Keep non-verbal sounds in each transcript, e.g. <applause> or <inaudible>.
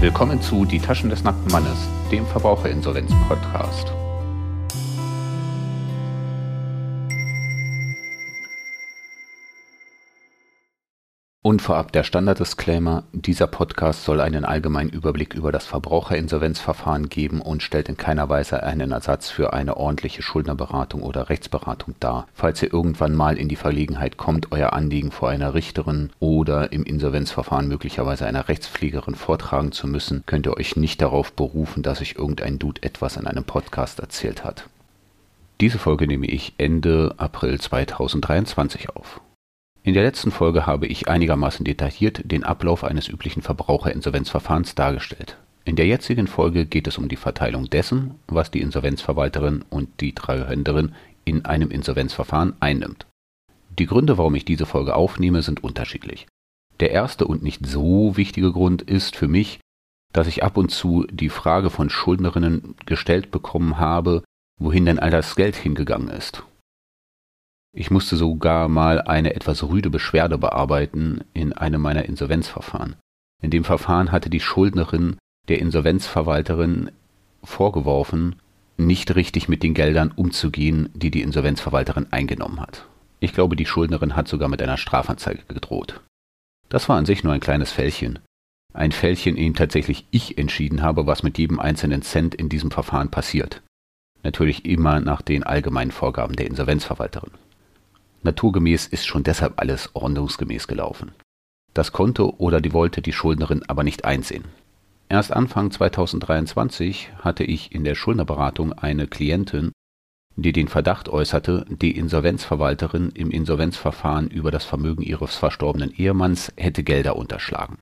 Willkommen zu Die Taschen des nackten Mannes, dem Verbraucherinsolvenz-Podcast. Und vorab der Standard-Disclaimer, dieser Podcast soll einen allgemeinen Überblick über das Verbraucherinsolvenzverfahren geben und stellt in keiner Weise einen Ersatz für eine ordentliche Schuldnerberatung oder Rechtsberatung dar. Falls ihr irgendwann mal in die Verlegenheit kommt, euer Anliegen vor einer Richterin oder im Insolvenzverfahren möglicherweise einer Rechtspflegerin vortragen zu müssen, könnt ihr euch nicht darauf berufen, dass euch irgendein Dude etwas in einem Podcast erzählt hat. Diese Folge nehme ich Ende April 2023 auf. In der letzten Folge habe ich einigermaßen detailliert den Ablauf eines üblichen Verbraucherinsolvenzverfahrens dargestellt. In der jetzigen Folge geht es um die Verteilung dessen, was die Insolvenzverwalterin und die Treuhänderin in einem Insolvenzverfahren einnimmt. Die Gründe, warum ich diese Folge aufnehme, sind unterschiedlich. Der erste und nicht so wichtige Grund ist für mich, dass ich ab und zu die Frage von Schuldnerinnen gestellt bekommen habe, wohin denn all das Geld hingegangen ist. Ich musste sogar mal eine etwas rüde Beschwerde bearbeiten in einem meiner Insolvenzverfahren. In dem Verfahren hatte die Schuldnerin der Insolvenzverwalterin vorgeworfen, nicht richtig mit den Geldern umzugehen, die die Insolvenzverwalterin eingenommen hat. Ich glaube, die Schuldnerin hat sogar mit einer Strafanzeige gedroht. Das war an sich nur ein kleines Fällchen. Ein Fällchen, in dem tatsächlich ich entschieden habe, was mit jedem einzelnen Cent in diesem Verfahren passiert. Natürlich immer nach den allgemeinen Vorgaben der Insolvenzverwalterin. Naturgemäß ist schon deshalb alles ordnungsgemäß gelaufen. Das konnte oder die wollte die Schuldnerin aber nicht einsehen. Erst Anfang 2023 hatte ich in der Schuldnerberatung eine Klientin, die den Verdacht äußerte, die Insolvenzverwalterin im Insolvenzverfahren über das Vermögen ihres verstorbenen Ehemanns hätte Gelder unterschlagen.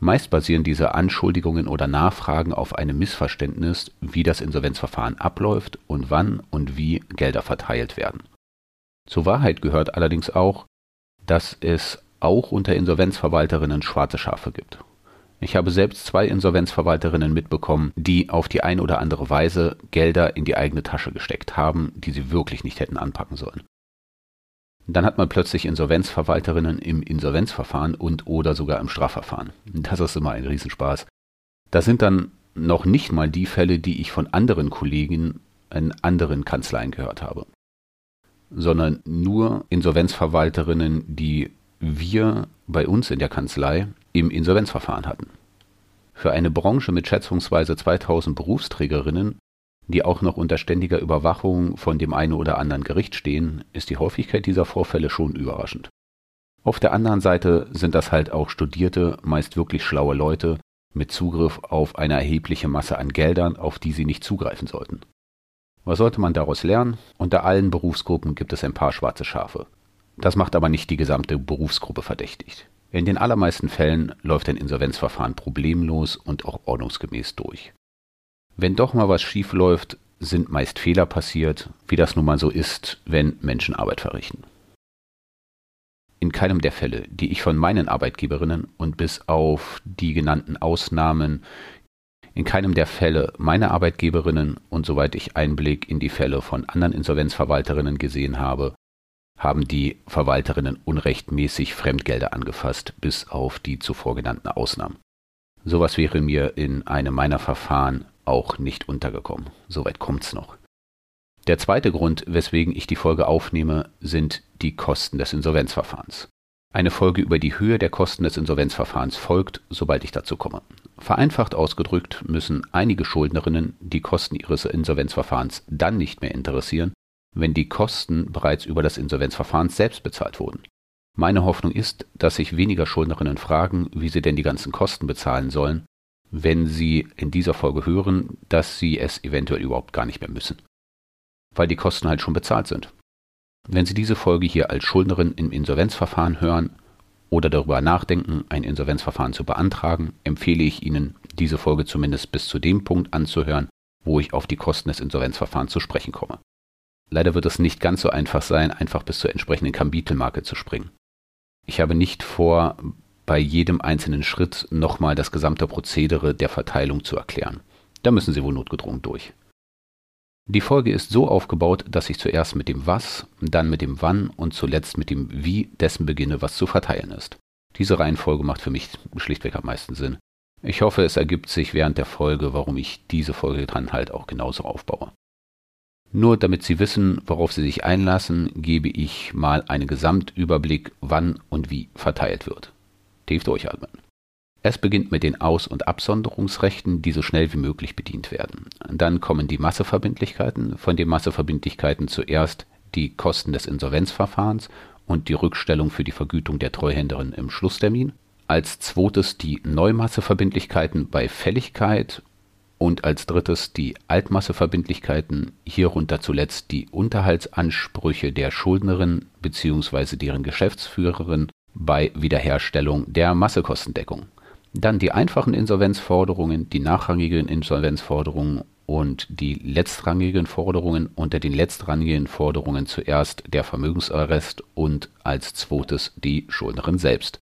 Meist basieren diese Anschuldigungen oder Nachfragen auf einem Missverständnis, wie das Insolvenzverfahren abläuft und wann und wie Gelder verteilt werden. Zur Wahrheit gehört allerdings auch, dass es auch unter Insolvenzverwalterinnen schwarze Schafe gibt. Ich habe selbst zwei Insolvenzverwalterinnen mitbekommen, die auf die eine oder andere Weise Gelder in die eigene Tasche gesteckt haben, die sie wirklich nicht hätten anpacken sollen. Dann hat man plötzlich Insolvenzverwalterinnen im Insolvenzverfahren und oder sogar im Strafverfahren. Das ist immer ein Riesenspaß. Das sind dann noch nicht mal die Fälle, die ich von anderen Kollegen in anderen Kanzleien gehört habe sondern nur Insolvenzverwalterinnen, die wir bei uns in der Kanzlei im Insolvenzverfahren hatten. Für eine Branche mit schätzungsweise 2000 Berufsträgerinnen, die auch noch unter ständiger Überwachung von dem einen oder anderen Gericht stehen, ist die Häufigkeit dieser Vorfälle schon überraschend. Auf der anderen Seite sind das halt auch studierte, meist wirklich schlaue Leute mit Zugriff auf eine erhebliche Masse an Geldern, auf die sie nicht zugreifen sollten. Was sollte man daraus lernen? Unter allen Berufsgruppen gibt es ein paar schwarze Schafe. Das macht aber nicht die gesamte Berufsgruppe verdächtig. In den allermeisten Fällen läuft ein Insolvenzverfahren problemlos und auch ordnungsgemäß durch. Wenn doch mal was schief läuft, sind meist Fehler passiert, wie das nun mal so ist, wenn Menschen Arbeit verrichten. In keinem der Fälle, die ich von meinen Arbeitgeberinnen und bis auf die genannten Ausnahmen in keinem der Fälle meiner Arbeitgeberinnen und soweit ich Einblick in die Fälle von anderen Insolvenzverwalterinnen gesehen habe, haben die Verwalterinnen unrechtmäßig Fremdgelder angefasst, bis auf die zuvor genannten Ausnahmen. Sowas wäre mir in einem meiner Verfahren auch nicht untergekommen. Soweit kommt's noch. Der zweite Grund, weswegen ich die Folge aufnehme, sind die Kosten des Insolvenzverfahrens. Eine Folge über die Höhe der Kosten des Insolvenzverfahrens folgt, sobald ich dazu komme. Vereinfacht ausgedrückt müssen einige Schuldnerinnen die Kosten ihres Insolvenzverfahrens dann nicht mehr interessieren, wenn die Kosten bereits über das Insolvenzverfahren selbst bezahlt wurden. Meine Hoffnung ist, dass sich weniger Schuldnerinnen fragen, wie sie denn die ganzen Kosten bezahlen sollen, wenn sie in dieser Folge hören, dass sie es eventuell überhaupt gar nicht mehr müssen. Weil die Kosten halt schon bezahlt sind. Wenn Sie diese Folge hier als Schuldnerin im Insolvenzverfahren hören oder darüber nachdenken, ein Insolvenzverfahren zu beantragen, empfehle ich Ihnen, diese Folge zumindest bis zu dem Punkt anzuhören, wo ich auf die Kosten des Insolvenzverfahrens zu sprechen komme. Leider wird es nicht ganz so einfach sein, einfach bis zur entsprechenden Kapitelmarke zu springen. Ich habe nicht vor, bei jedem einzelnen Schritt nochmal das gesamte Prozedere der Verteilung zu erklären. Da müssen Sie wohl notgedrungen durch. Die Folge ist so aufgebaut, dass ich zuerst mit dem Was, dann mit dem Wann und zuletzt mit dem Wie dessen beginne, was zu verteilen ist. Diese Reihenfolge macht für mich schlichtweg am meisten Sinn. Ich hoffe, es ergibt sich während der Folge, warum ich diese Folge dann halt auch genauso aufbaue. Nur damit Sie wissen, worauf Sie sich einlassen, gebe ich mal einen Gesamtüberblick, wann und wie verteilt wird. Tief durchatmen. Es beginnt mit den Aus- und Absonderungsrechten, die so schnell wie möglich bedient werden. Dann kommen die Masseverbindlichkeiten, von den Masseverbindlichkeiten zuerst die Kosten des Insolvenzverfahrens und die Rückstellung für die Vergütung der Treuhänderin im Schlusstermin. Als zweites die Neumasseverbindlichkeiten bei Fälligkeit und als drittes die Altmasseverbindlichkeiten, hierunter zuletzt die Unterhaltsansprüche der Schuldnerin bzw. deren Geschäftsführerin bei Wiederherstellung der Massekostendeckung. Dann die einfachen Insolvenzforderungen, die nachrangigen Insolvenzforderungen und die letztrangigen Forderungen. Unter den letztrangigen Forderungen zuerst der Vermögensarrest und als zweites die Schuldnerin selbst.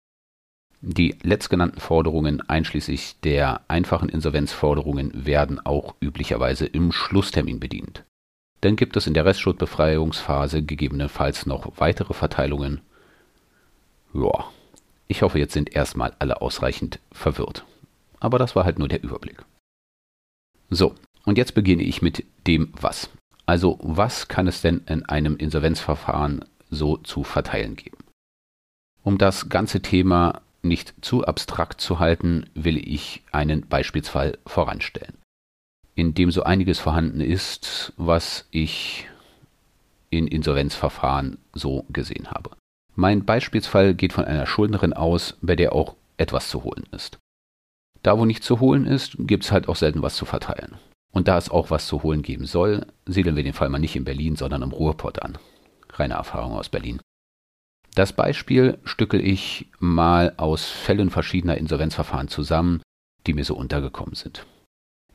Die letztgenannten Forderungen einschließlich der einfachen Insolvenzforderungen werden auch üblicherweise im Schlusstermin bedient. Dann gibt es in der Restschuldbefreiungsphase gegebenenfalls noch weitere Verteilungen. Ja, ich hoffe, jetzt sind erstmal alle ausreichend verwirrt. Aber das war halt nur der Überblick. So, und jetzt beginne ich mit dem Was. Also, was kann es denn in einem Insolvenzverfahren so zu verteilen geben? Um das ganze Thema nicht zu abstrakt zu halten, will ich einen Beispielsfall voranstellen, in dem so einiges vorhanden ist, was ich in Insolvenzverfahren so gesehen habe. Mein Beispielsfall geht von einer Schuldnerin aus, bei der auch etwas zu holen ist. Da, wo nichts zu holen ist, gibt es halt auch selten was zu verteilen. Und da es auch was zu holen geben soll, siedeln wir den Fall mal nicht in Berlin, sondern im Ruhrpott an. Reine Erfahrung aus Berlin. Das Beispiel stückel ich mal aus Fällen verschiedener Insolvenzverfahren zusammen, die mir so untergekommen sind.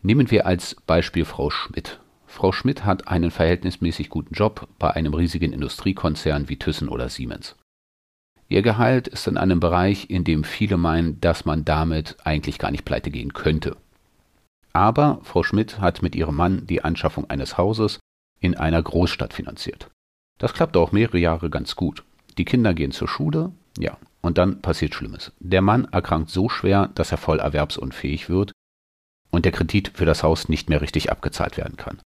Nehmen wir als Beispiel Frau Schmidt. Frau Schmidt hat einen verhältnismäßig guten Job bei einem riesigen Industriekonzern wie Thyssen oder Siemens. Ihr Gehalt ist in einem Bereich, in dem viele meinen, dass man damit eigentlich gar nicht pleite gehen könnte. Aber Frau Schmidt hat mit ihrem Mann die Anschaffung eines Hauses in einer Großstadt finanziert. Das klappt auch mehrere Jahre ganz gut. Die Kinder gehen zur Schule, ja, und dann passiert Schlimmes. Der Mann erkrankt so schwer, dass er voll erwerbsunfähig wird und der Kredit für das Haus nicht mehr richtig abgezahlt werden kann.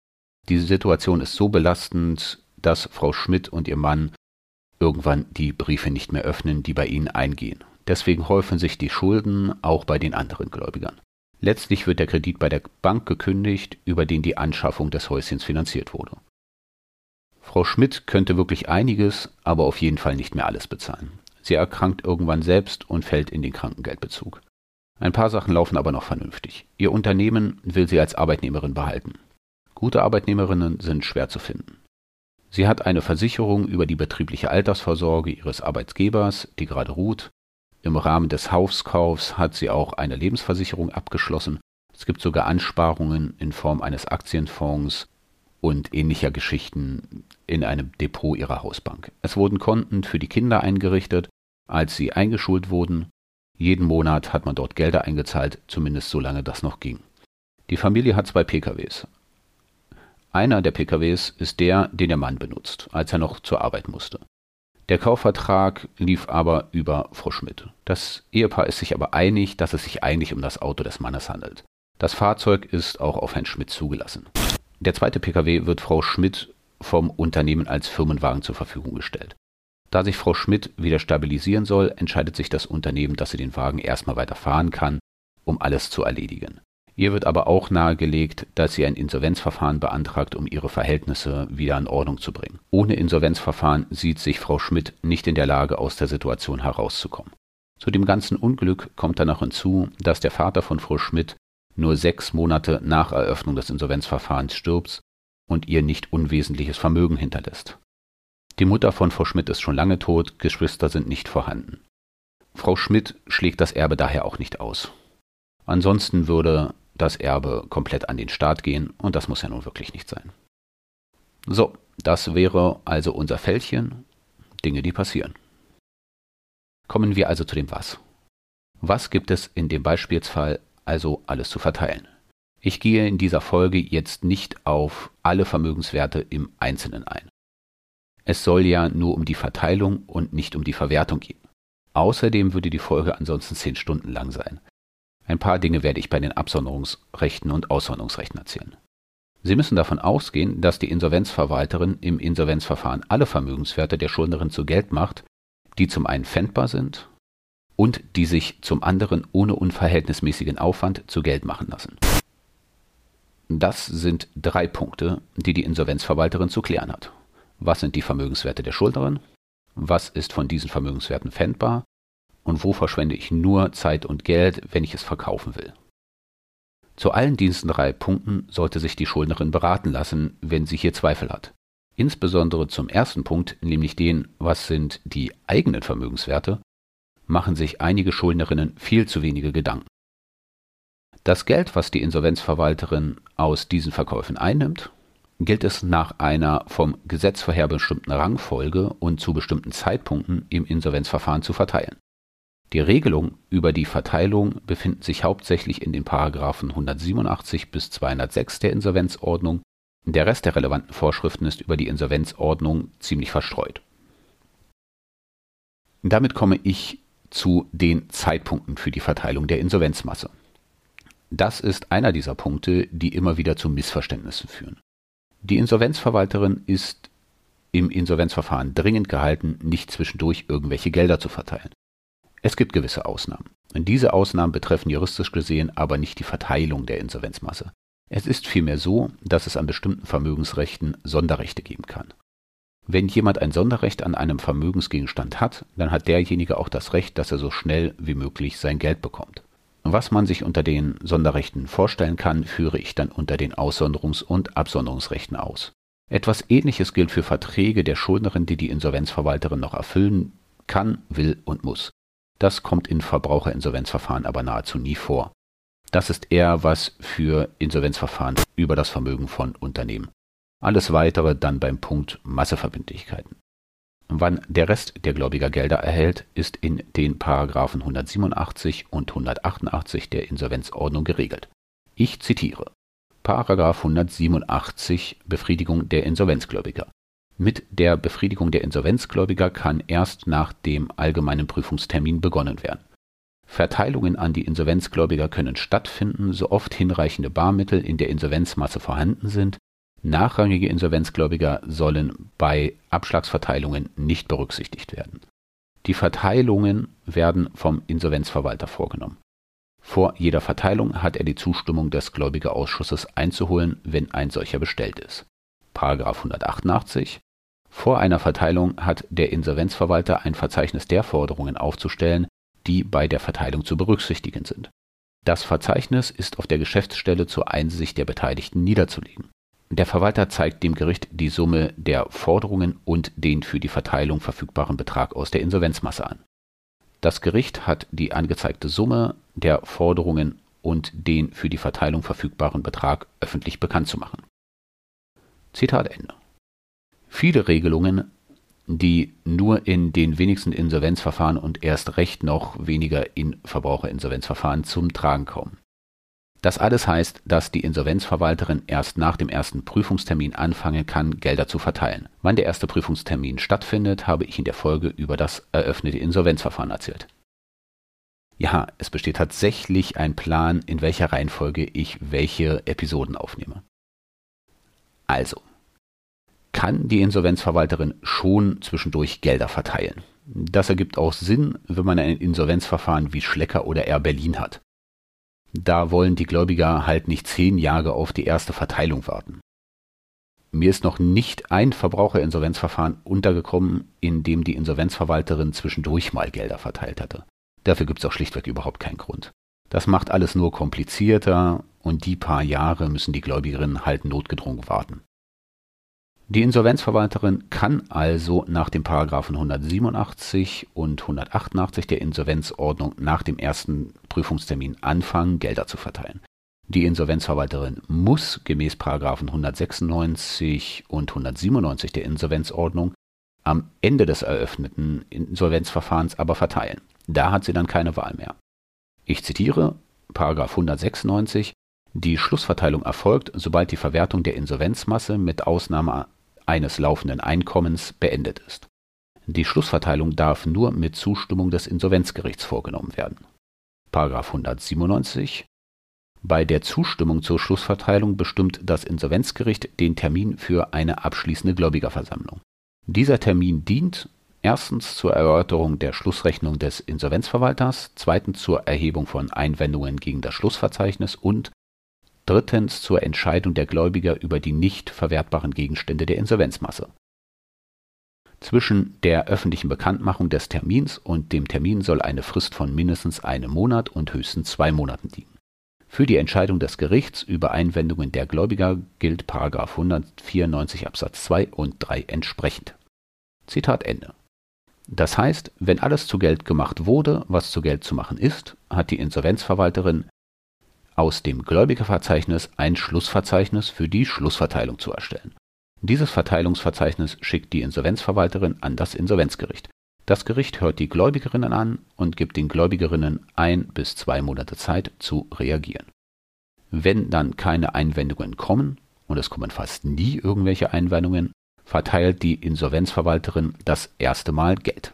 Diese Situation ist so belastend, dass Frau Schmidt und ihr Mann irgendwann die Briefe nicht mehr öffnen, die bei ihnen eingehen. Deswegen häufen sich die Schulden auch bei den anderen Gläubigern. Letztlich wird der Kredit bei der Bank gekündigt, über den die Anschaffung des Häuschens finanziert wurde. Frau Schmidt könnte wirklich einiges, aber auf jeden Fall nicht mehr alles bezahlen. Sie erkrankt irgendwann selbst und fällt in den Krankengeldbezug. Ein paar Sachen laufen aber noch vernünftig. Ihr Unternehmen will sie als Arbeitnehmerin behalten. Gute Arbeitnehmerinnen sind schwer zu finden. Sie hat eine Versicherung über die betriebliche Altersvorsorge ihres Arbeitgebers, die gerade ruht. Im Rahmen des Hauskaufs hat sie auch eine Lebensversicherung abgeschlossen. Es gibt sogar Ansparungen in Form eines Aktienfonds und ähnlicher Geschichten in einem Depot ihrer Hausbank. Es wurden Konten für die Kinder eingerichtet, als sie eingeschult wurden. Jeden Monat hat man dort Gelder eingezahlt, zumindest solange das noch ging. Die Familie hat zwei PKWs. Einer der PKWs ist der, den der Mann benutzt, als er noch zur Arbeit musste. Der Kaufvertrag lief aber über Frau Schmidt. Das Ehepaar ist sich aber einig, dass es sich eigentlich um das Auto des Mannes handelt. Das Fahrzeug ist auch auf Herrn Schmidt zugelassen. Der zweite Pkw wird Frau Schmidt vom Unternehmen als Firmenwagen zur Verfügung gestellt. Da sich Frau Schmidt wieder stabilisieren soll, entscheidet sich das Unternehmen, dass sie den Wagen erstmal weiter fahren kann, um alles zu erledigen. Ihr wird aber auch nahegelegt, dass sie ein Insolvenzverfahren beantragt, um ihre Verhältnisse wieder in Ordnung zu bringen. Ohne Insolvenzverfahren sieht sich Frau Schmidt nicht in der Lage, aus der Situation herauszukommen. Zu dem ganzen Unglück kommt dann noch hinzu, dass der Vater von Frau Schmidt nur sechs Monate nach Eröffnung des Insolvenzverfahrens stirbt und ihr nicht unwesentliches Vermögen hinterlässt. Die Mutter von Frau Schmidt ist schon lange tot, Geschwister sind nicht vorhanden. Frau Schmidt schlägt das Erbe daher auch nicht aus. Ansonsten würde das Erbe komplett an den Staat gehen und das muss ja nun wirklich nicht sein. So, das wäre also unser Fältchen, Dinge, die passieren. Kommen wir also zu dem Was. Was gibt es in dem Beispielsfall also alles zu verteilen. Ich gehe in dieser Folge jetzt nicht auf alle Vermögenswerte im Einzelnen ein. Es soll ja nur um die Verteilung und nicht um die Verwertung gehen. Außerdem würde die Folge ansonsten zehn Stunden lang sein. Ein paar Dinge werde ich bei den Absonderungsrechten und Aussonderungsrechten erzählen. Sie müssen davon ausgehen, dass die Insolvenzverwalterin im Insolvenzverfahren alle Vermögenswerte der Schuldnerin zu Geld macht, die zum einen pfändbar sind und die sich zum anderen ohne unverhältnismäßigen Aufwand zu Geld machen lassen. Das sind drei Punkte, die die Insolvenzverwalterin zu klären hat. Was sind die Vermögenswerte der Schuldnerin? Was ist von diesen Vermögenswerten pfändbar? Und wo verschwende ich nur Zeit und Geld, wenn ich es verkaufen will? Zu allen diesen drei Punkten sollte sich die Schuldnerin beraten lassen, wenn sie hier Zweifel hat. Insbesondere zum ersten Punkt, nämlich den, was sind die eigenen Vermögenswerte, machen sich einige Schuldnerinnen viel zu wenige Gedanken. Das Geld, was die Insolvenzverwalterin aus diesen Verkäufen einnimmt, gilt es nach einer vom Gesetz vorher bestimmten Rangfolge und zu bestimmten Zeitpunkten im Insolvenzverfahren zu verteilen. Die Regelungen über die Verteilung befinden sich hauptsächlich in den Paragraphen 187 bis 206 der Insolvenzordnung. Der Rest der relevanten Vorschriften ist über die Insolvenzordnung ziemlich verstreut. Damit komme ich zu den Zeitpunkten für die Verteilung der Insolvenzmasse. Das ist einer dieser Punkte, die immer wieder zu Missverständnissen führen. Die Insolvenzverwalterin ist im Insolvenzverfahren dringend gehalten, nicht zwischendurch irgendwelche Gelder zu verteilen. Es gibt gewisse Ausnahmen. Und diese Ausnahmen betreffen juristisch gesehen aber nicht die Verteilung der Insolvenzmasse. Es ist vielmehr so, dass es an bestimmten Vermögensrechten Sonderrechte geben kann. Wenn jemand ein Sonderrecht an einem Vermögensgegenstand hat, dann hat derjenige auch das Recht, dass er so schnell wie möglich sein Geld bekommt. Was man sich unter den Sonderrechten vorstellen kann, führe ich dann unter den Aussonderungs- und Absonderungsrechten aus. Etwas Ähnliches gilt für Verträge der Schuldnerin, die die Insolvenzverwalterin noch erfüllen kann, will und muss. Das kommt in Verbraucherinsolvenzverfahren aber nahezu nie vor. Das ist eher was für Insolvenzverfahren über das Vermögen von Unternehmen. Alles weitere dann beim Punkt Masseverbindlichkeiten. Wann der Rest der Gläubiger Gelder erhält, ist in den Paragraphen 187 und 188 der Insolvenzordnung geregelt. Ich zitiere. Paragraph 187 Befriedigung der Insolvenzgläubiger. Mit der Befriedigung der Insolvenzgläubiger kann erst nach dem allgemeinen Prüfungstermin begonnen werden. Verteilungen an die Insolvenzgläubiger können stattfinden, so oft hinreichende Barmittel in der Insolvenzmasse vorhanden sind. Nachrangige Insolvenzgläubiger sollen bei Abschlagsverteilungen nicht berücksichtigt werden. Die Verteilungen werden vom Insolvenzverwalter vorgenommen. Vor jeder Verteilung hat er die Zustimmung des Gläubigerausschusses einzuholen, wenn ein solcher bestellt ist. Paragraph 188 vor einer Verteilung hat der Insolvenzverwalter ein Verzeichnis der Forderungen aufzustellen, die bei der Verteilung zu berücksichtigen sind. Das Verzeichnis ist auf der Geschäftsstelle zur Einsicht der Beteiligten niederzulegen. Der Verwalter zeigt dem Gericht die Summe der Forderungen und den für die Verteilung verfügbaren Betrag aus der Insolvenzmasse an. Das Gericht hat die angezeigte Summe der Forderungen und den für die Verteilung verfügbaren Betrag öffentlich bekannt zu machen. Zitat Ende. Viele Regelungen, die nur in den wenigsten Insolvenzverfahren und erst recht noch weniger in Verbraucherinsolvenzverfahren zum Tragen kommen. Das alles heißt, dass die Insolvenzverwalterin erst nach dem ersten Prüfungstermin anfangen kann, Gelder zu verteilen. Wann der erste Prüfungstermin stattfindet, habe ich in der Folge über das eröffnete Insolvenzverfahren erzählt. Ja, es besteht tatsächlich ein Plan, in welcher Reihenfolge ich welche Episoden aufnehme. Also, kann die Insolvenzverwalterin schon zwischendurch Gelder verteilen. Das ergibt auch Sinn, wenn man ein Insolvenzverfahren wie Schlecker oder Air Berlin hat. Da wollen die Gläubiger halt nicht zehn Jahre auf die erste Verteilung warten. Mir ist noch nicht ein Verbraucherinsolvenzverfahren untergekommen, in dem die Insolvenzverwalterin zwischendurch mal Gelder verteilt hatte. Dafür gibt es auch schlichtweg überhaupt keinen Grund. Das macht alles nur komplizierter und die paar Jahre müssen die Gläubigerinnen halt notgedrungen warten. Die Insolvenzverwalterin kann also nach den Paragraphen 187 und 188 der Insolvenzordnung nach dem ersten Prüfungstermin anfangen, Gelder zu verteilen. Die Insolvenzverwalterin muss gemäß Paragraphen 196 und 197 der Insolvenzordnung am Ende des eröffneten Insolvenzverfahrens aber verteilen. Da hat sie dann keine Wahl mehr. Ich zitiere Paragraph 196 die Schlussverteilung erfolgt, sobald die Verwertung der Insolvenzmasse mit Ausnahme eines laufenden Einkommens beendet ist. Die Schlussverteilung darf nur mit Zustimmung des Insolvenzgerichts vorgenommen werden. 197 Bei der Zustimmung zur Schlussverteilung bestimmt das Insolvenzgericht den Termin für eine abschließende Gläubigerversammlung. Dieser Termin dient erstens zur Erörterung der Schlussrechnung des Insolvenzverwalters, zweitens zur Erhebung von Einwendungen gegen das Schlussverzeichnis und drittens zur Entscheidung der Gläubiger über die nicht verwertbaren Gegenstände der Insolvenzmasse. Zwischen der öffentlichen Bekanntmachung des Termins und dem Termin soll eine Frist von mindestens einem Monat und höchstens zwei Monaten liegen. Für die Entscheidung des Gerichts über Einwendungen der Gläubiger gilt § 194 Absatz 2 und 3 entsprechend. Zitat Ende. Das heißt, wenn alles zu Geld gemacht wurde, was zu Geld zu machen ist, hat die Insolvenzverwalterin aus dem Gläubigerverzeichnis ein Schlussverzeichnis für die Schlussverteilung zu erstellen. Dieses Verteilungsverzeichnis schickt die Insolvenzverwalterin an das Insolvenzgericht. Das Gericht hört die Gläubigerinnen an und gibt den Gläubigerinnen ein bis zwei Monate Zeit zu reagieren. Wenn dann keine Einwendungen kommen, und es kommen fast nie irgendwelche Einwendungen, verteilt die Insolvenzverwalterin das erste Mal Geld.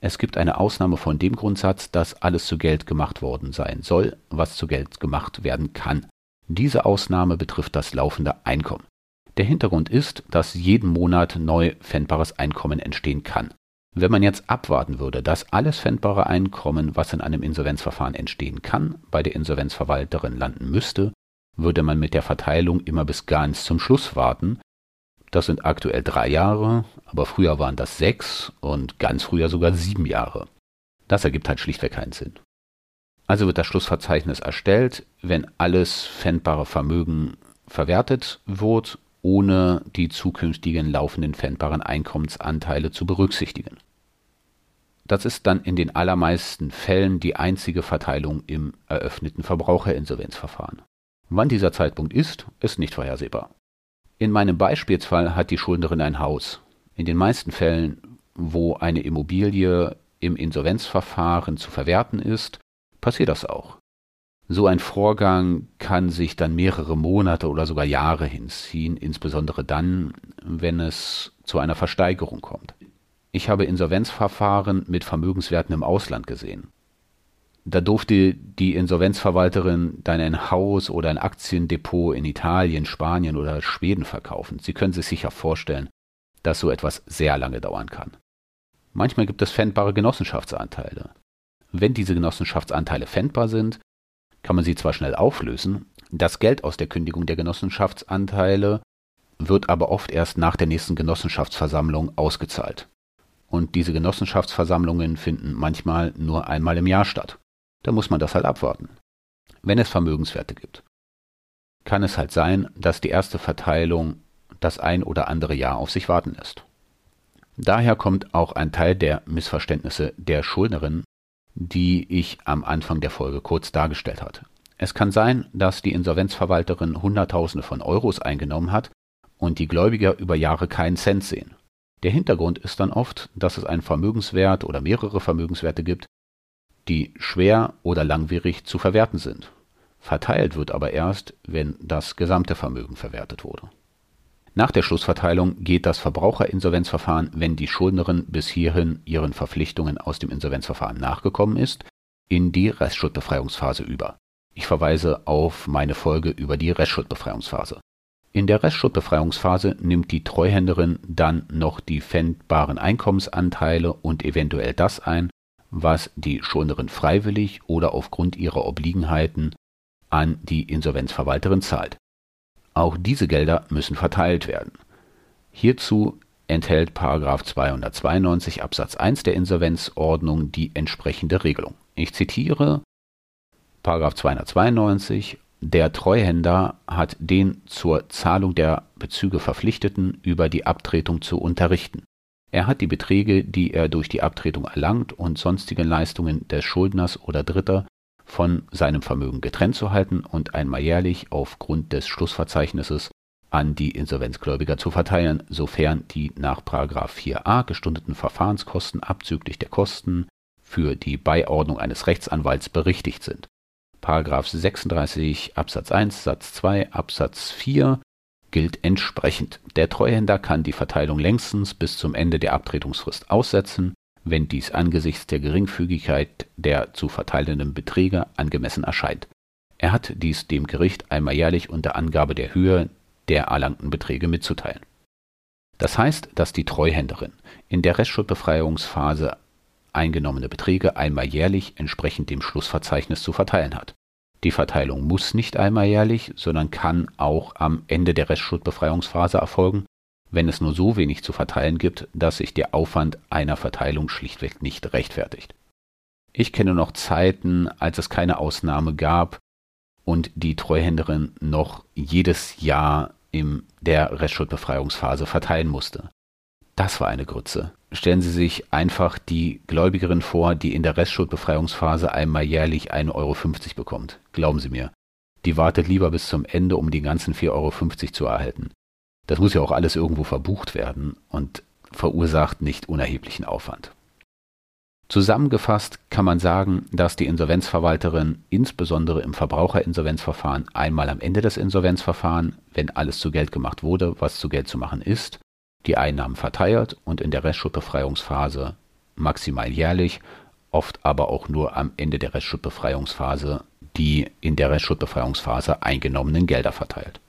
Es gibt eine Ausnahme von dem Grundsatz, dass alles zu Geld gemacht worden sein soll, was zu Geld gemacht werden kann. Diese Ausnahme betrifft das laufende Einkommen. Der Hintergrund ist, dass jeden Monat neu pfändbares Einkommen entstehen kann. Wenn man jetzt abwarten würde, dass alles pfändbare Einkommen, was in einem Insolvenzverfahren entstehen kann, bei der Insolvenzverwalterin landen müsste, würde man mit der Verteilung immer bis ganz zum Schluss warten. Das sind aktuell drei Jahre, aber früher waren das sechs und ganz früher sogar sieben Jahre. Das ergibt halt schlichtweg keinen Sinn. Also wird das Schlussverzeichnis erstellt, wenn alles pfändbare Vermögen verwertet wird ohne die zukünftigen laufenden pfändbaren Einkommensanteile zu berücksichtigen. Das ist dann in den allermeisten Fällen die einzige Verteilung im eröffneten Verbraucherinsolvenzverfahren. Wann dieser Zeitpunkt ist, ist nicht vorhersehbar. In meinem Beispielsfall hat die Schuldnerin ein Haus. In den meisten Fällen, wo eine Immobilie im Insolvenzverfahren zu verwerten ist, passiert das auch. So ein Vorgang kann sich dann mehrere Monate oder sogar Jahre hinziehen, insbesondere dann, wenn es zu einer Versteigerung kommt. Ich habe Insolvenzverfahren mit Vermögenswerten im Ausland gesehen. Da durfte die Insolvenzverwalterin dann ein Haus oder ein Aktiendepot in Italien, Spanien oder Schweden verkaufen. Sie können sich sicher vorstellen, dass so etwas sehr lange dauern kann. Manchmal gibt es fändbare Genossenschaftsanteile. Wenn diese Genossenschaftsanteile fändbar sind, kann man sie zwar schnell auflösen, das Geld aus der Kündigung der Genossenschaftsanteile wird aber oft erst nach der nächsten Genossenschaftsversammlung ausgezahlt. Und diese Genossenschaftsversammlungen finden manchmal nur einmal im Jahr statt. Da muss man das halt abwarten. Wenn es Vermögenswerte gibt, kann es halt sein, dass die erste Verteilung das ein oder andere Jahr auf sich warten lässt. Daher kommt auch ein Teil der Missverständnisse der Schuldnerin die ich am Anfang der Folge kurz dargestellt hatte. Es kann sein, dass die Insolvenzverwalterin Hunderttausende von Euros eingenommen hat und die Gläubiger über Jahre keinen Cent sehen. Der Hintergrund ist dann oft, dass es einen Vermögenswert oder mehrere Vermögenswerte gibt, die schwer oder langwierig zu verwerten sind. Verteilt wird aber erst, wenn das gesamte Vermögen verwertet wurde. Nach der Schlussverteilung geht das Verbraucherinsolvenzverfahren, wenn die Schuldnerin bis hierhin ihren Verpflichtungen aus dem Insolvenzverfahren nachgekommen ist, in die Restschuldbefreiungsphase über. Ich verweise auf meine Folge über die Restschuldbefreiungsphase. In der Restschuldbefreiungsphase nimmt die Treuhänderin dann noch die pfändbaren Einkommensanteile und eventuell das ein, was die Schuldnerin freiwillig oder aufgrund ihrer Obliegenheiten an die Insolvenzverwalterin zahlt. Auch diese Gelder müssen verteilt werden. Hierzu enthält 292 Absatz 1 der Insolvenzordnung die entsprechende Regelung. Ich zitiere 292 Der Treuhänder hat den zur Zahlung der Bezüge Verpflichteten über die Abtretung zu unterrichten. Er hat die Beträge, die er durch die Abtretung erlangt und sonstige Leistungen des Schuldners oder Dritter von seinem Vermögen getrennt zu halten und einmal jährlich aufgrund des Schlussverzeichnisses an die Insolvenzgläubiger zu verteilen, sofern die nach 4a gestundeten Verfahrenskosten abzüglich der Kosten für die Beiordnung eines Rechtsanwalts berichtigt sind. 36 Absatz 1 Satz 2 Absatz 4 gilt entsprechend. Der Treuhänder kann die Verteilung längstens bis zum Ende der Abtretungsfrist aussetzen wenn dies angesichts der Geringfügigkeit der zu verteilenden Beträge angemessen erscheint. Er hat dies dem Gericht einmal jährlich unter Angabe der Höhe der erlangten Beträge mitzuteilen. Das heißt, dass die Treuhänderin in der Restschuldbefreiungsphase eingenommene Beträge einmal jährlich entsprechend dem Schlussverzeichnis zu verteilen hat. Die Verteilung muss nicht einmal jährlich, sondern kann auch am Ende der Restschuldbefreiungsphase erfolgen, wenn es nur so wenig zu verteilen gibt, dass sich der Aufwand einer Verteilung schlichtweg nicht rechtfertigt. Ich kenne noch Zeiten, als es keine Ausnahme gab und die Treuhänderin noch jedes Jahr in der Restschuldbefreiungsphase verteilen musste. Das war eine Grütze. Stellen Sie sich einfach die Gläubigerin vor, die in der Restschuldbefreiungsphase einmal jährlich 1,50 Euro bekommt. Glauben Sie mir. Die wartet lieber bis zum Ende, um die ganzen 4,50 Euro zu erhalten. Das muss ja auch alles irgendwo verbucht werden und verursacht nicht unerheblichen Aufwand. Zusammengefasst kann man sagen, dass die Insolvenzverwalterin insbesondere im Verbraucherinsolvenzverfahren einmal am Ende des Insolvenzverfahrens, wenn alles zu Geld gemacht wurde, was zu Geld zu machen ist, die Einnahmen verteilt und in der Restschuldbefreiungsphase maximal jährlich, oft aber auch nur am Ende der Restschuldbefreiungsphase die in der Restschuldbefreiungsphase eingenommenen Gelder verteilt.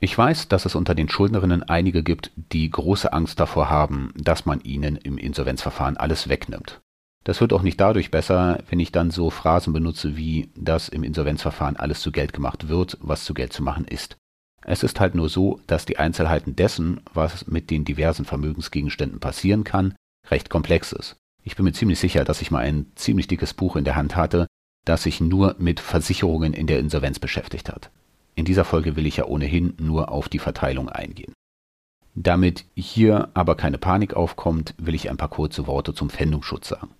Ich weiß, dass es unter den Schuldnerinnen einige gibt, die große Angst davor haben, dass man ihnen im Insolvenzverfahren alles wegnimmt. Das wird auch nicht dadurch besser, wenn ich dann so Phrasen benutze wie, dass im Insolvenzverfahren alles zu Geld gemacht wird, was zu Geld zu machen ist. Es ist halt nur so, dass die Einzelheiten dessen, was mit den diversen Vermögensgegenständen passieren kann, recht komplex ist. Ich bin mir ziemlich sicher, dass ich mal ein ziemlich dickes Buch in der Hand hatte, das sich nur mit Versicherungen in der Insolvenz beschäftigt hat. In dieser Folge will ich ja ohnehin nur auf die Verteilung eingehen. Damit hier aber keine Panik aufkommt, will ich ein paar kurze Worte zum Pfändungsschutz sagen.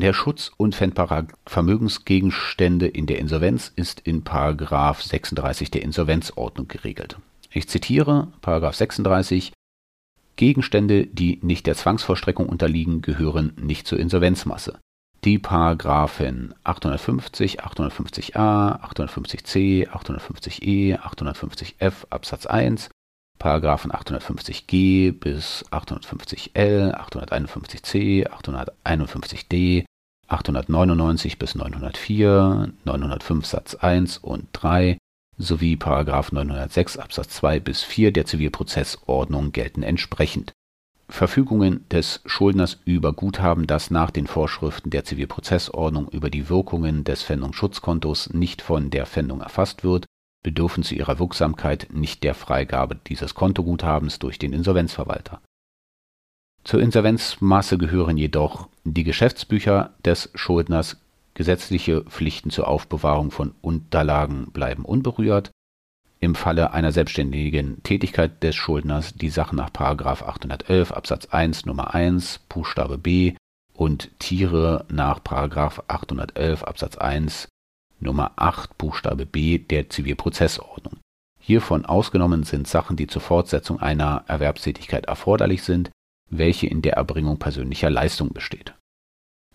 Der Schutz unpfändbarer Vermögensgegenstände in der Insolvenz ist in 36 der Insolvenzordnung geregelt. Ich zitiere 36 Gegenstände, die nicht der Zwangsvollstreckung unterliegen, gehören nicht zur Insolvenzmasse die Paragraphen 850, 850a, 850c, 850e, 850f Absatz 1, Paragraphen 850g bis 850l, 851c, 851d, 899 bis 904, 905 Satz 1 und 3 sowie Paragraph 906 Absatz 2 bis 4 der Zivilprozessordnung gelten entsprechend. Verfügungen des Schuldners über Guthaben, das nach den Vorschriften der Zivilprozessordnung über die Wirkungen des Pfändungsschutzkontos nicht von der Pfändung erfasst wird, bedürfen zu ihrer Wirksamkeit nicht der Freigabe dieses Kontoguthabens durch den Insolvenzverwalter. Zur Insolvenzmasse gehören jedoch die Geschäftsbücher des Schuldners, gesetzliche Pflichten zur Aufbewahrung von Unterlagen bleiben unberührt, im Falle einer selbstständigen Tätigkeit des Schuldners die Sachen nach 811 Absatz 1 Nummer 1 Buchstabe b und Tiere nach 811 Absatz 1 Nummer 8 Buchstabe b der Zivilprozessordnung. Hiervon ausgenommen sind Sachen, die zur Fortsetzung einer Erwerbstätigkeit erforderlich sind, welche in der Erbringung persönlicher Leistung besteht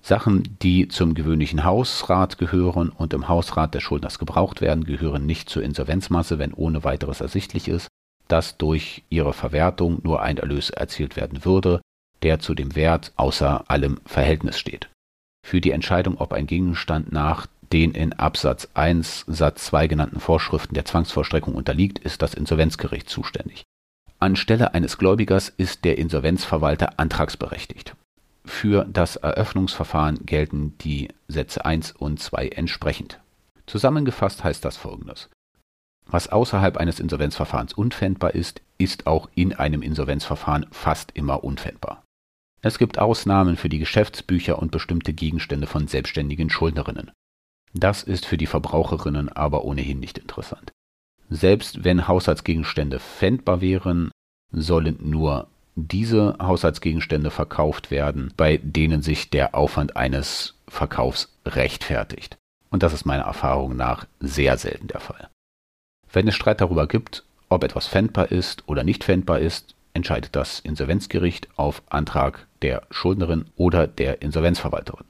Sachen, die zum gewöhnlichen Hausrat gehören und im Hausrat des Schuldners gebraucht werden, gehören nicht zur Insolvenzmasse, wenn ohne weiteres ersichtlich ist, dass durch ihre Verwertung nur ein Erlös erzielt werden würde, der zu dem Wert außer allem Verhältnis steht. Für die Entscheidung, ob ein Gegenstand nach den in Absatz 1 Satz 2 genannten Vorschriften der Zwangsvollstreckung unterliegt, ist das Insolvenzgericht zuständig. Anstelle eines Gläubigers ist der Insolvenzverwalter antragsberechtigt. Für das Eröffnungsverfahren gelten die Sätze 1 und 2 entsprechend. Zusammengefasst heißt das folgendes. Was außerhalb eines Insolvenzverfahrens unpfändbar ist, ist auch in einem Insolvenzverfahren fast immer unpfändbar. Es gibt Ausnahmen für die Geschäftsbücher und bestimmte Gegenstände von selbstständigen Schuldnerinnen. Das ist für die Verbraucherinnen aber ohnehin nicht interessant. Selbst wenn Haushaltsgegenstände pfändbar wären, sollen nur diese Haushaltsgegenstände verkauft werden, bei denen sich der Aufwand eines Verkaufs rechtfertigt. Und das ist meiner Erfahrung nach sehr selten der Fall. Wenn es Streit darüber gibt, ob etwas fändbar ist oder nicht fändbar ist, entscheidet das Insolvenzgericht auf Antrag der Schuldnerin oder der Insolvenzverwalterin.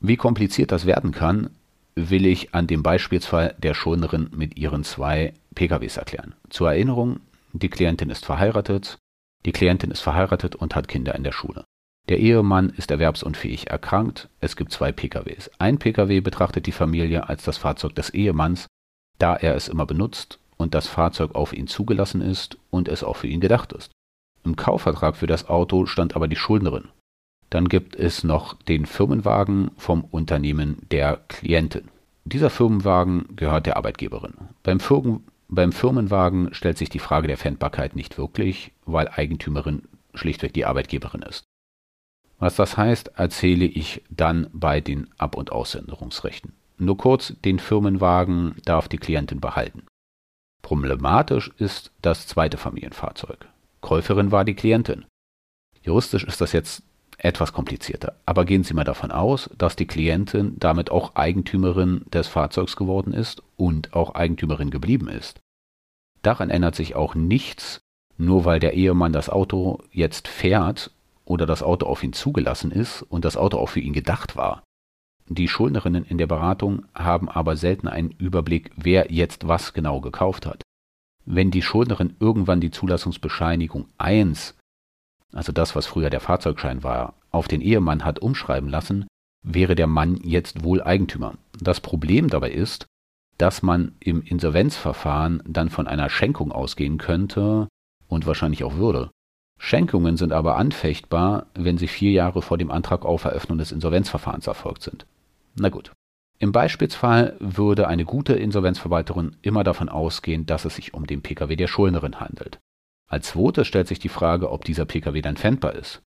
Wie kompliziert das werden kann, will ich an dem Beispielsfall der Schuldnerin mit ihren zwei PKWs erklären. Zur Erinnerung, die Klientin ist verheiratet, die Klientin ist verheiratet und hat Kinder in der Schule. Der Ehemann ist erwerbsunfähig erkrankt, es gibt zwei PKWs. Ein PKW betrachtet die Familie als das Fahrzeug des Ehemanns, da er es immer benutzt und das Fahrzeug auf ihn zugelassen ist und es auch für ihn gedacht ist. Im Kaufvertrag für das Auto stand aber die Schuldnerin. Dann gibt es noch den Firmenwagen vom Unternehmen der Klientin. Dieser Firmenwagen gehört der Arbeitgeberin. Beim, Firmen, beim Firmenwagen stellt sich die Frage der Pfändbarkeit nicht wirklich, weil Eigentümerin schlichtweg die Arbeitgeberin ist. Was das heißt, erzähle ich dann bei den Ab- und Aussenderungsrechten. Nur kurz, den Firmenwagen darf die Klientin behalten. Problematisch ist das zweite Familienfahrzeug. Käuferin war die Klientin. Juristisch ist das jetzt etwas komplizierter, aber gehen Sie mal davon aus, dass die Klientin damit auch Eigentümerin des Fahrzeugs geworden ist und auch Eigentümerin geblieben ist. Daran ändert sich auch nichts, nur weil der Ehemann das Auto jetzt fährt oder das Auto auf ihn zugelassen ist und das Auto auch für ihn gedacht war. Die Schuldnerinnen in der Beratung haben aber selten einen Überblick, wer jetzt was genau gekauft hat. Wenn die Schuldnerin irgendwann die Zulassungsbescheinigung 1, also das, was früher der Fahrzeugschein war, auf den Ehemann hat umschreiben lassen, wäre der Mann jetzt wohl Eigentümer. Das Problem dabei ist, dass man im Insolvenzverfahren dann von einer Schenkung ausgehen könnte und wahrscheinlich auch würde. Schenkungen sind aber anfechtbar, wenn sie vier Jahre vor dem Antrag auf Eröffnung des Insolvenzverfahrens erfolgt sind. Na gut. Im Beispielsfall würde eine gute Insolvenzverwalterin immer davon ausgehen, dass es sich um den Pkw der Schuldnerin handelt. Als zweites stellt sich die Frage, ob dieser Pkw dann pfändbar ist.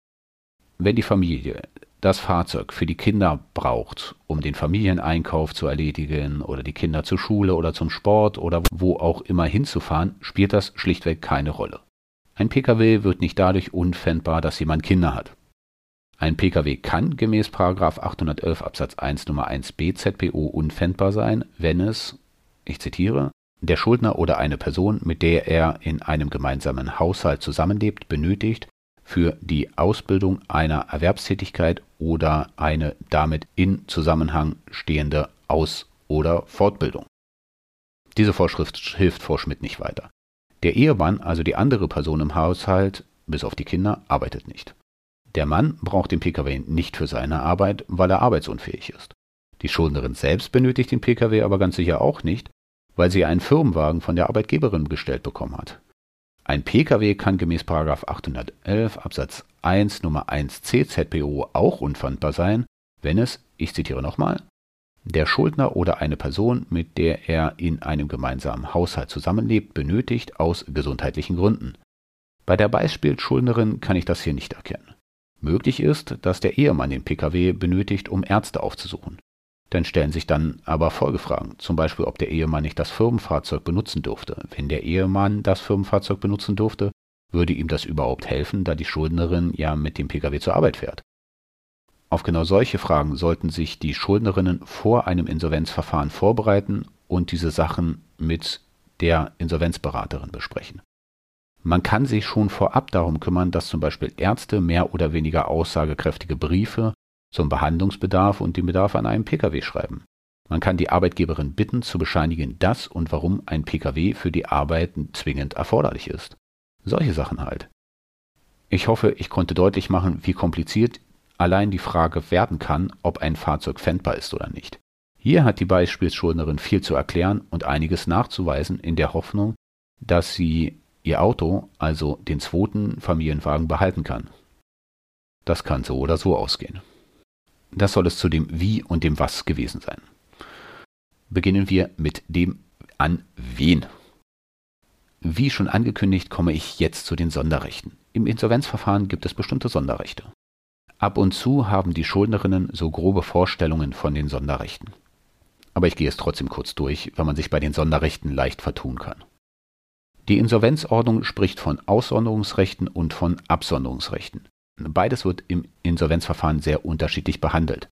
Wenn die Familie das Fahrzeug für die Kinder braucht, um den Familieneinkauf zu erledigen oder die Kinder zur Schule oder zum Sport oder wo auch immer hinzufahren, spielt das schlichtweg keine Rolle. Ein Pkw wird nicht dadurch unpfändbar, dass jemand Kinder hat. Ein Pkw kann gemäß 811 Absatz 1 Nummer 1b ZPO unpfändbar sein, wenn es, ich zitiere, der Schuldner oder eine Person, mit der er in einem gemeinsamen Haushalt zusammenlebt, benötigt für die Ausbildung einer Erwerbstätigkeit oder eine damit in Zusammenhang stehende Aus- oder Fortbildung. Diese Vorschrift hilft vor Schmidt nicht weiter. Der Ehemann, also die andere Person im Haushalt, bis auf die Kinder, arbeitet nicht. Der Mann braucht den Pkw nicht für seine Arbeit, weil er arbeitsunfähig ist. Die Schuldnerin selbst benötigt den Pkw aber ganz sicher auch nicht, weil sie einen Firmenwagen von der Arbeitgeberin gestellt bekommen hat. Ein Pkw kann gemäß 811 Absatz 1 Nummer 1 CZPO auch unpfandbar sein, wenn es, ich zitiere nochmal, der Schuldner oder eine Person, mit der er in einem gemeinsamen Haushalt zusammenlebt, benötigt aus gesundheitlichen Gründen. Bei der Beispielschuldnerin kann ich das hier nicht erkennen. Möglich ist, dass der Ehemann den Pkw benötigt, um Ärzte aufzusuchen. Dann stellen sich dann aber Folgefragen, zum Beispiel ob der Ehemann nicht das Firmenfahrzeug benutzen durfte. Wenn der Ehemann das Firmenfahrzeug benutzen durfte, würde ihm das überhaupt helfen, da die Schuldnerin ja mit dem Pkw zur Arbeit fährt. Auf genau solche Fragen sollten sich die Schuldnerinnen vor einem Insolvenzverfahren vorbereiten und diese Sachen mit der Insolvenzberaterin besprechen. Man kann sich schon vorab darum kümmern, dass zum Beispiel Ärzte mehr oder weniger aussagekräftige Briefe zum Behandlungsbedarf und dem Bedarf an einem Pkw schreiben. Man kann die Arbeitgeberin bitten, zu bescheinigen, dass und warum ein Pkw für die Arbeiten zwingend erforderlich ist. Solche Sachen halt. Ich hoffe, ich konnte deutlich machen, wie kompliziert allein die Frage werden kann, ob ein Fahrzeug pfändbar ist oder nicht. Hier hat die Beispielsschuldnerin viel zu erklären und einiges nachzuweisen in der Hoffnung, dass sie ihr Auto, also den zweiten Familienwagen, behalten kann. Das kann so oder so ausgehen. Das soll es zu dem Wie und dem Was gewesen sein. Beginnen wir mit dem An wen. Wie schon angekündigt, komme ich jetzt zu den Sonderrechten. Im Insolvenzverfahren gibt es bestimmte Sonderrechte. Ab und zu haben die Schuldnerinnen so grobe Vorstellungen von den Sonderrechten. Aber ich gehe es trotzdem kurz durch, weil man sich bei den Sonderrechten leicht vertun kann. Die Insolvenzordnung spricht von Aussonderungsrechten und von Absonderungsrechten. Beides wird im Insolvenzverfahren sehr unterschiedlich behandelt.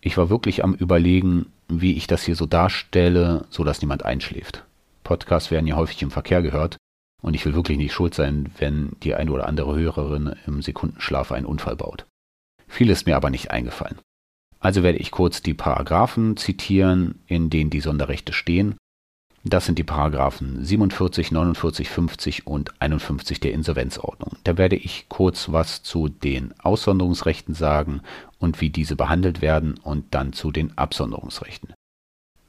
Ich war wirklich am Überlegen, wie ich das hier so darstelle, so dass niemand einschläft. Podcasts werden ja häufig im Verkehr gehört und ich will wirklich nicht schuld sein, wenn die eine oder andere Hörerin im Sekundenschlaf einen Unfall baut. Viel ist mir aber nicht eingefallen. Also werde ich kurz die Paragraphen zitieren, in denen die Sonderrechte stehen. Das sind die Paragraphen 47, 49, 50 und 51 der Insolvenzordnung. Da werde ich kurz was zu den Aussonderungsrechten sagen und wie diese behandelt werden und dann zu den Absonderungsrechten.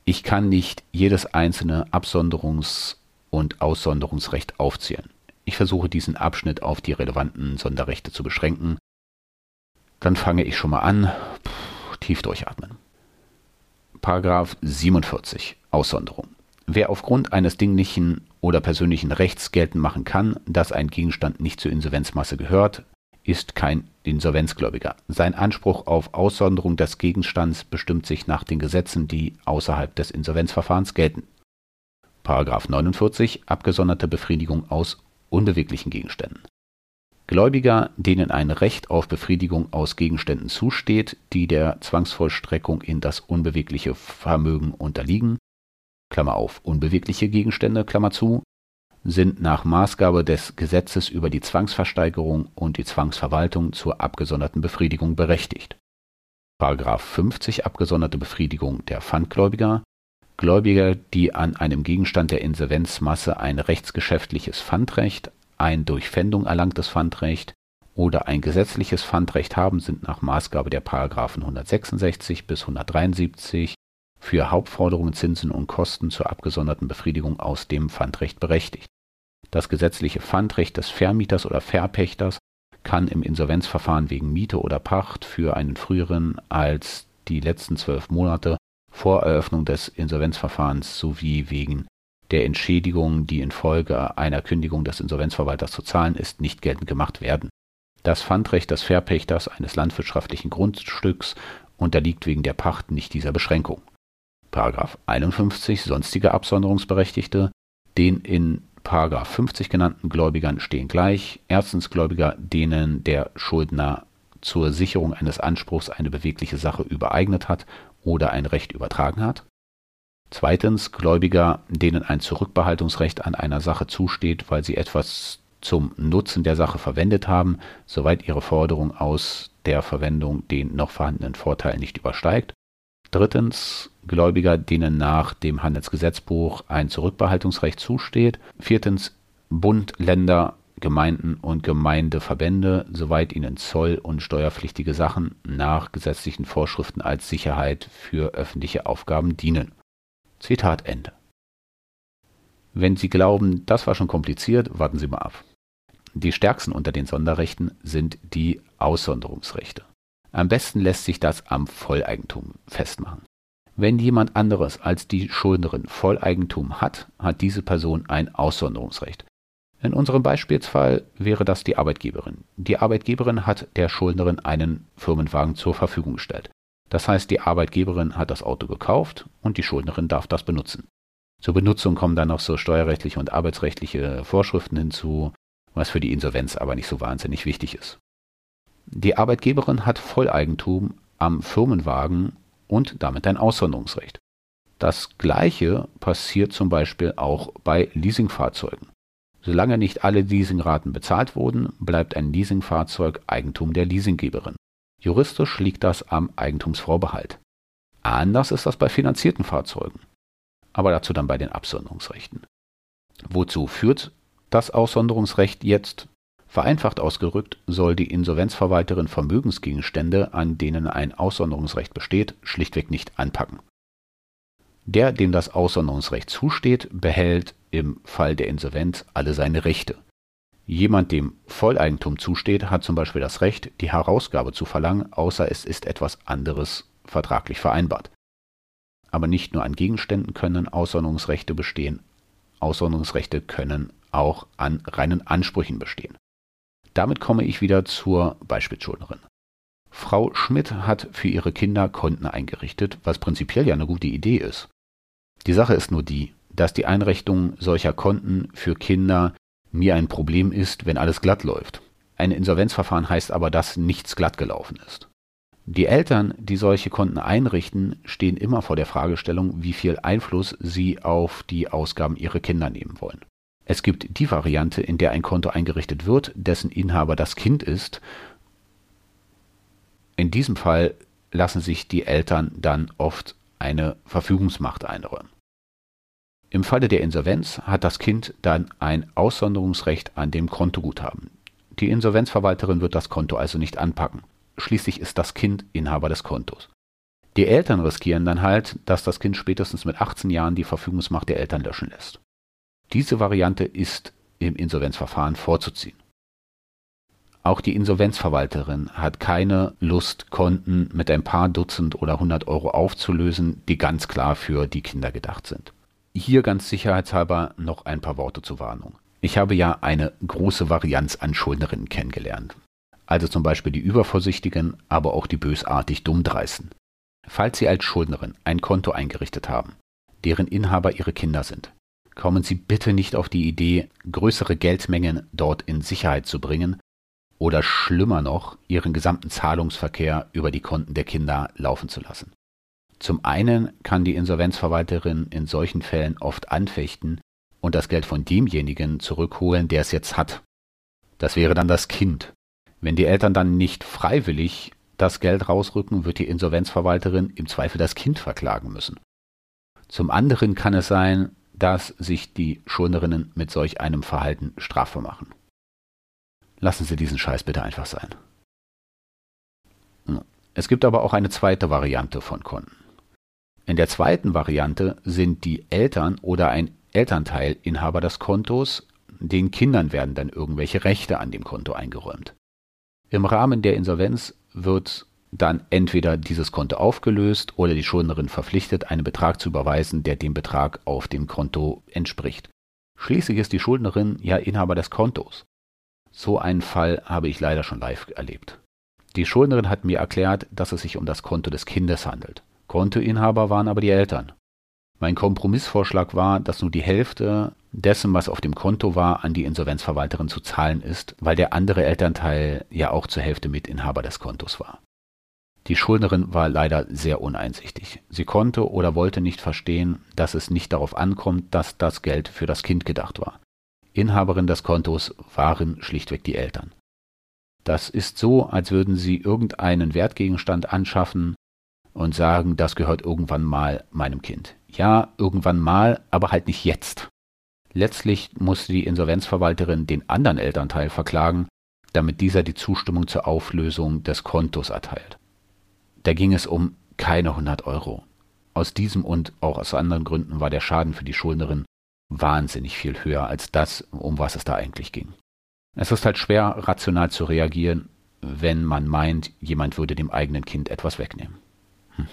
Ich kann nicht jedes einzelne Absonderungs- und Aussonderungsrecht aufzählen. Ich versuche diesen Abschnitt auf die relevanten Sonderrechte zu beschränken. Dann fange ich schon mal an. Puh, tief durchatmen. Paragraph 47 Aussonderung. Wer aufgrund eines dinglichen oder persönlichen Rechts geltend machen kann, dass ein Gegenstand nicht zur Insolvenzmasse gehört, ist kein Insolvenzgläubiger. Sein Anspruch auf Aussonderung des Gegenstands bestimmt sich nach den Gesetzen, die außerhalb des Insolvenzverfahrens gelten. Paragraph 49 Abgesonderte Befriedigung aus unbeweglichen Gegenständen. Gläubiger, denen ein Recht auf Befriedigung aus Gegenständen zusteht, die der Zwangsvollstreckung in das unbewegliche Vermögen unterliegen, Klammer auf, unbewegliche Gegenstände, Klammer zu, sind nach Maßgabe des Gesetzes über die Zwangsversteigerung und die Zwangsverwaltung zur abgesonderten Befriedigung berechtigt. Paragraph 50 Abgesonderte Befriedigung der Pfandgläubiger. Gläubiger, die an einem Gegenstand der Insolvenzmasse ein rechtsgeschäftliches Pfandrecht, ein durch Pfändung erlangtes Pfandrecht oder ein gesetzliches Pfandrecht haben, sind nach Maßgabe der Paragraphen 166 bis 173 für Hauptforderungen, Zinsen und Kosten zur abgesonderten Befriedigung aus dem Pfandrecht berechtigt. Das gesetzliche Pfandrecht des Vermieters oder Verpächters kann im Insolvenzverfahren wegen Miete oder Pacht für einen früheren als die letzten zwölf Monate vor Eröffnung des Insolvenzverfahrens sowie wegen der Entschädigung, die infolge einer Kündigung des Insolvenzverwalters zu zahlen ist, nicht geltend gemacht werden. Das Pfandrecht des Verpächters eines landwirtschaftlichen Grundstücks unterliegt wegen der Pacht nicht dieser Beschränkung. Paragraph 51 sonstige Absonderungsberechtigte, den in Paragraph 50 genannten Gläubigern stehen gleich. Erstens Gläubiger, denen der Schuldner zur Sicherung eines Anspruchs eine bewegliche Sache übereignet hat oder ein Recht übertragen hat. Zweitens Gläubiger, denen ein Zurückbehaltungsrecht an einer Sache zusteht, weil sie etwas zum Nutzen der Sache verwendet haben, soweit ihre Forderung aus der Verwendung den noch vorhandenen Vorteil nicht übersteigt. Drittens Gläubiger, denen nach dem Handelsgesetzbuch ein Zurückbehaltungsrecht zusteht. Viertens Bund, Länder, Gemeinden und Gemeindeverbände, soweit ihnen Zoll- und steuerpflichtige Sachen nach gesetzlichen Vorschriften als Sicherheit für öffentliche Aufgaben dienen. Zitat Ende. Wenn Sie glauben, das war schon kompliziert, warten Sie mal ab. Die stärksten unter den Sonderrechten sind die Aussonderungsrechte. Am besten lässt sich das am Volleigentum festmachen. Wenn jemand anderes als die Schuldnerin Volleigentum hat, hat diese Person ein Aussonderungsrecht. In unserem Beispielsfall wäre das die Arbeitgeberin. Die Arbeitgeberin hat der Schuldnerin einen Firmenwagen zur Verfügung gestellt. Das heißt, die Arbeitgeberin hat das Auto gekauft und die Schuldnerin darf das benutzen. Zur Benutzung kommen dann noch so steuerrechtliche und arbeitsrechtliche Vorschriften hinzu, was für die Insolvenz aber nicht so wahnsinnig wichtig ist. Die Arbeitgeberin hat Volleigentum am Firmenwagen und damit ein Aussonderungsrecht. Das gleiche passiert zum Beispiel auch bei Leasingfahrzeugen. Solange nicht alle Leasingraten bezahlt wurden, bleibt ein Leasingfahrzeug Eigentum der Leasinggeberin. Juristisch liegt das am Eigentumsvorbehalt. Anders ist das bei finanzierten Fahrzeugen. Aber dazu dann bei den Absonderungsrechten. Wozu führt das Aussonderungsrecht jetzt? Vereinfacht ausgerückt soll die Insolvenzverwalterin Vermögensgegenstände, an denen ein Aussonderungsrecht besteht, schlichtweg nicht anpacken. Der, dem das Aussonderungsrecht zusteht, behält im Fall der Insolvenz alle seine Rechte. Jemand, dem Volleigentum zusteht, hat zum Beispiel das Recht, die Herausgabe zu verlangen, außer es ist etwas anderes vertraglich vereinbart. Aber nicht nur an Gegenständen können Aussonderungsrechte bestehen, Aussonderungsrechte können auch an reinen Ansprüchen bestehen. Damit komme ich wieder zur Beispielschuldnerin. Frau Schmidt hat für ihre Kinder Konten eingerichtet, was prinzipiell ja eine gute Idee ist. Die Sache ist nur die, dass die Einrichtung solcher Konten für Kinder nie ein Problem ist, wenn alles glatt läuft. Ein Insolvenzverfahren heißt aber, dass nichts glatt gelaufen ist. Die Eltern, die solche Konten einrichten, stehen immer vor der Fragestellung, wie viel Einfluss sie auf die Ausgaben ihrer Kinder nehmen wollen. Es gibt die Variante, in der ein Konto eingerichtet wird, dessen Inhaber das Kind ist. In diesem Fall lassen sich die Eltern dann oft eine Verfügungsmacht einräumen. Im Falle der Insolvenz hat das Kind dann ein Aussonderungsrecht an dem Kontoguthaben. Die Insolvenzverwalterin wird das Konto also nicht anpacken. Schließlich ist das Kind Inhaber des Kontos. Die Eltern riskieren dann halt, dass das Kind spätestens mit 18 Jahren die Verfügungsmacht der Eltern löschen lässt. Diese Variante ist im Insolvenzverfahren vorzuziehen. Auch die Insolvenzverwalterin hat keine Lust, Konten mit ein paar Dutzend oder hundert Euro aufzulösen, die ganz klar für die Kinder gedacht sind. Hier ganz sicherheitshalber noch ein paar Worte zur Warnung. Ich habe ja eine große Varianz an Schuldnerinnen kennengelernt. Also zum Beispiel die Übervorsichtigen, aber auch die bösartig Dummdreisten. Falls Sie als Schuldnerin ein Konto eingerichtet haben, deren Inhaber Ihre Kinder sind, kommen Sie bitte nicht auf die Idee, größere Geldmengen dort in Sicherheit zu bringen oder schlimmer noch, Ihren gesamten Zahlungsverkehr über die Konten der Kinder laufen zu lassen. Zum einen kann die Insolvenzverwalterin in solchen Fällen oft anfechten und das Geld von demjenigen zurückholen, der es jetzt hat. Das wäre dann das Kind. Wenn die Eltern dann nicht freiwillig das Geld rausrücken, wird die Insolvenzverwalterin im Zweifel das Kind verklagen müssen. Zum anderen kann es sein, dass sich die Schuldnerinnen mit solch einem Verhalten strafbar machen. Lassen Sie diesen Scheiß bitte einfach sein. Es gibt aber auch eine zweite Variante von Konten. In der zweiten Variante sind die Eltern oder ein Elternteil Inhaber des Kontos, den Kindern werden dann irgendwelche Rechte an dem Konto eingeräumt. Im Rahmen der Insolvenz wird dann entweder dieses Konto aufgelöst oder die Schuldnerin verpflichtet, einen Betrag zu überweisen, der dem Betrag auf dem Konto entspricht. Schließlich ist die Schuldnerin ja Inhaber des Kontos. So einen Fall habe ich leider schon live erlebt. Die Schuldnerin hat mir erklärt, dass es sich um das Konto des Kindes handelt. Kontoinhaber waren aber die Eltern. Mein Kompromissvorschlag war, dass nur die Hälfte dessen, was auf dem Konto war, an die Insolvenzverwalterin zu zahlen ist, weil der andere Elternteil ja auch zur Hälfte Mitinhaber des Kontos war. Die Schuldnerin war leider sehr uneinsichtig. Sie konnte oder wollte nicht verstehen, dass es nicht darauf ankommt, dass das Geld für das Kind gedacht war. Inhaberin des Kontos waren schlichtweg die Eltern. Das ist so, als würden sie irgendeinen Wertgegenstand anschaffen und sagen, das gehört irgendwann mal meinem Kind. Ja, irgendwann mal, aber halt nicht jetzt. Letztlich musste die Insolvenzverwalterin den anderen Elternteil verklagen, damit dieser die Zustimmung zur Auflösung des Kontos erteilt. Da ging es um keine 100 Euro. Aus diesem und auch aus anderen Gründen war der Schaden für die Schuldnerin wahnsinnig viel höher als das, um was es da eigentlich ging. Es ist halt schwer, rational zu reagieren, wenn man meint, jemand würde dem eigenen Kind etwas wegnehmen. Hm.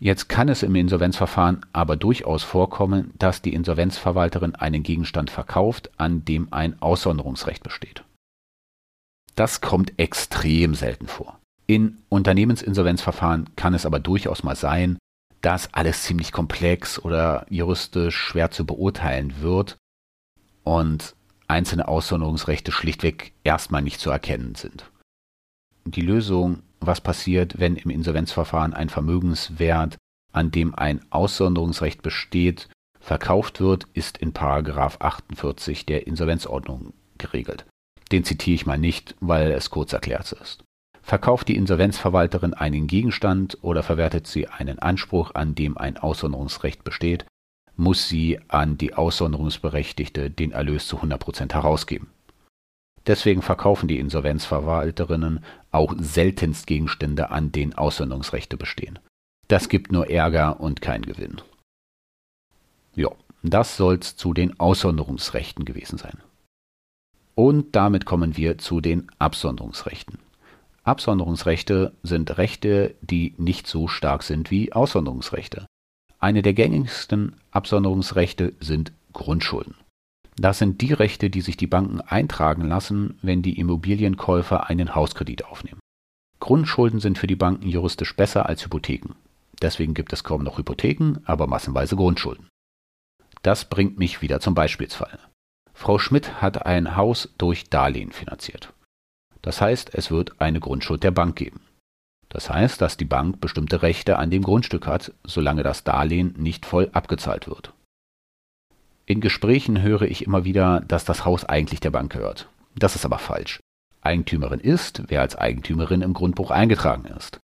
Jetzt kann es im Insolvenzverfahren aber durchaus vorkommen, dass die Insolvenzverwalterin einen Gegenstand verkauft, an dem ein Aussonderungsrecht besteht. Das kommt extrem selten vor. In Unternehmensinsolvenzverfahren kann es aber durchaus mal sein, dass alles ziemlich komplex oder juristisch schwer zu beurteilen wird und einzelne Aussonderungsrechte schlichtweg erstmal nicht zu erkennen sind. Die Lösung was passiert, wenn im Insolvenzverfahren ein Vermögenswert, an dem ein Aussonderungsrecht besteht, verkauft wird, ist in Paragraph 48 der Insolvenzordnung geregelt. Den zitiere ich mal nicht, weil es kurz erklärt ist. Verkauft die Insolvenzverwalterin einen Gegenstand oder verwertet sie einen Anspruch, an dem ein Aussonderungsrecht besteht, muss sie an die Aussonderungsberechtigte den Erlös zu 100% herausgeben. Deswegen verkaufen die Insolvenzverwalterinnen auch seltenst Gegenstände, an denen Aussonderungsrechte bestehen. Das gibt nur Ärger und keinen Gewinn. Ja, das soll's zu den Aussonderungsrechten gewesen sein. Und damit kommen wir zu den Absonderungsrechten. Absonderungsrechte sind Rechte, die nicht so stark sind wie Aussonderungsrechte. Eine der gängigsten Absonderungsrechte sind Grundschulden. Das sind die Rechte, die sich die Banken eintragen lassen, wenn die Immobilienkäufer einen Hauskredit aufnehmen. Grundschulden sind für die Banken juristisch besser als Hypotheken. Deswegen gibt es kaum noch Hypotheken, aber massenweise Grundschulden. Das bringt mich wieder zum Beispielsfall. Frau Schmidt hat ein Haus durch Darlehen finanziert. Das heißt, es wird eine Grundschuld der Bank geben. Das heißt, dass die Bank bestimmte Rechte an dem Grundstück hat, solange das Darlehen nicht voll abgezahlt wird. In Gesprächen höre ich immer wieder, dass das Haus eigentlich der Bank gehört. Das ist aber falsch. Eigentümerin ist, wer als Eigentümerin im Grundbuch eingetragen ist.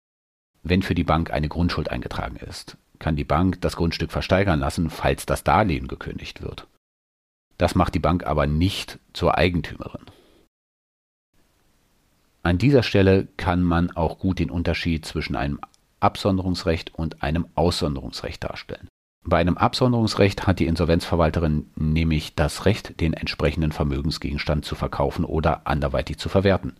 Wenn für die Bank eine Grundschuld eingetragen ist, kann die Bank das Grundstück versteigern lassen, falls das Darlehen gekündigt wird. Das macht die Bank aber nicht zur Eigentümerin. An dieser Stelle kann man auch gut den Unterschied zwischen einem Absonderungsrecht und einem Aussonderungsrecht darstellen. Bei einem Absonderungsrecht hat die Insolvenzverwalterin nämlich das Recht, den entsprechenden Vermögensgegenstand zu verkaufen oder anderweitig zu verwerten.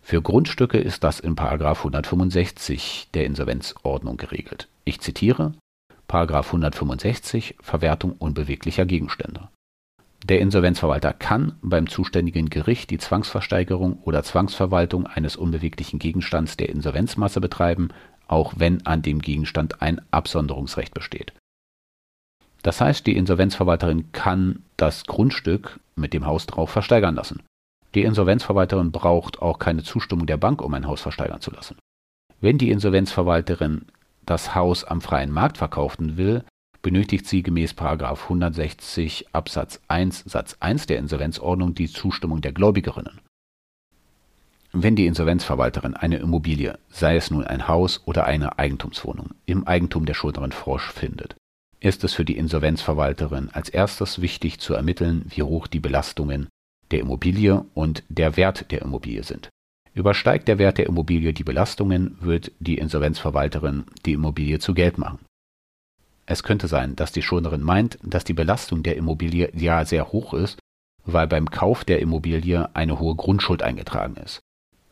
Für Grundstücke ist das in 165 der Insolvenzordnung geregelt. Ich zitiere 165 Verwertung unbeweglicher Gegenstände. Der Insolvenzverwalter kann beim zuständigen Gericht die Zwangsversteigerung oder Zwangsverwaltung eines unbeweglichen Gegenstands der Insolvenzmasse betreiben, auch wenn an dem Gegenstand ein Absonderungsrecht besteht. Das heißt, die Insolvenzverwalterin kann das Grundstück mit dem Haus drauf versteigern lassen. Die Insolvenzverwalterin braucht auch keine Zustimmung der Bank, um ein Haus versteigern zu lassen. Wenn die Insolvenzverwalterin das Haus am freien Markt verkaufen will, benötigt sie gemäß 160 Absatz 1 Satz 1 der Insolvenzordnung die Zustimmung der Gläubigerinnen. Wenn die Insolvenzverwalterin eine Immobilie, sei es nun ein Haus oder eine Eigentumswohnung, im Eigentum der Schuldnerin Frosch findet, ist es für die Insolvenzverwalterin als erstes wichtig zu ermitteln, wie hoch die Belastungen der Immobilie und der Wert der Immobilie sind. Übersteigt der Wert der Immobilie die Belastungen, wird die Insolvenzverwalterin die Immobilie zu Geld machen. Es könnte sein, dass die Schuldnerin meint, dass die Belastung der Immobilie ja sehr hoch ist, weil beim Kauf der Immobilie eine hohe Grundschuld eingetragen ist.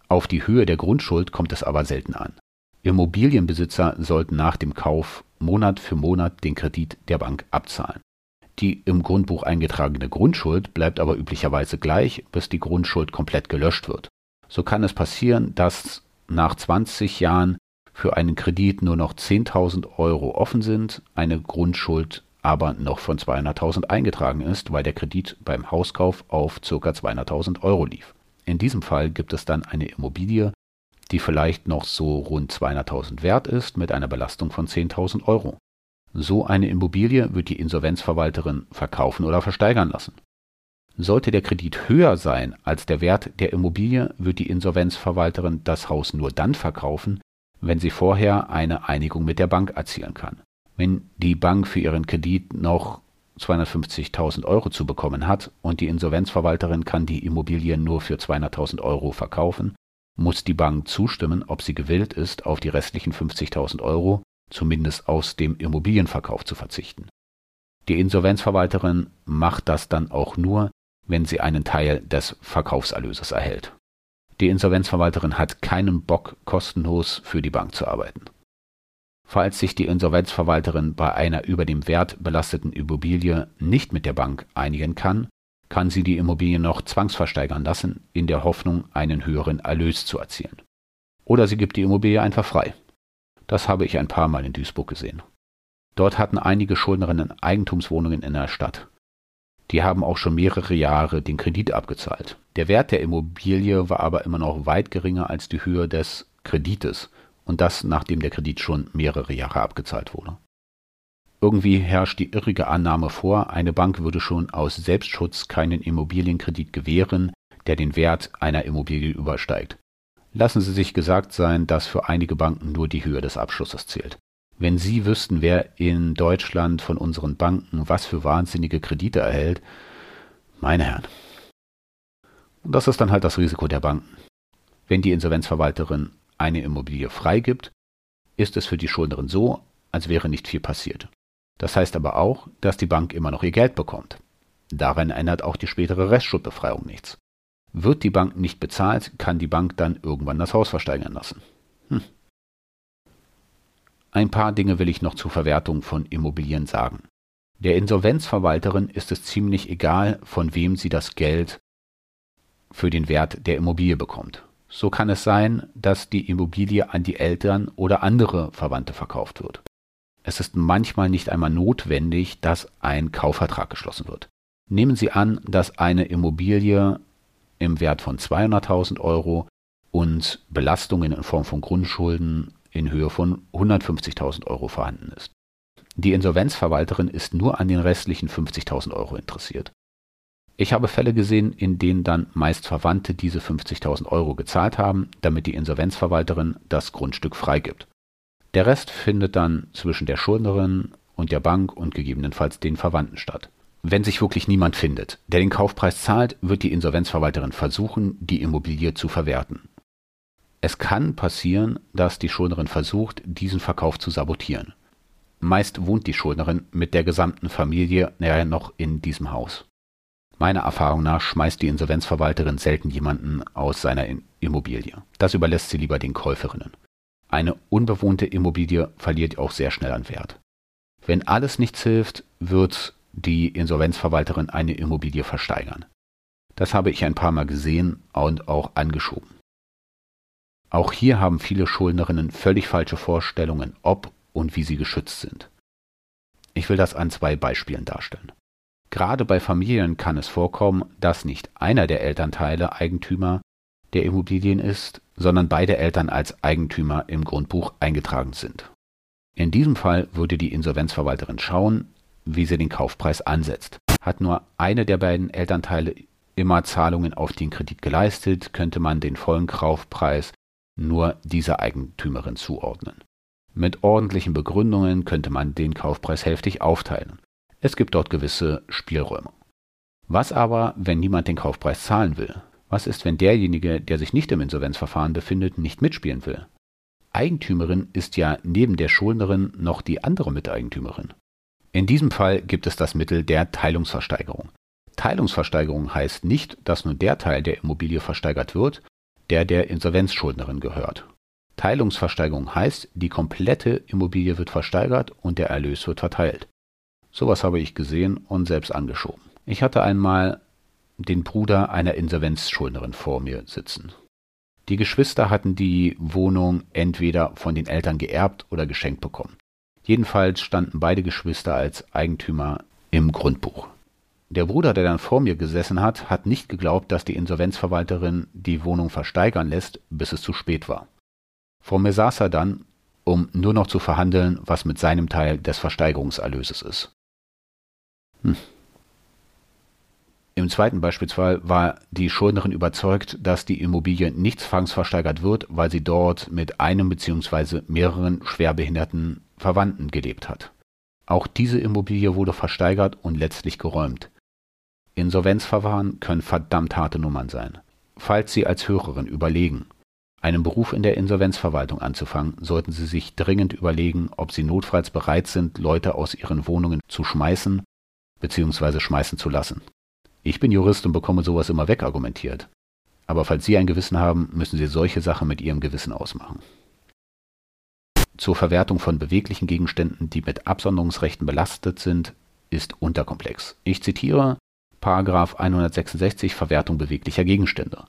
Auf die Höhe der Grundschuld kommt es aber selten an. Immobilienbesitzer sollten nach dem Kauf Monat für Monat den Kredit der Bank abzahlen. Die im Grundbuch eingetragene Grundschuld bleibt aber üblicherweise gleich, bis die Grundschuld komplett gelöscht wird. So kann es passieren, dass nach 20 Jahren für einen Kredit nur noch 10.000 Euro offen sind, eine Grundschuld aber noch von 200.000 eingetragen ist, weil der Kredit beim Hauskauf auf ca. 200.000 Euro lief. In diesem Fall gibt es dann eine Immobilie, die vielleicht noch so rund 200.000 wert ist, mit einer Belastung von 10.000 Euro. So eine Immobilie wird die Insolvenzverwalterin verkaufen oder versteigern lassen. Sollte der Kredit höher sein als der Wert der Immobilie, wird die Insolvenzverwalterin das Haus nur dann verkaufen, wenn sie vorher eine Einigung mit der Bank erzielen kann. Wenn die Bank für ihren Kredit noch 250.000 Euro zu bekommen hat und die Insolvenzverwalterin kann die Immobilie nur für 200.000 Euro verkaufen, muss die Bank zustimmen, ob sie gewillt ist, auf die restlichen 50.000 Euro zumindest aus dem Immobilienverkauf zu verzichten. Die Insolvenzverwalterin macht das dann auch nur, wenn sie einen Teil des Verkaufserlöses erhält. Die Insolvenzverwalterin hat keinen Bock, kostenlos für die Bank zu arbeiten. Falls sich die Insolvenzverwalterin bei einer über dem Wert belasteten Immobilie nicht mit der Bank einigen kann, kann sie die Immobilie noch zwangsversteigern lassen, in der Hoffnung, einen höheren Erlös zu erzielen. Oder sie gibt die Immobilie einfach frei. Das habe ich ein paar Mal in Duisburg gesehen. Dort hatten einige Schuldnerinnen Eigentumswohnungen in der Stadt. Die haben auch schon mehrere Jahre den Kredit abgezahlt. Der Wert der Immobilie war aber immer noch weit geringer als die Höhe des Kredites und das nachdem der Kredit schon mehrere Jahre abgezahlt wurde. Irgendwie herrscht die irrige Annahme vor, eine Bank würde schon aus Selbstschutz keinen Immobilienkredit gewähren, der den Wert einer Immobilie übersteigt. Lassen Sie sich gesagt sein, dass für einige Banken nur die Höhe des Abschlusses zählt. Wenn Sie wüssten, wer in Deutschland von unseren Banken was für wahnsinnige Kredite erhält, meine Herren. Und das ist dann halt das Risiko der Banken. Wenn die Insolvenzverwalterin eine Immobilie freigibt, ist es für die Schuldnerin so, als wäre nicht viel passiert. Das heißt aber auch, dass die Bank immer noch ihr Geld bekommt. Daran ändert auch die spätere Restschuldbefreiung nichts. Wird die Bank nicht bezahlt, kann die Bank dann irgendwann das Haus versteigern lassen. Hm. Ein paar Dinge will ich noch zur Verwertung von Immobilien sagen. Der Insolvenzverwalterin ist es ziemlich egal, von wem sie das Geld für den Wert der Immobilie bekommt. So kann es sein, dass die Immobilie an die Eltern oder andere Verwandte verkauft wird. Es ist manchmal nicht einmal notwendig, dass ein Kaufvertrag geschlossen wird. Nehmen Sie an, dass eine Immobilie im Wert von 200.000 Euro und Belastungen in Form von Grundschulden in Höhe von 150.000 Euro vorhanden ist. Die Insolvenzverwalterin ist nur an den restlichen 50.000 Euro interessiert. Ich habe Fälle gesehen, in denen dann meist Verwandte diese 50.000 Euro gezahlt haben, damit die Insolvenzverwalterin das Grundstück freigibt. Der Rest findet dann zwischen der Schuldnerin und der Bank und gegebenenfalls den Verwandten statt. Wenn sich wirklich niemand findet, der den Kaufpreis zahlt, wird die Insolvenzverwalterin versuchen, die Immobilie zu verwerten. Es kann passieren, dass die Schuldnerin versucht, diesen Verkauf zu sabotieren. Meist wohnt die Schuldnerin mit der gesamten Familie näher noch in diesem Haus. Meiner Erfahrung nach schmeißt die Insolvenzverwalterin selten jemanden aus seiner Immobilie. Das überlässt sie lieber den Käuferinnen. Eine unbewohnte Immobilie verliert auch sehr schnell an Wert. Wenn alles nichts hilft, wird die Insolvenzverwalterin eine Immobilie versteigern. Das habe ich ein paar Mal gesehen und auch angeschoben. Auch hier haben viele Schuldnerinnen völlig falsche Vorstellungen, ob und wie sie geschützt sind. Ich will das an zwei Beispielen darstellen. Gerade bei Familien kann es vorkommen, dass nicht einer der Elternteile Eigentümer der Immobilien ist, sondern beide Eltern als Eigentümer im Grundbuch eingetragen sind. In diesem Fall würde die Insolvenzverwalterin schauen, wie sie den Kaufpreis ansetzt. Hat nur eine der beiden Elternteile immer Zahlungen auf den Kredit geleistet, könnte man den vollen Kaufpreis nur dieser Eigentümerin zuordnen. Mit ordentlichen Begründungen könnte man den Kaufpreis hälftig aufteilen. Es gibt dort gewisse Spielräume. Was aber, wenn niemand den Kaufpreis zahlen will? Was ist, wenn derjenige, der sich nicht im Insolvenzverfahren befindet, nicht mitspielen will? Eigentümerin ist ja neben der Schuldnerin noch die andere Miteigentümerin. In diesem Fall gibt es das Mittel der Teilungsversteigerung. Teilungsversteigerung heißt nicht, dass nur der Teil der Immobilie versteigert wird, der der Insolvenzschuldnerin gehört. Teilungsversteigerung heißt, die komplette Immobilie wird versteigert und der Erlös wird verteilt. Sowas habe ich gesehen und selbst angeschoben. Ich hatte einmal den Bruder einer Insolvenzschuldnerin vor mir sitzen. Die Geschwister hatten die Wohnung entweder von den Eltern geerbt oder geschenkt bekommen. Jedenfalls standen beide Geschwister als Eigentümer im Grundbuch. Der Bruder, der dann vor mir gesessen hat, hat nicht geglaubt, dass die Insolvenzverwalterin die Wohnung versteigern lässt, bis es zu spät war. Vor mir saß er dann, um nur noch zu verhandeln, was mit seinem Teil des Versteigerungserlöses ist. Hm. Im zweiten Beispielsfall war die Schuldnerin überzeugt, dass die Immobilie nicht zwangsversteigert wird, weil sie dort mit einem bzw. mehreren schwerbehinderten Verwandten gelebt hat. Auch diese Immobilie wurde versteigert und letztlich geräumt. Insolvenzverfahren können verdammt harte Nummern sein. Falls Sie als Hörerin überlegen, einen Beruf in der Insolvenzverwaltung anzufangen, sollten Sie sich dringend überlegen, ob Sie notfalls bereit sind, Leute aus ihren Wohnungen zu schmeißen bzw. schmeißen zu lassen. Ich bin Jurist und bekomme sowas immer wegargumentiert. Aber falls Sie ein Gewissen haben, müssen Sie solche Sachen mit Ihrem Gewissen ausmachen. Zur Verwertung von beweglichen Gegenständen, die mit Absonderungsrechten belastet sind, ist unterkomplex. Ich zitiere 166 Verwertung beweglicher Gegenstände.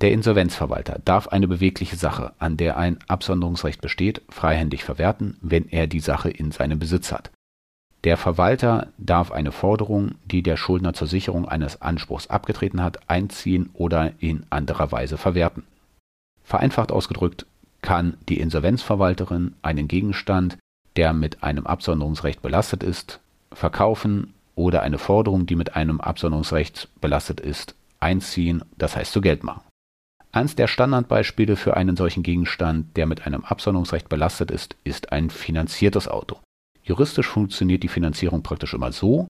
Der Insolvenzverwalter darf eine bewegliche Sache, an der ein Absonderungsrecht besteht, freihändig verwerten, wenn er die Sache in seinem Besitz hat. Der Verwalter darf eine Forderung, die der Schuldner zur Sicherung eines Anspruchs abgetreten hat, einziehen oder in anderer Weise verwerten. Vereinfacht ausgedrückt kann die Insolvenzverwalterin einen Gegenstand, der mit einem Absonderungsrecht belastet ist, verkaufen oder eine Forderung, die mit einem Absonderungsrecht belastet ist, einziehen, das heißt zu Geld machen. Eines der Standardbeispiele für einen solchen Gegenstand, der mit einem Absonderungsrecht belastet ist, ist ein finanziertes Auto. Juristisch funktioniert die Finanzierung praktisch immer so,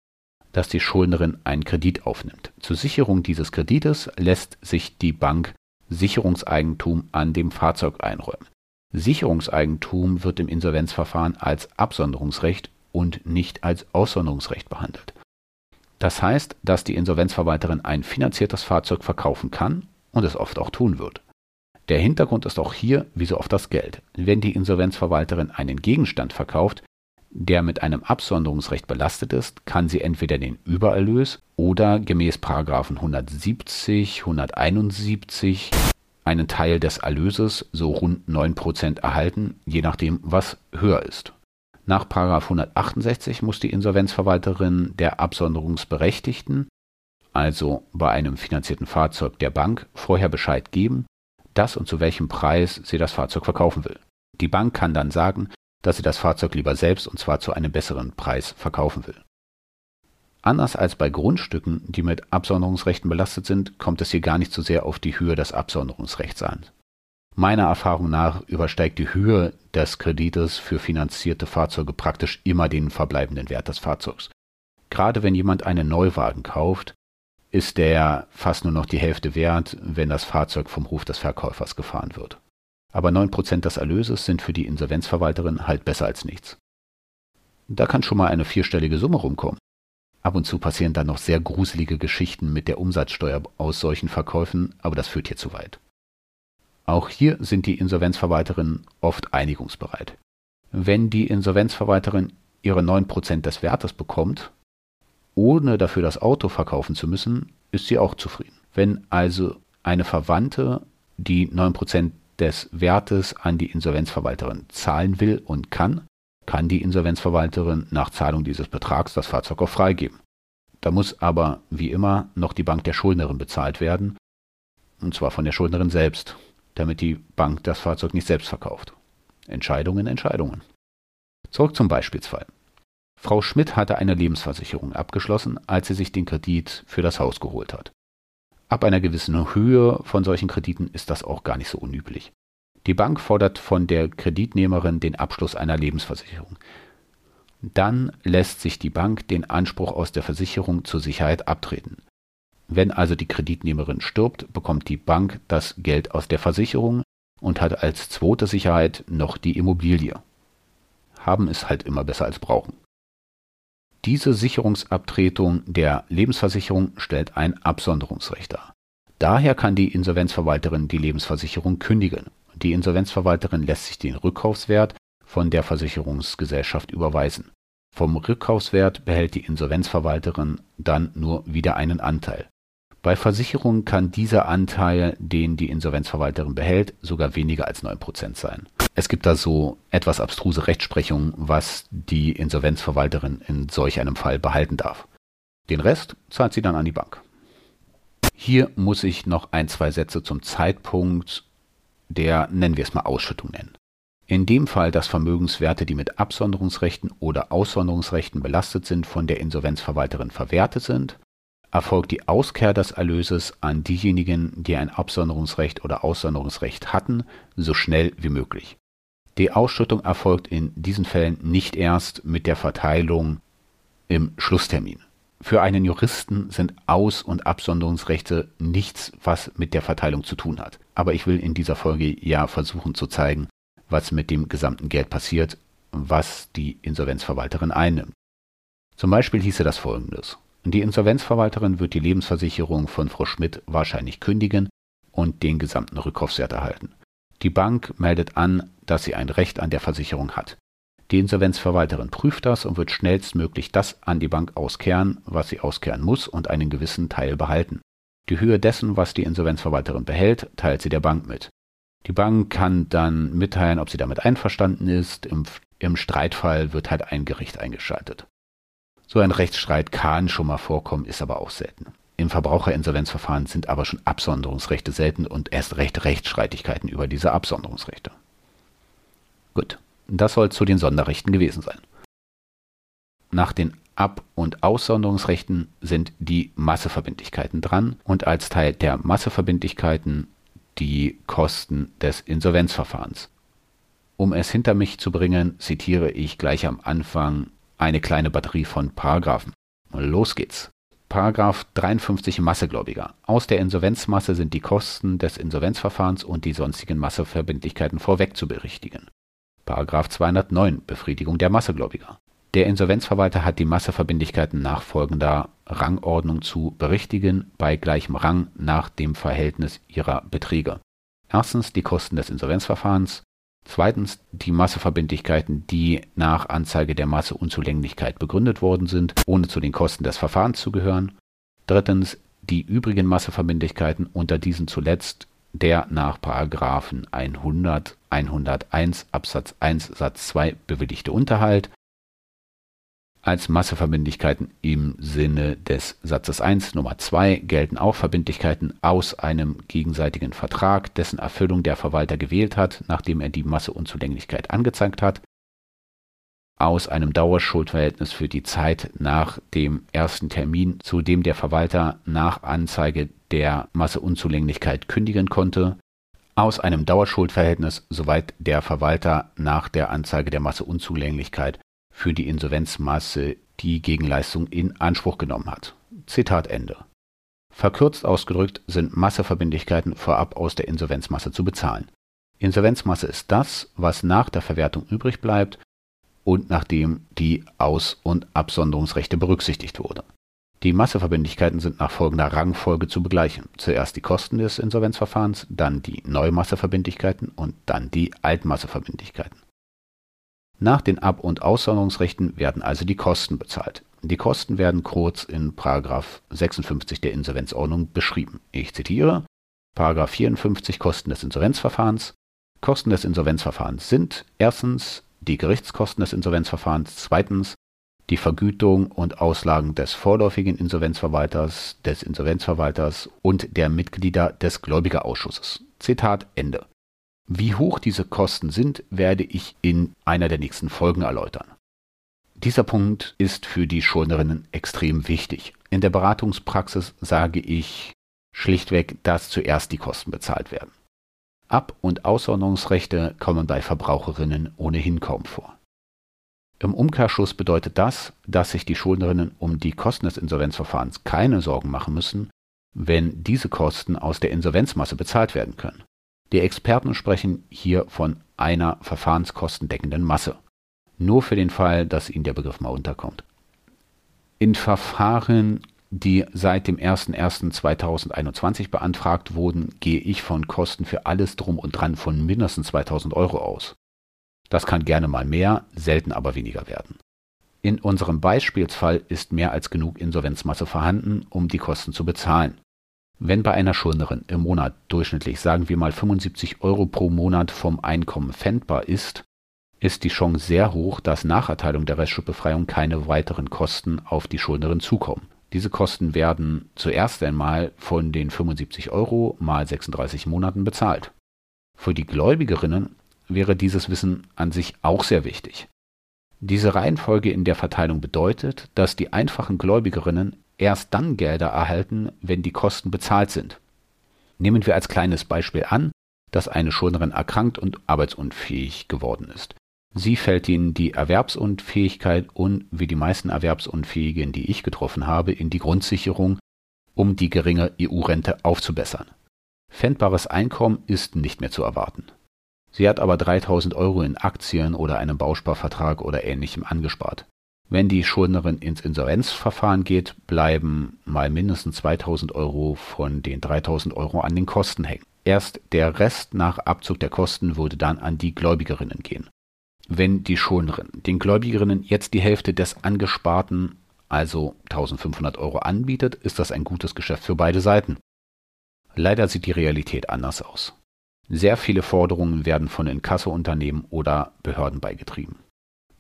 dass die Schuldnerin einen Kredit aufnimmt. Zur Sicherung dieses Kredites lässt sich die Bank Sicherungseigentum an dem Fahrzeug einräumen. Sicherungseigentum wird im Insolvenzverfahren als Absonderungsrecht und nicht als Aussonderungsrecht behandelt. Das heißt, dass die Insolvenzverwalterin ein finanziertes Fahrzeug verkaufen kann und es oft auch tun wird. Der Hintergrund ist auch hier wie so oft das Geld. Wenn die Insolvenzverwalterin einen Gegenstand verkauft, der mit einem Absonderungsrecht belastet ist, kann sie entweder den Übererlös oder gemäß 170, 171 einen Teil des Erlöses, so rund 9% erhalten, je nachdem, was höher ist. Nach 168 muss die Insolvenzverwalterin der Absonderungsberechtigten, also bei einem finanzierten Fahrzeug der Bank, vorher Bescheid geben, dass und zu welchem Preis sie das Fahrzeug verkaufen will. Die Bank kann dann sagen, dass sie das Fahrzeug lieber selbst und zwar zu einem besseren Preis verkaufen will. Anders als bei Grundstücken, die mit Absonderungsrechten belastet sind, kommt es hier gar nicht so sehr auf die Höhe des Absonderungsrechts an. Meiner Erfahrung nach übersteigt die Höhe des Kredites für finanzierte Fahrzeuge praktisch immer den verbleibenden Wert des Fahrzeugs. Gerade wenn jemand einen Neuwagen kauft, ist der fast nur noch die Hälfte wert, wenn das Fahrzeug vom Hof des Verkäufers gefahren wird. Aber 9% des Erlöses sind für die Insolvenzverwalterin halt besser als nichts. Da kann schon mal eine vierstellige Summe rumkommen. Ab und zu passieren dann noch sehr gruselige Geschichten mit der Umsatzsteuer aus solchen Verkäufen, aber das führt hier zu weit. Auch hier sind die Insolvenzverwalterinnen oft einigungsbereit. Wenn die Insolvenzverwalterin ihre 9% des Wertes bekommt, ohne dafür das Auto verkaufen zu müssen, ist sie auch zufrieden. Wenn also eine Verwandte die 9% des Wertes an die Insolvenzverwalterin zahlen will und kann, kann die Insolvenzverwalterin nach Zahlung dieses Betrags das Fahrzeug auch freigeben. Da muss aber, wie immer, noch die Bank der Schuldnerin bezahlt werden, und zwar von der Schuldnerin selbst, damit die Bank das Fahrzeug nicht selbst verkauft. Entscheidungen, Entscheidungen. Zurück zum Beispielsfall. Frau Schmidt hatte eine Lebensversicherung abgeschlossen, als sie sich den Kredit für das Haus geholt hat. Ab einer gewissen Höhe von solchen Krediten ist das auch gar nicht so unüblich. Die Bank fordert von der Kreditnehmerin den Abschluss einer Lebensversicherung. Dann lässt sich die Bank den Anspruch aus der Versicherung zur Sicherheit abtreten. Wenn also die Kreditnehmerin stirbt, bekommt die Bank das Geld aus der Versicherung und hat als zweite Sicherheit noch die Immobilie. Haben ist halt immer besser als brauchen. Diese Sicherungsabtretung der Lebensversicherung stellt ein Absonderungsrecht dar. Daher kann die Insolvenzverwalterin die Lebensversicherung kündigen. Die Insolvenzverwalterin lässt sich den Rückkaufswert von der Versicherungsgesellschaft überweisen. Vom Rückkaufswert behält die Insolvenzverwalterin dann nur wieder einen Anteil. Bei Versicherungen kann dieser Anteil, den die Insolvenzverwalterin behält, sogar weniger als 9% sein. Es gibt da so etwas abstruse Rechtsprechung, was die Insolvenzverwalterin in solch einem Fall behalten darf. Den Rest zahlt sie dann an die Bank. Hier muss ich noch ein, zwei Sätze zum Zeitpunkt der, nennen wir es mal, Ausschüttung nennen. In dem Fall, dass Vermögenswerte, die mit Absonderungsrechten oder Aussonderungsrechten belastet sind, von der Insolvenzverwalterin verwertet sind, erfolgt die Auskehr des Erlöses an diejenigen, die ein Absonderungsrecht oder Aussonderungsrecht hatten, so schnell wie möglich. Die Ausschüttung erfolgt in diesen Fällen nicht erst mit der Verteilung im Schlusstermin. Für einen Juristen sind Aus- und Absonderungsrechte nichts, was mit der Verteilung zu tun hat. Aber ich will in dieser Folge ja versuchen zu zeigen, was mit dem gesamten Geld passiert, was die Insolvenzverwalterin einnimmt. Zum Beispiel hieße das folgendes. Die Insolvenzverwalterin wird die Lebensversicherung von Frau Schmidt wahrscheinlich kündigen und den gesamten Rückkaufswert erhalten. Die Bank meldet an, dass sie ein Recht an der Versicherung hat. Die Insolvenzverwalterin prüft das und wird schnellstmöglich das an die Bank auskehren, was sie auskehren muss und einen gewissen Teil behalten. Die Höhe dessen, was die Insolvenzverwalterin behält, teilt sie der Bank mit. Die Bank kann dann mitteilen, ob sie damit einverstanden ist. Im, Im, Streitfall wird halt ein Gericht eingeschaltet. So ein Rechtsstreit kann schon mal vorkommen, ist aber auch selten. Im Verbraucherinsolvenzverfahren sind aber schon Absonderungsrechte selten und erst recht Rechtsstreitigkeiten über diese Absonderungsrechte. Gut, das soll zu den Sonderrechten gewesen sein. Nach den Ab- und Aussonderungsrechten sind die Masseverbindlichkeiten dran und als Teil der Masseverbindlichkeiten die Kosten des Insolvenzverfahrens. Um es hinter mich zu bringen, zitiere ich gleich am Anfang eine kleine Batterie von Paragraphen. Los geht's. Paragraph 53 Massegläubiger. Aus der Insolvenzmasse sind die Kosten des Insolvenzverfahrens und die sonstigen Masseverbindlichkeiten vorweg zu berichtigen. Paragraph 209 Befriedigung der Massegläubiger. Der Insolvenzverwalter hat die Masseverbindlichkeiten nach folgender Rangordnung zu berichtigen bei gleichem Rang nach dem Verhältnis ihrer Beträge. Erstens die Kosten des Insolvenzverfahrens, zweitens die Masseverbindlichkeiten, die nach Anzeige der Masseunzulänglichkeit begründet worden sind, ohne zu den Kosten des Verfahrens zu gehören, drittens die übrigen Masseverbindlichkeiten, unter diesen zuletzt der nach Paragraphen 100, 101 Absatz 1 Satz 2 bewilligte Unterhalt als Masseverbindlichkeiten im Sinne des Satzes 1 Nummer 2 gelten auch Verbindlichkeiten aus einem gegenseitigen Vertrag, dessen Erfüllung der Verwalter gewählt hat, nachdem er die Masseunzulänglichkeit angezeigt hat, aus einem Dauerschuldverhältnis für die Zeit nach dem ersten Termin, zu dem der Verwalter nach Anzeige der Masseunzulänglichkeit kündigen konnte, aus einem Dauerschuldverhältnis, soweit der Verwalter nach der Anzeige der Masseunzulänglichkeit für die Insolvenzmasse die Gegenleistung in Anspruch genommen hat. Zitat Ende. Verkürzt ausgedrückt sind Masseverbindlichkeiten vorab aus der Insolvenzmasse zu bezahlen. Insolvenzmasse ist das, was nach der Verwertung übrig bleibt und nachdem die Aus- und Absonderungsrechte berücksichtigt wurde. Die Masseverbindlichkeiten sind nach folgender Rangfolge zu begleichen. Zuerst die Kosten des Insolvenzverfahrens, dann die Neumasseverbindlichkeiten und dann die Altmasseverbindlichkeiten. Nach den Ab- und Aussonderungsrechten werden also die Kosten bezahlt. Die Kosten werden kurz in 56 der Insolvenzordnung beschrieben. Ich zitiere 54 Kosten des Insolvenzverfahrens. Kosten des Insolvenzverfahrens sind erstens die Gerichtskosten des Insolvenzverfahrens, zweitens die Vergütung und Auslagen des vorläufigen Insolvenzverwalters, des Insolvenzverwalters und der Mitglieder des Gläubigerausschusses. Zitat Ende. Wie hoch diese Kosten sind, werde ich in einer der nächsten Folgen erläutern. Dieser Punkt ist für die Schuldnerinnen extrem wichtig. In der Beratungspraxis sage ich schlichtweg, dass zuerst die Kosten bezahlt werden. Ab- und Aussonderungsrechte kommen bei Verbraucherinnen ohnehin kaum vor. Im Umkehrschluss bedeutet das, dass sich die Schuldnerinnen um die Kosten des Insolvenzverfahrens keine Sorgen machen müssen, wenn diese Kosten aus der Insolvenzmasse bezahlt werden können. Die Experten sprechen hier von einer verfahrenskostendeckenden Masse. Nur für den Fall, dass Ihnen der Begriff mal unterkommt. In Verfahren, die seit dem 01.01.2021 beantragt wurden, gehe ich von Kosten für alles drum und dran von mindestens 2000 Euro aus. Das kann gerne mal mehr, selten aber weniger werden. In unserem Beispielsfall ist mehr als genug Insolvenzmasse vorhanden, um die Kosten zu bezahlen. Wenn bei einer Schuldnerin im Monat durchschnittlich sagen wir mal 75 Euro pro Monat vom Einkommen fändbar ist, ist die Chance sehr hoch, dass nach Erteilung der Restschuldbefreiung keine weiteren Kosten auf die Schuldnerin zukommen. Diese Kosten werden zuerst einmal von den 75 Euro mal 36 Monaten bezahlt. Für die Gläubigerinnen wäre dieses Wissen an sich auch sehr wichtig. Diese Reihenfolge in der Verteilung bedeutet, dass die einfachen Gläubigerinnen erst dann Gelder erhalten, wenn die Kosten bezahlt sind. Nehmen wir als kleines Beispiel an, dass eine Schuldnerin erkrankt und arbeitsunfähig geworden ist. Sie fällt ihnen die Erwerbsunfähigkeit und, wie die meisten Erwerbsunfähigen, die ich getroffen habe, in die Grundsicherung, um die geringe EU-Rente aufzubessern. Fändbares Einkommen ist nicht mehr zu erwarten. Sie hat aber 3000 Euro in Aktien oder einem Bausparvertrag oder ähnlichem angespart. Wenn die Schuldnerin ins Insolvenzverfahren geht, bleiben mal mindestens 2000 Euro von den 3000 Euro an den Kosten hängen. Erst der Rest nach Abzug der Kosten würde dann an die Gläubigerinnen gehen. Wenn die Schuldnerin den Gläubigerinnen jetzt die Hälfte des angesparten, also 1500 Euro anbietet, ist das ein gutes Geschäft für beide Seiten. Leider sieht die Realität anders aus. Sehr viele Forderungen werden von Inkassounternehmen oder Behörden beigetrieben.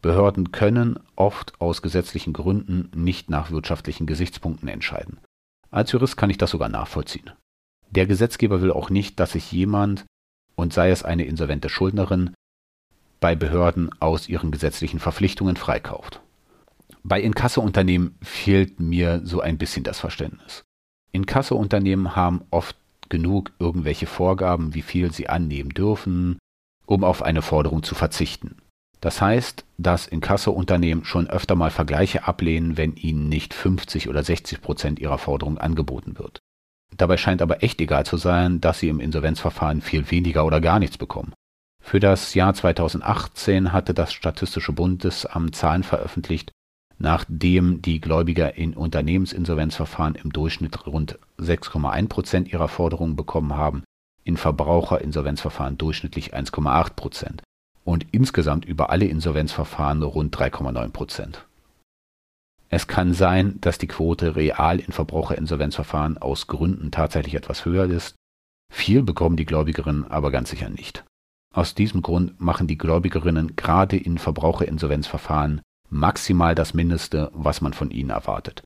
Behörden können oft aus gesetzlichen Gründen nicht nach wirtschaftlichen Gesichtspunkten entscheiden. Als Jurist kann ich das sogar nachvollziehen. Der Gesetzgeber will auch nicht, dass sich jemand, und sei es eine insolvente Schuldnerin, bei Behörden aus ihren gesetzlichen Verpflichtungen freikauft. Bei Inkassounternehmen fehlt mir so ein bisschen das Verständnis. Inkassounternehmen haben oft genug irgendwelche Vorgaben, wie viel sie annehmen dürfen, um auf eine Forderung zu verzichten. Das heißt, dass Inkasso-Unternehmen schon öfter mal Vergleiche ablehnen, wenn ihnen nicht 50 oder 60 Prozent ihrer Forderung angeboten wird. Dabei scheint aber echt egal zu sein, dass sie im Insolvenzverfahren viel weniger oder gar nichts bekommen. Für das Jahr 2018 hatte das Statistische Bundesamt Zahlen veröffentlicht, nachdem die Gläubiger in Unternehmensinsolvenzverfahren im Durchschnitt rund 6,1 Prozent ihrer Forderungen bekommen haben, in Verbraucherinsolvenzverfahren durchschnittlich 1,8 Prozent und insgesamt über alle Insolvenzverfahren rund 3,9 Prozent. Es kann sein, dass die Quote real in Verbraucherinsolvenzverfahren aus Gründen tatsächlich etwas höher ist. Viel bekommen die Gläubigerinnen aber ganz sicher nicht. Aus diesem Grund machen die Gläubigerinnen gerade in Verbraucherinsolvenzverfahren maximal das Mindeste, was man von ihnen erwartet.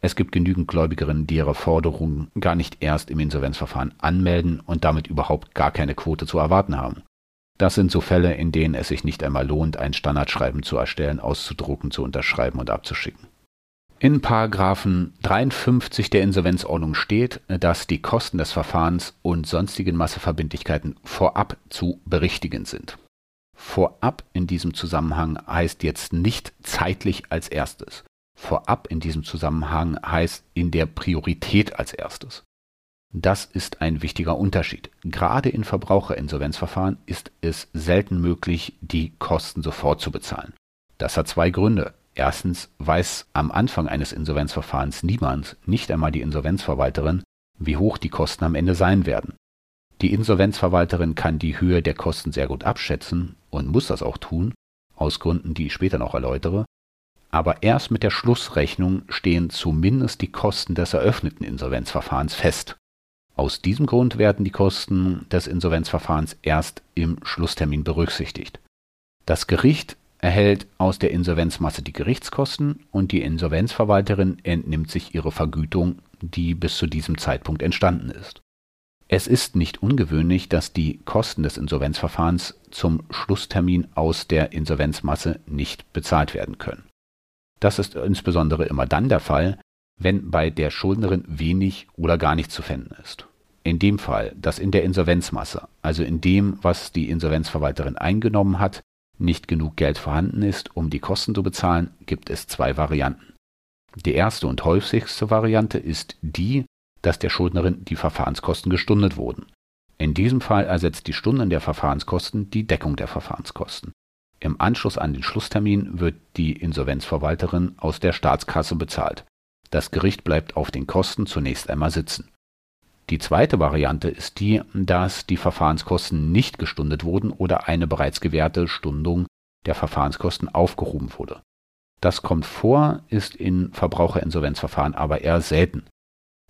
Es gibt genügend Gläubigerinnen, die ihre Forderungen gar nicht erst im Insolvenzverfahren anmelden und damit überhaupt gar keine Quote zu erwarten haben. Das sind so Fälle, in denen es sich nicht einmal lohnt, ein Standardschreiben zu erstellen, auszudrucken, zu unterschreiben und abzuschicken. In Paragraphen 53 der Insolvenzordnung steht, dass die Kosten des Verfahrens und sonstigen Masseverbindlichkeiten vorab zu berichtigen sind. Vorab in diesem Zusammenhang heißt jetzt nicht zeitlich als erstes. Vorab in diesem Zusammenhang heißt in der Priorität als erstes. Das ist ein wichtiger Unterschied. Gerade in Verbraucherinsolvenzverfahren ist es selten möglich, die Kosten sofort zu bezahlen. Das hat zwei Gründe. Erstens weiß am Anfang eines Insolvenzverfahrens niemand, nicht einmal die Insolvenzverwalterin, wie hoch die Kosten am Ende sein werden. Die Insolvenzverwalterin kann die Höhe der Kosten sehr gut abschätzen und muss das auch tun, aus Gründen, die ich später noch erläutere, aber erst mit der Schlussrechnung stehen zumindest die Kosten des eröffneten Insolvenzverfahrens fest. Aus diesem Grund werden die Kosten des Insolvenzverfahrens erst im Schlusstermin berücksichtigt. Das Gericht erhält aus der Insolvenzmasse die Gerichtskosten und die Insolvenzverwalterin entnimmt sich ihre Vergütung, die bis zu diesem Zeitpunkt entstanden ist. Es ist nicht ungewöhnlich, dass die Kosten des Insolvenzverfahrens zum Schlusstermin aus der Insolvenzmasse nicht bezahlt werden können. Das ist insbesondere immer dann der Fall, wenn bei der Schuldnerin wenig oder gar nichts zu finden ist. In dem Fall, dass in der Insolvenzmasse, also in dem, was die Insolvenzverwalterin eingenommen hat, nicht genug Geld vorhanden ist, um die Kosten zu bezahlen, gibt es zwei Varianten. Die erste und häufigste Variante ist die, dass der Schuldnerin die Verfahrenskosten gestundet wurden. In diesem Fall ersetzt die Stunden der Verfahrenskosten die Deckung der Verfahrenskosten. Im Anschluss an den Schlusstermin wird die Insolvenzverwalterin aus der Staatskasse bezahlt. Das Gericht bleibt auf den Kosten zunächst einmal sitzen. Die zweite Variante ist die, dass die Verfahrenskosten nicht gestundet wurden oder eine bereits gewährte Stundung der Verfahrenskosten aufgehoben wurde. Das kommt vor, ist in Verbraucherinsolvenzverfahren aber eher selten.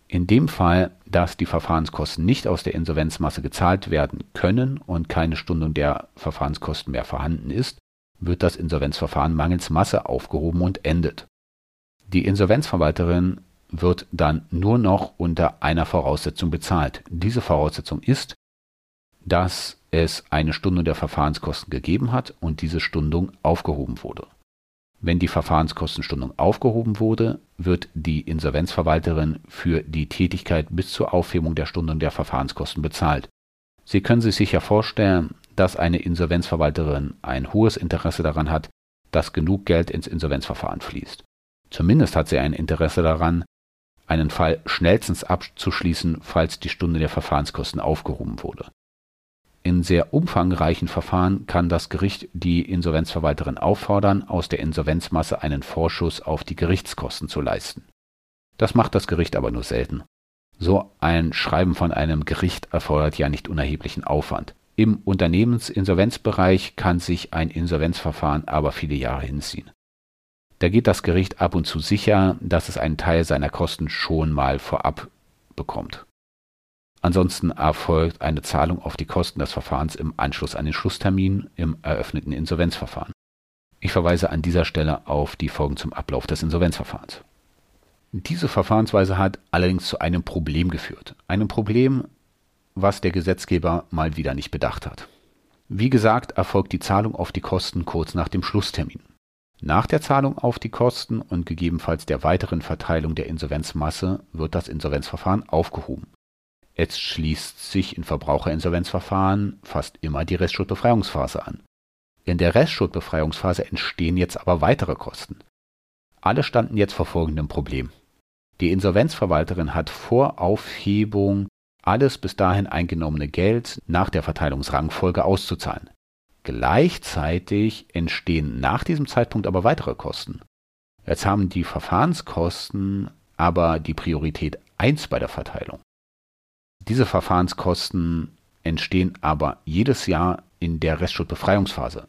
In dem Fall, dass die Verfahrenskosten nicht aus der Insolvenzmasse gezahlt werden können und keine Stundung der Verfahrenskosten mehr vorhanden ist, wird das Insolvenzverfahren mangels Masse aufgehoben und endet. Die Insolvenzverwalterin wird dann nur noch unter einer Voraussetzung bezahlt. Diese Voraussetzung ist, dass es eine Stundung der Verfahrenskosten gegeben hat und diese Stundung aufgehoben wurde. Wenn die Verfahrenskostenstundung aufgehoben wurde, wird die Insolvenzverwalterin für die Tätigkeit bis zur Aufhebung der Stundung der Verfahrenskosten bezahlt. Sie können sich sicher vorstellen, dass eine Insolvenzverwalterin ein hohes Interesse daran hat, dass genug Geld ins Insolvenzverfahren fließt. Zumindest hat sie ein Interesse daran, einen Fall schnellstens abzuschließen, falls die Stunde der Verfahrenskosten aufgehoben wurde. In sehr umfangreichen Verfahren kann das Gericht die Insolvenzverwalterin auffordern, aus der Insolvenzmasse einen Vorschuss auf die Gerichtskosten zu leisten. Das macht das Gericht aber nur selten. So ein Schreiben von einem Gericht erfordert ja nicht unerheblichen Aufwand. Im Unternehmensinsolvenzbereich kann sich ein Insolvenzverfahren aber viele Jahre hinziehen. Da geht das Gericht ab und zu sicher, dass es einen Teil seiner Kosten schon mal vorab bekommt. Ansonsten erfolgt eine Zahlung auf die Kosten des Verfahrens im Anschluss an den Schlusstermin im eröffneten Insolvenzverfahren. Ich verweise an dieser Stelle auf die Folgen zum Ablauf des Insolvenzverfahrens. Diese Verfahrensweise hat allerdings zu einem Problem geführt. Einem Problem, was der Gesetzgeber mal wieder nicht bedacht hat. Wie gesagt, erfolgt die Zahlung auf die Kosten kurz nach dem Schlusstermin. Nach der Zahlung auf die Kosten und gegebenenfalls der weiteren Verteilung der Insolvenzmasse wird das Insolvenzverfahren aufgehoben. Es schließt sich in Verbraucherinsolvenzverfahren fast immer die Restschuldbefreiungsphase an. In der Restschuldbefreiungsphase entstehen jetzt aber weitere Kosten. Alle standen jetzt vor folgendem Problem. Die Insolvenzverwalterin hat vor Aufhebung alles bis dahin eingenommene Geld nach der Verteilungsrangfolge auszuzahlen. Gleichzeitig entstehen nach diesem Zeitpunkt aber weitere Kosten. Jetzt haben die Verfahrenskosten aber die Priorität 1 bei der Verteilung. Diese Verfahrenskosten entstehen aber jedes Jahr in der Restschuldbefreiungsphase.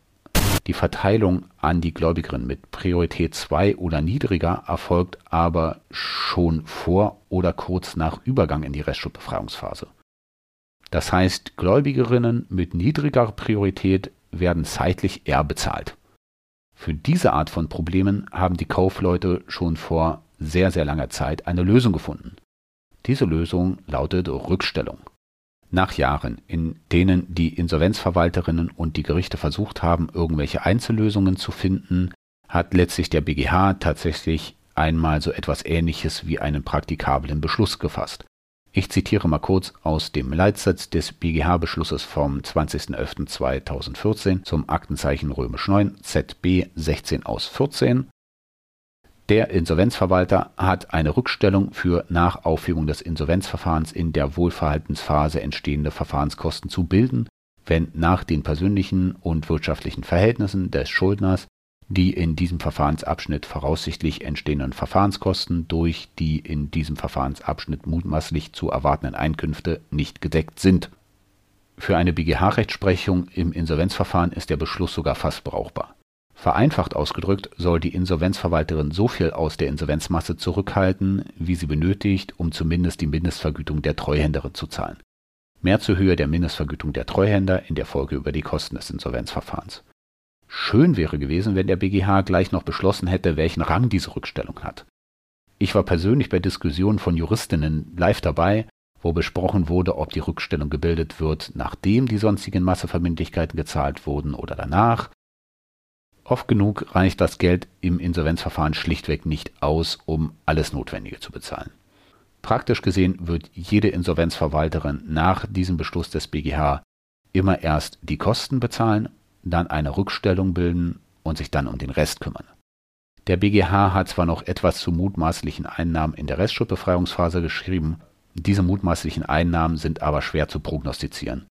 Die Verteilung an die Gläubigerin mit Priorität 2 oder niedriger erfolgt aber schon vor oder kurz nach Übergang in die Restschuldbefreiungsphase. Das heißt, Gläubigerinnen mit niedriger Priorität werden zeitlich eher bezahlt. Für diese Art von Problemen haben die Kaufleute schon vor sehr, sehr langer Zeit eine Lösung gefunden. Diese Lösung lautet Rückstellung. Nach Jahren, in denen die Insolvenzverwalterinnen und die Gerichte versucht haben, irgendwelche Einzellösungen zu finden, hat letztlich der BGH tatsächlich einmal so etwas Ähnliches wie einen praktikablen Beschluss gefasst. Ich zitiere mal kurz aus dem Leitsatz des BGH-Beschlusses vom 20.11.2014 zum Aktenzeichen römisch 9 ZB 16 aus 14. Der Insolvenzverwalter hat eine Rückstellung für nach Aufhebung des Insolvenzverfahrens in der Wohlverhaltensphase entstehende Verfahrenskosten zu bilden, wenn nach den persönlichen und wirtschaftlichen Verhältnissen des Schuldners die in diesem Verfahrensabschnitt voraussichtlich entstehenden Verfahrenskosten durch die in diesem Verfahrensabschnitt mutmaßlich zu erwartenden Einkünfte nicht gedeckt sind. Für eine BGH-Rechtsprechung im Insolvenzverfahren ist der Beschluss sogar fast brauchbar. Vereinfacht ausgedrückt soll die Insolvenzverwalterin so viel aus der Insolvenzmasse zurückhalten, wie sie benötigt, um zumindest die Mindestvergütung der Treuhänderin zu zahlen. Mehr zur Höhe der Mindestvergütung der Treuhänder in der Folge über die Kosten des Insolvenzverfahrens. Schön wäre gewesen, wenn der BGH gleich noch beschlossen hätte, welchen Rang diese Rückstellung hat. Ich war persönlich bei Diskussionen von Juristinnen live dabei, wo besprochen wurde, ob die Rückstellung gebildet wird, nachdem die sonstigen Masseverbindlichkeiten gezahlt wurden oder danach. Oft genug reicht das Geld im Insolvenzverfahren schlichtweg nicht aus, um alles Notwendige zu bezahlen. Praktisch gesehen wird jede Insolvenzverwalterin nach diesem Beschluss des BGH immer erst die Kosten bezahlen dann eine Rückstellung bilden und sich dann um den Rest kümmern. Der BGH hat zwar noch etwas zu mutmaßlichen Einnahmen in der Restschuldbefreiungsphase geschrieben, diese mutmaßlichen Einnahmen sind aber schwer zu prognostizieren.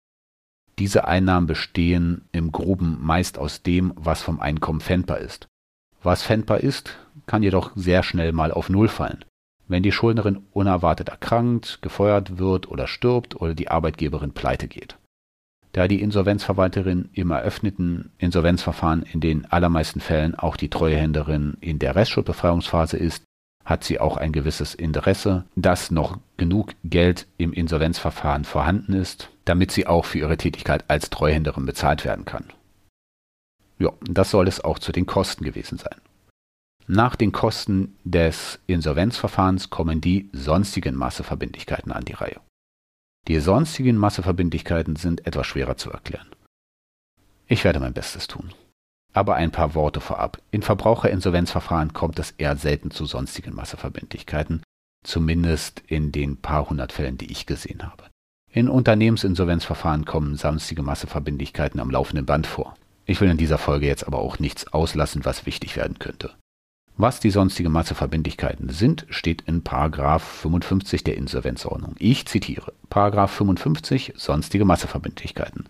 Diese Einnahmen bestehen im Groben meist aus dem, was vom Einkommen fändbar ist. Was fändbar ist, kann jedoch sehr schnell mal auf Null fallen. Wenn die Schuldnerin unerwartet erkrankt, gefeuert wird oder stirbt oder die Arbeitgeberin pleite geht da die Insolvenzverwalterin im eröffneten Insolvenzverfahren in den allermeisten Fällen auch die Treuhänderin in der Restschuldbefreiungsphase ist, hat sie auch ein gewisses Interesse, dass noch genug Geld im Insolvenzverfahren vorhanden ist, damit sie auch für ihre Tätigkeit als Treuhänderin bezahlt werden kann. Ja, das soll es auch zu den Kosten gewesen sein. Nach den Kosten des Insolvenzverfahrens kommen die sonstigen Masseverbindlichkeiten an die Reihe. Die sonstigen Masseverbindlichkeiten sind etwas schwerer zu erklären. Ich werde mein Bestes tun. Aber ein paar Worte vorab. In Verbraucherinsolvenzverfahren kommt es eher selten zu sonstigen Masseverbindlichkeiten, zumindest in den paar hundert Fällen, die ich gesehen habe. In Unternehmensinsolvenzverfahren kommen sonstige Masseverbindlichkeiten am laufenden Band vor. Ich will in dieser Folge jetzt aber auch nichts auslassen, was wichtig werden könnte. Was die sonstigen Masseverbindlichkeiten sind, steht in Paragraph 55 der Insolvenzordnung. Ich zitiere Paragraph 55 sonstige Masseverbindlichkeiten.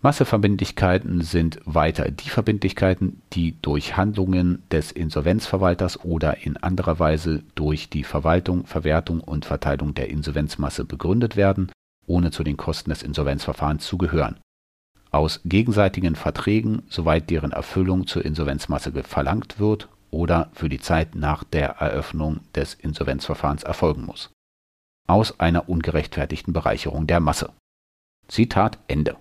Masseverbindlichkeiten sind weiter die Verbindlichkeiten, die durch Handlungen des Insolvenzverwalters oder in anderer Weise durch die Verwaltung, Verwertung und Verteilung der Insolvenzmasse begründet werden, ohne zu den Kosten des Insolvenzverfahrens zu gehören. Aus gegenseitigen Verträgen, soweit deren Erfüllung zur Insolvenzmasse verlangt wird oder für die Zeit nach der Eröffnung des Insolvenzverfahrens erfolgen muss. Aus einer ungerechtfertigten Bereicherung der Masse. Zitat Ende.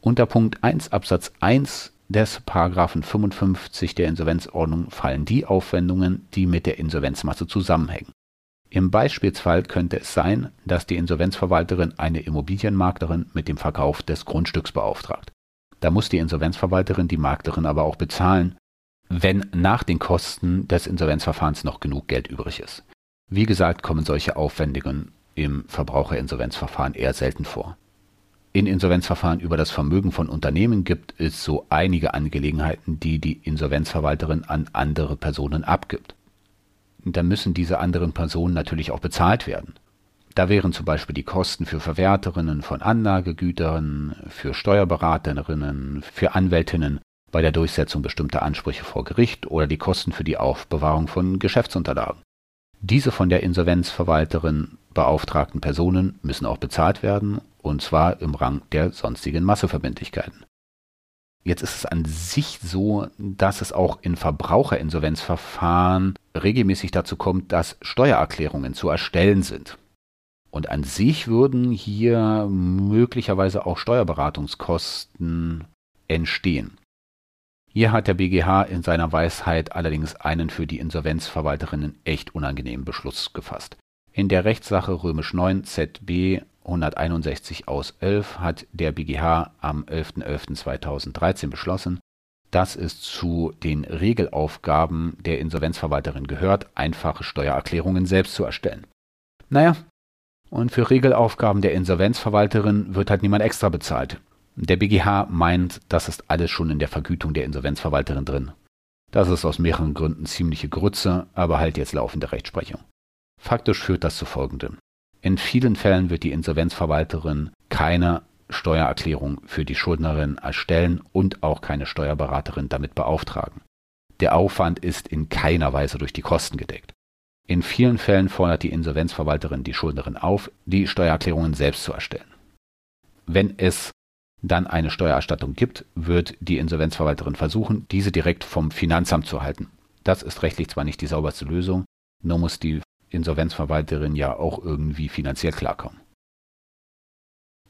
Unter Punkt 1 Absatz 1 des Paragraphen 55 der Insolvenzordnung fallen die Aufwendungen, die mit der Insolvenzmasse zusammenhängen. Im Beispielsfall könnte es sein, dass die Insolvenzverwalterin eine Immobilienmaklerin mit dem Verkauf des Grundstücks beauftragt. Da muss die Insolvenzverwalterin die Maklerin aber auch bezahlen, wenn nach den Kosten des Insolvenzverfahrens noch genug Geld übrig ist. Wie gesagt, kommen solche Aufwendungen im Verbraucherinsolvenzverfahren eher selten vor. In Insolvenzverfahren über das Vermögen von Unternehmen gibt es so einige Angelegenheiten, die die Insolvenzverwalterin an andere Personen abgibt. Da müssen diese anderen Personen natürlich auch bezahlt werden. Da wären zum Beispiel die Kosten für Verwerterinnen von Anlagegütern, für Steuerberaterinnen, für Anwältinnen bei der Durchsetzung bestimmter Ansprüche vor Gericht oder die Kosten für die Aufbewahrung von Geschäftsunterlagen. Diese von der Insolvenzverwalterin beauftragten Personen müssen auch bezahlt werden, und zwar im Rang der sonstigen Masseverbindlichkeiten. Jetzt ist es an sich so, dass es auch in Verbraucherinsolvenzverfahren regelmäßig dazu kommt, dass Steuererklärungen zu erstellen sind. Und an sich würden hier möglicherweise auch Steuerberatungskosten entstehen. Hier hat der BGH in seiner Weisheit allerdings einen für die Insolvenzverwalterinnen echt unangenehmen Beschluss gefasst. In der Rechtssache Römisch 9 ZB 161 aus 11 hat der BGH am 11.11.2013 beschlossen, dass es zu den Regelaufgaben der Insolvenzverwalterin gehört, einfache Steuererklärungen selbst zu erstellen. Naja, und für Regelaufgaben der Insolvenzverwalterin wird halt niemand extra bezahlt. Der BGH meint, das ist alles schon in der Vergütung der Insolvenzverwalterin drin. Das ist aus mehreren Gründen ziemliche Grütze, aber halt jetzt laufende Rechtsprechung. Faktisch führt das zu folgendem. In vielen Fällen wird die Insolvenzverwalterin keine Steuererklärung für die Schuldnerin erstellen und auch keine Steuerberaterin damit beauftragen. Der Aufwand ist in keiner Weise durch die Kosten gedeckt. In vielen Fällen fordert die Insolvenzverwalterin die Schuldnerin auf, die Steuererklärungen selbst zu erstellen. Wenn es dann eine Steuererstattung gibt, wird die Insolvenzverwalterin versuchen, diese direkt vom Finanzamt zu erhalten. Das ist rechtlich zwar nicht die sauberste Lösung, nur muss die Insolvenzverwalterin ja auch irgendwie finanziell klarkommen.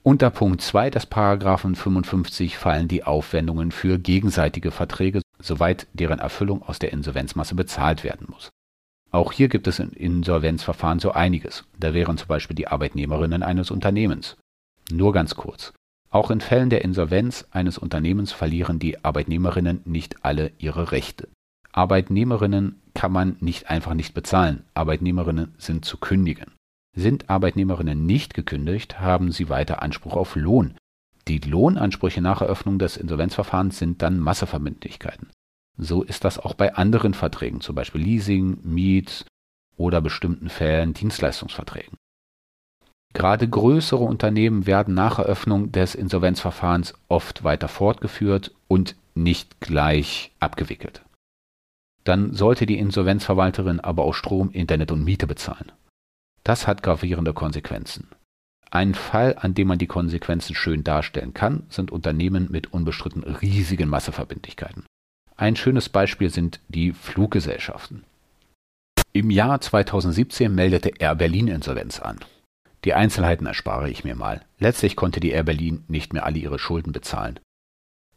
Unter Punkt 2 des Paragraphen 55 fallen die Aufwendungen für gegenseitige Verträge, soweit deren Erfüllung aus der Insolvenzmasse bezahlt werden muss. Auch hier gibt es in Insolvenzverfahren so einiges. Da wären zum Beispiel die Arbeitnehmerinnen eines Unternehmens. Nur ganz kurz. Auch in Fällen der Insolvenz eines Unternehmens verlieren die Arbeitnehmerinnen nicht alle ihre Rechte. Arbeitnehmerinnen kann man nicht einfach nicht bezahlen. Arbeitnehmerinnen sind zu kündigen. Sind Arbeitnehmerinnen nicht gekündigt, haben sie weiter Anspruch auf Lohn. Die Lohnansprüche nach Eröffnung des Insolvenzverfahrens sind dann Masseverbindlichkeiten. So ist das auch bei anderen Verträgen, zum Beispiel Leasing, Miet oder bestimmten Fällen Dienstleistungsverträgen. Gerade größere Unternehmen werden nach Eröffnung des Insolvenzverfahrens oft weiter fortgeführt und nicht gleich abgewickelt. Dann sollte die Insolvenzverwalterin aber auch Strom, Internet und Miete bezahlen. Das hat gravierende Konsequenzen. Ein Fall, an dem man die Konsequenzen schön darstellen kann, sind Unternehmen mit unbestritten riesigen Masseverbindlichkeiten. Ein schönes Beispiel sind die Fluggesellschaften. Im Jahr 2017 meldete Air Berlin Insolvenz an. Die Einzelheiten erspare ich mir mal. Letztlich konnte die Air Berlin nicht mehr alle ihre Schulden bezahlen.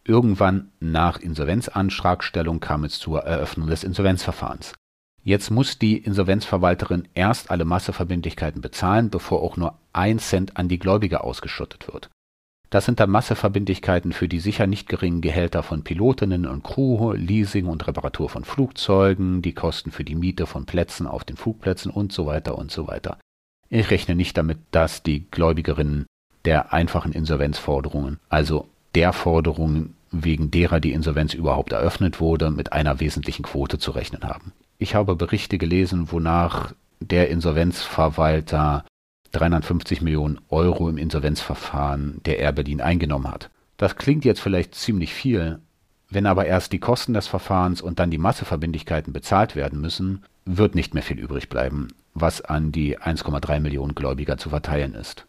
Irgendwann nach Insolvenzantragstellung kam es zur Eröffnung des Insolvenzverfahrens. Jetzt muss die Insolvenzverwalterin erst alle Masseverbindlichkeiten bezahlen, bevor auch nur ein Cent an die Gläubiger ausgeschüttet wird. Das sind dann Masseverbindlichkeiten für die sicher nicht geringen Gehälter von Pilotinnen und Crew, Leasing und Reparatur von Flugzeugen, die Kosten für die Miete von Plätzen auf den Flugplätzen und so weiter und so weiter. Ich rechne nicht damit, dass die Gläubigerinnen der einfachen Insolvenzforderungen, also der Forderungen, wegen derer die Insolvenz überhaupt eröffnet wurde, mit einer wesentlichen Quote zu rechnen haben. Ich habe Berichte gelesen, wonach der Insolvenzverwalter 350 Millionen Euro im Insolvenzverfahren der Air Berlin eingenommen hat. Das klingt jetzt vielleicht ziemlich viel, wenn aber erst die Kosten des Verfahrens und dann die Masseverbindlichkeiten bezahlt werden müssen, wird nicht mehr viel übrig bleiben, was an die 1,3 Millionen Gläubiger zu verteilen ist.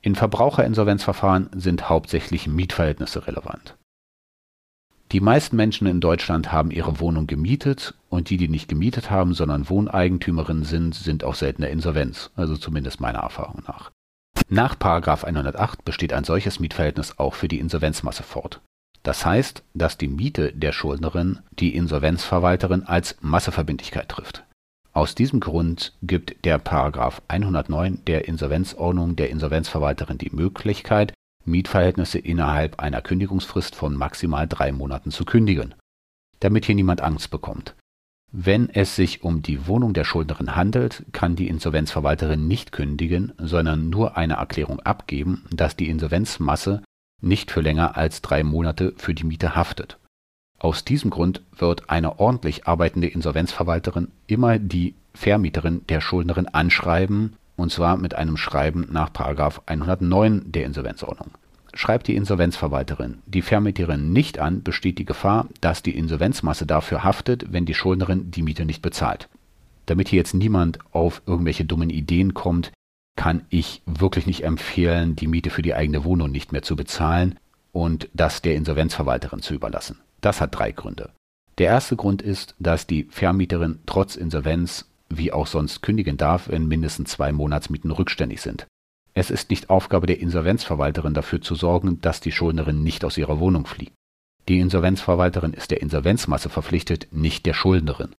In Verbraucherinsolvenzverfahren sind hauptsächlich Mietverhältnisse relevant. Die meisten Menschen in Deutschland haben ihre Wohnung gemietet und die, die nicht gemietet haben, sondern Wohneigentümerinnen sind, sind auch seltener Insolvenz, also zumindest meiner Erfahrung nach. Nach 108 besteht ein solches Mietverhältnis auch für die Insolvenzmasse fort. Das heißt, dass die Miete der Schuldnerin die Insolvenzverwalterin als Masseverbindlichkeit trifft. Aus diesem Grund gibt der Paragraph 109 der Insolvenzordnung der Insolvenzverwalterin die Möglichkeit, Mietverhältnisse innerhalb einer Kündigungsfrist von maximal drei Monaten zu kündigen, damit hier niemand Angst bekommt. Wenn es sich um die Wohnung der Schuldnerin handelt, kann die Insolvenzverwalterin nicht kündigen, sondern nur eine Erklärung abgeben, dass die Insolvenzmasse nicht für länger als drei Monate für die Miete haftet. Aus diesem Grund wird eine ordentlich arbeitende Insolvenzverwalterin immer die Vermieterin der Schuldnerin anschreiben und zwar mit einem Schreiben nach 109 der Insolvenzordnung. Schreibt die Insolvenzverwalterin die Vermieterin nicht an, besteht die Gefahr, dass die Insolvenzmasse dafür haftet, wenn die Schuldnerin die Miete nicht bezahlt. Damit hier jetzt niemand auf irgendwelche dummen Ideen kommt, kann ich wirklich nicht empfehlen, die Miete für die eigene Wohnung nicht mehr zu bezahlen und das der Insolvenzverwalterin zu überlassen. Das hat drei Gründe. Der erste Grund ist, dass die Vermieterin trotz Insolvenz wie auch sonst kündigen darf, wenn mindestens zwei Monatsmieten rückständig sind. Es ist nicht Aufgabe der Insolvenzverwalterin dafür zu sorgen, dass die Schuldnerin nicht aus ihrer Wohnung fliegt. Die Insolvenzverwalterin ist der Insolvenzmasse verpflichtet, nicht der Schuldnerin.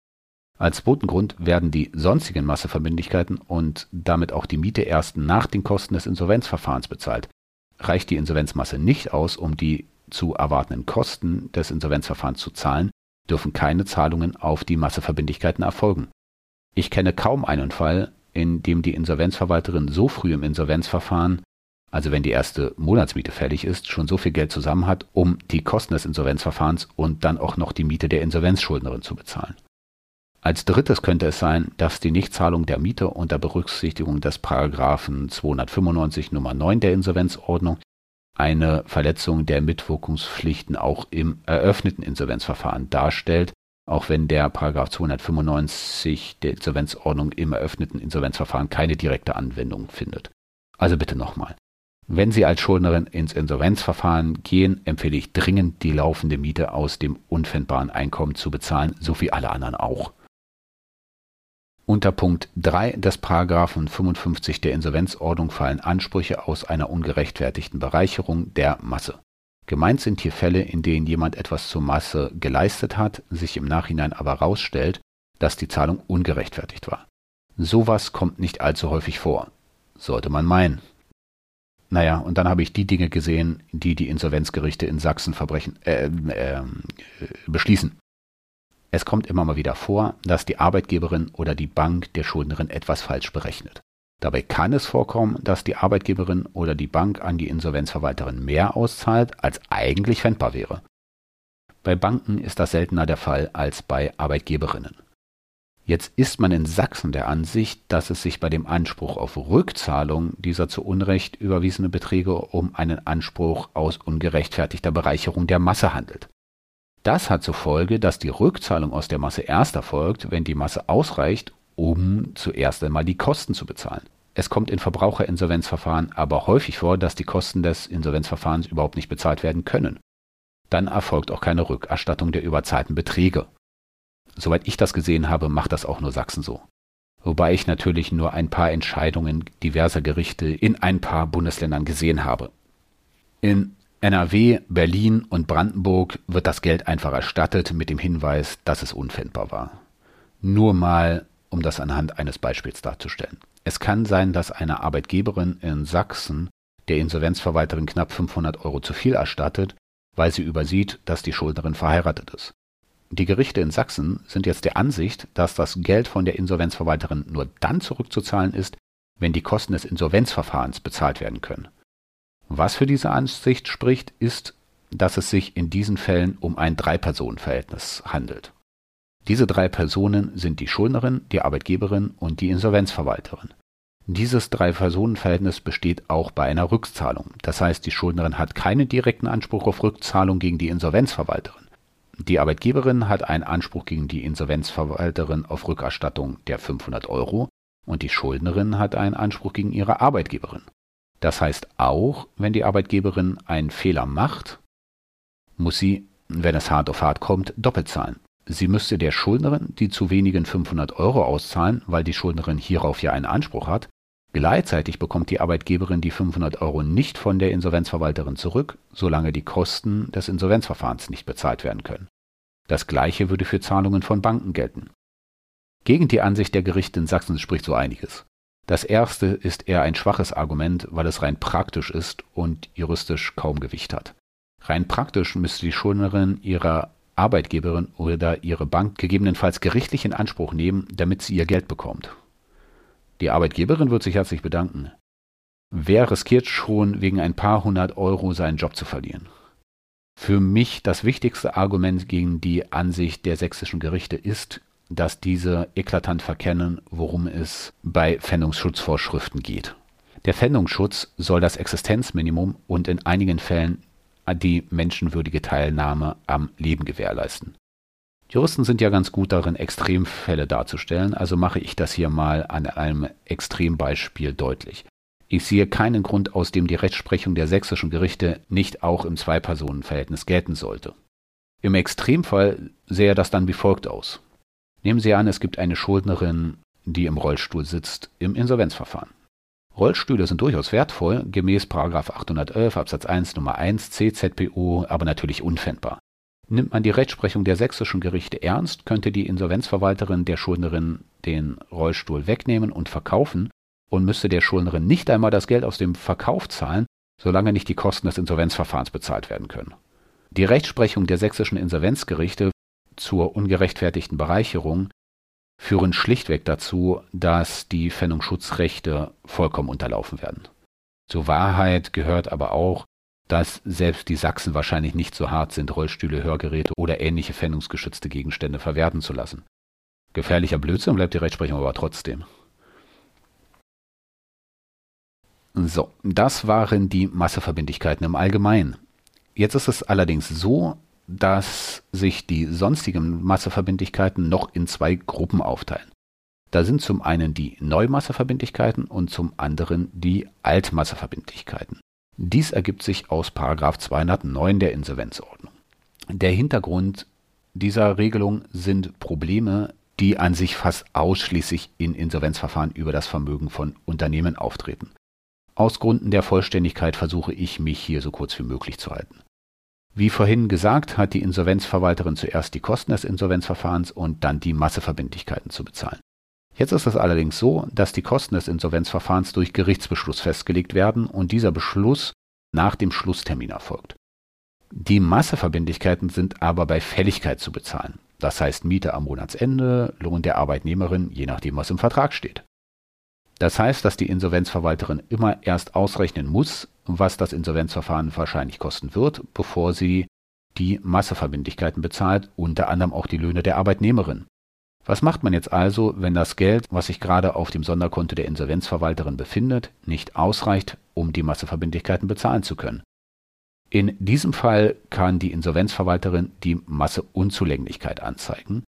Als Botengrund werden die sonstigen Masseverbindlichkeiten und damit auch die Miete erst nach den Kosten des Insolvenzverfahrens bezahlt. Reicht die Insolvenzmasse nicht aus, um die zu erwartenden Kosten des Insolvenzverfahrens zu zahlen, dürfen keine Zahlungen auf die Masseverbindlichkeiten erfolgen. Ich kenne kaum einen Fall, in dem die Insolvenzverwalterin so früh im Insolvenzverfahren, also wenn die erste Monatsmiete fällig ist, schon so viel Geld zusammen hat, um die Kosten des Insolvenzverfahrens und dann auch noch die Miete der Insolvenzschuldnerin zu bezahlen. Als drittes könnte es sein, dass die Nichtzahlung der Miete unter Berücksichtigung des Paragraphen 295 Nummer 9 der Insolvenzordnung eine Verletzung der Mitwirkungspflichten auch im eröffneten Insolvenzverfahren darstellt, auch wenn der Paragraph 295 der Insolvenzordnung im eröffneten Insolvenzverfahren keine direkte Anwendung findet. Also bitte nochmal. Wenn Sie als Schuldnerin ins Insolvenzverfahren gehen, empfehle ich dringend, die laufende Miete aus dem unpfändbaren Einkommen zu bezahlen, so wie alle anderen auch. Unter Punkt 3 des Paragraphen 55 der Insolvenzordnung fallen Ansprüche aus einer ungerechtfertigten Bereicherung der Masse. Gemeint sind hier Fälle, in denen jemand etwas zur Masse geleistet hat, sich im Nachhinein aber herausstellt, dass die Zahlung ungerechtfertigt war. Sowas kommt nicht allzu häufig vor. Sollte man meinen. Naja, und dann habe ich die Dinge gesehen, die die Insolvenzgerichte in Sachsen verbrechen, äh, äh, beschließen. Es kommt immer mal wieder vor, dass die Arbeitgeberin oder die Bank der Schuldnerin etwas falsch berechnet. Dabei kann es vorkommen, dass die Arbeitgeberin oder die Bank an die Insolvenzverwalterin mehr auszahlt, als eigentlich fändbar wäre. Bei Banken ist das seltener der Fall als bei Arbeitgeberinnen. Jetzt ist man in Sachsen der Ansicht, dass es sich bei dem Anspruch auf Rückzahlung dieser zu Unrecht überwiesene Beträge um einen Anspruch aus ungerechtfertigter Bereicherung der Masse handelt. Das hat zur Folge, dass die Rückzahlung aus der Masse erst erfolgt, wenn die Masse ausreicht, um zuerst einmal die Kosten zu bezahlen. Es kommt in Verbraucherinsolvenzverfahren aber häufig vor, dass die Kosten des Insolvenzverfahrens überhaupt nicht bezahlt werden können. Dann erfolgt auch keine Rückerstattung der überzahlten Beträge. Soweit ich das gesehen habe, macht das auch nur Sachsen so. Wobei ich natürlich nur ein paar Entscheidungen diverser Gerichte in ein paar Bundesländern gesehen habe. In NRW, Berlin und Brandenburg wird das Geld einfach erstattet mit dem Hinweis, dass es unfändbar war. Nur mal, um das anhand eines Beispiels darzustellen. Es kann sein, dass eine Arbeitgeberin in Sachsen der Insolvenzverwalterin knapp 500 Euro zu viel erstattet, weil sie übersieht, dass die Schuldnerin verheiratet ist. Die Gerichte in Sachsen sind jetzt der Ansicht, dass das Geld von der Insolvenzverwalterin nur dann zurückzuzahlen ist, wenn die Kosten des Insolvenzverfahrens bezahlt werden können. Was für diese Ansicht spricht, ist, dass es sich in diesen Fällen um ein Drei-Personen-Verhältnis handelt. Diese drei Personen sind die Schuldnerin, die Arbeitgeberin und die Insolvenzverwalterin. Dieses Drei-Personen-Verhältnis besteht auch bei einer Rückzahlung. Das heißt, die Schuldnerin hat keinen direkten Anspruch auf Rückzahlung gegen die Insolvenzverwalterin. Die Arbeitgeberin hat einen Anspruch gegen die Insolvenzverwalterin auf Rückerstattung der 500 Euro und die Schuldnerin hat einen Anspruch gegen ihre Arbeitgeberin. Das heißt auch, wenn die Arbeitgeberin einen Fehler macht, muss sie, wenn es hart auf hart kommt, doppelt zahlen. Sie müsste der Schuldnerin die zu wenigen 500 Euro auszahlen, weil die Schuldnerin hierauf ja einen Anspruch hat. Gleichzeitig bekommt die Arbeitgeberin die 500 Euro nicht von der Insolvenzverwalterin zurück, solange die Kosten des Insolvenzverfahrens nicht bezahlt werden können. Das gleiche würde für Zahlungen von Banken gelten. Gegen die Ansicht der Gerichte in Sachsen spricht so einiges. Das erste ist eher ein schwaches Argument, weil es rein praktisch ist und juristisch kaum Gewicht hat. Rein praktisch müsste die Schuldnerin ihrer Arbeitgeberin oder ihre Bank gegebenenfalls gerichtlich in Anspruch nehmen, damit sie ihr Geld bekommt. Die Arbeitgeberin wird sich herzlich bedanken. Wer riskiert schon wegen ein paar hundert Euro seinen Job zu verlieren? Für mich das wichtigste Argument gegen die Ansicht der sächsischen Gerichte ist, dass diese eklatant verkennen, worum es bei Pfändungsschutzvorschriften geht. Der Pfändungsschutz soll das Existenzminimum und in einigen Fällen die menschenwürdige Teilnahme am Leben gewährleisten. Juristen sind ja ganz gut darin, Extremfälle darzustellen, also mache ich das hier mal an einem Extrembeispiel deutlich. Ich sehe keinen Grund, aus dem die Rechtsprechung der sächsischen Gerichte nicht auch im Zwei-Personen-Verhältnis gelten sollte. Im Extremfall sähe das dann wie folgt aus. Nehmen Sie an, es gibt eine Schuldnerin, die im Rollstuhl sitzt im Insolvenzverfahren. Rollstühle sind durchaus wertvoll, gemäß 811 Absatz 1 Nummer 1 CZPO, aber natürlich unfändbar. Nimmt man die Rechtsprechung der sächsischen Gerichte ernst, könnte die Insolvenzverwalterin der Schuldnerin den Rollstuhl wegnehmen und verkaufen und müsste der Schuldnerin nicht einmal das Geld aus dem Verkauf zahlen, solange nicht die Kosten des Insolvenzverfahrens bezahlt werden können. Die Rechtsprechung der sächsischen Insolvenzgerichte zur ungerechtfertigten Bereicherung führen schlichtweg dazu, dass die Pfändungsschutzrechte vollkommen unterlaufen werden. Zur Wahrheit gehört aber auch, dass selbst die Sachsen wahrscheinlich nicht so hart sind, Rollstühle, Hörgeräte oder ähnliche pfändungsgeschützte Gegenstände verwerten zu lassen. Gefährlicher Blödsinn bleibt die Rechtsprechung aber trotzdem. So, das waren die Masseverbindlichkeiten im Allgemeinen. Jetzt ist es allerdings so, dass sich die sonstigen Masseverbindlichkeiten noch in zwei Gruppen aufteilen. Da sind zum einen die Neumasseverbindlichkeiten und zum anderen die Altmasseverbindlichkeiten. Dies ergibt sich aus 209 der Insolvenzordnung. Der Hintergrund dieser Regelung sind Probleme, die an sich fast ausschließlich in Insolvenzverfahren über das Vermögen von Unternehmen auftreten. Aus Gründen der Vollständigkeit versuche ich mich hier so kurz wie möglich zu halten. Wie vorhin gesagt, hat die Insolvenzverwalterin zuerst die Kosten des Insolvenzverfahrens und dann die Masseverbindlichkeiten zu bezahlen. Jetzt ist es allerdings so, dass die Kosten des Insolvenzverfahrens durch Gerichtsbeschluss festgelegt werden und dieser Beschluss nach dem Schlusstermin erfolgt. Die Masseverbindlichkeiten sind aber bei Fälligkeit zu bezahlen. Das heißt Miete am Monatsende, Lohn der Arbeitnehmerin, je nachdem, was im Vertrag steht. Das heißt, dass die Insolvenzverwalterin immer erst ausrechnen muss, was das Insolvenzverfahren wahrscheinlich kosten wird, bevor sie die Masseverbindlichkeiten bezahlt, unter anderem auch die Löhne der Arbeitnehmerin. Was macht man jetzt also, wenn das Geld, was sich gerade auf dem Sonderkonto der Insolvenzverwalterin befindet, nicht ausreicht, um die Masseverbindlichkeiten bezahlen zu können? In diesem Fall kann die Insolvenzverwalterin die Masseunzulänglichkeit anzeigen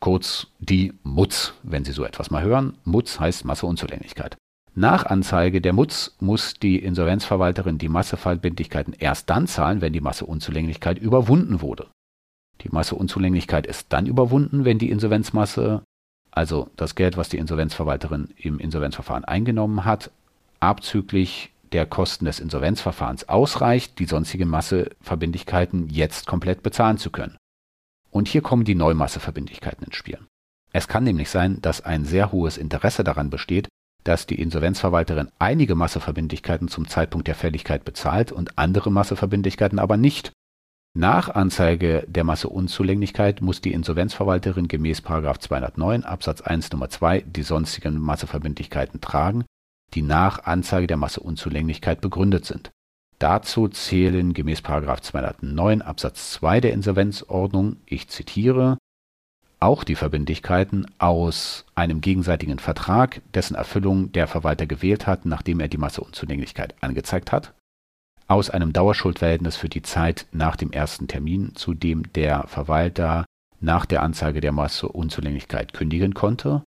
kurz die MUTZ, wenn Sie so etwas mal hören. MUTZ heißt Masseunzulänglichkeit. Nach Anzeige der MUTZ muss die Insolvenzverwalterin die Masseverbindlichkeiten erst dann zahlen, wenn die Masseunzulänglichkeit überwunden wurde. Die Masseunzulänglichkeit ist dann überwunden, wenn die Insolvenzmasse, also das Geld, was die Insolvenzverwalterin im Insolvenzverfahren eingenommen hat, abzüglich der Kosten des Insolvenzverfahrens ausreicht, die sonstigen Masseverbindlichkeiten jetzt komplett bezahlen zu können. Und hier kommen die Neumasseverbindlichkeiten ins Spiel. Es kann nämlich sein, dass ein sehr hohes Interesse daran besteht, dass die Insolvenzverwalterin einige Masseverbindlichkeiten zum Zeitpunkt der Fälligkeit bezahlt und andere Masseverbindlichkeiten aber nicht. Nach Anzeige der Masseunzulänglichkeit muss die Insolvenzverwalterin gemäß 209 Absatz 1 Nummer 2 die sonstigen Masseverbindlichkeiten tragen, die nach Anzeige der Masseunzulänglichkeit begründet sind. Dazu zählen gemäß 209 Absatz 2 der Insolvenzordnung, ich zitiere, auch die Verbindlichkeiten aus einem gegenseitigen Vertrag, dessen Erfüllung der Verwalter gewählt hat, nachdem er die Masseunzulänglichkeit angezeigt hat, aus einem Dauerschuldverhältnis für die Zeit nach dem ersten Termin, zu dem der Verwalter nach der Anzeige der Masseunzulänglichkeit kündigen konnte,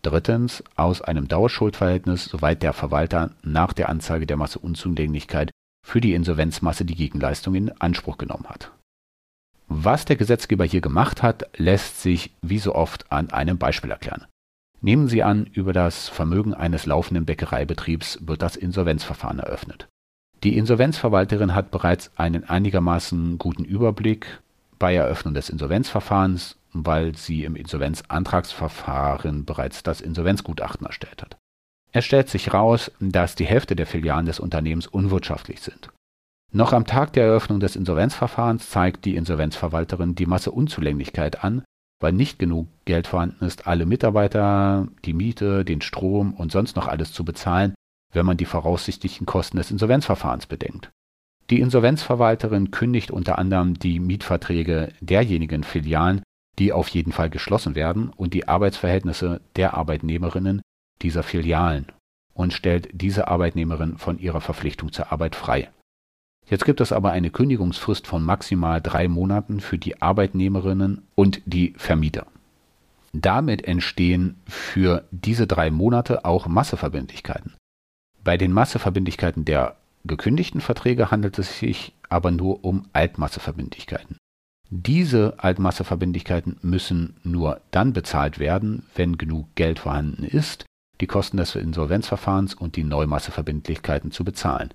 drittens aus einem Dauerschuldverhältnis, soweit der Verwalter nach der Anzeige der Masseunzulänglichkeit für die Insolvenzmasse die Gegenleistung in Anspruch genommen hat. Was der Gesetzgeber hier gemacht hat, lässt sich wie so oft an einem Beispiel erklären. Nehmen Sie an, über das Vermögen eines laufenden Bäckereibetriebs wird das Insolvenzverfahren eröffnet. Die Insolvenzverwalterin hat bereits einen einigermaßen guten Überblick bei Eröffnung des Insolvenzverfahrens, weil sie im Insolvenzantragsverfahren bereits das Insolvenzgutachten erstellt hat. Es stellt sich raus, dass die Hälfte der Filialen des Unternehmens unwirtschaftlich sind. Noch am Tag der Eröffnung des Insolvenzverfahrens zeigt die Insolvenzverwalterin die Masseunzulänglichkeit an, weil nicht genug Geld vorhanden ist, alle Mitarbeiter, die Miete, den Strom und sonst noch alles zu bezahlen, wenn man die voraussichtlichen Kosten des Insolvenzverfahrens bedenkt. Die Insolvenzverwalterin kündigt unter anderem die Mietverträge derjenigen Filialen, die auf jeden Fall geschlossen werden, und die Arbeitsverhältnisse der Arbeitnehmerinnen dieser Filialen und stellt diese Arbeitnehmerin von ihrer Verpflichtung zur Arbeit frei. Jetzt gibt es aber eine Kündigungsfrist von maximal drei Monaten für die Arbeitnehmerinnen und die Vermieter. Damit entstehen für diese drei Monate auch Masseverbindlichkeiten. Bei den Masseverbindlichkeiten der gekündigten Verträge handelt es sich aber nur um Altmasseverbindlichkeiten. Diese Altmasseverbindlichkeiten müssen nur dann bezahlt werden, wenn genug Geld vorhanden ist, die Kosten des Insolvenzverfahrens und die Neumasseverbindlichkeiten zu bezahlen.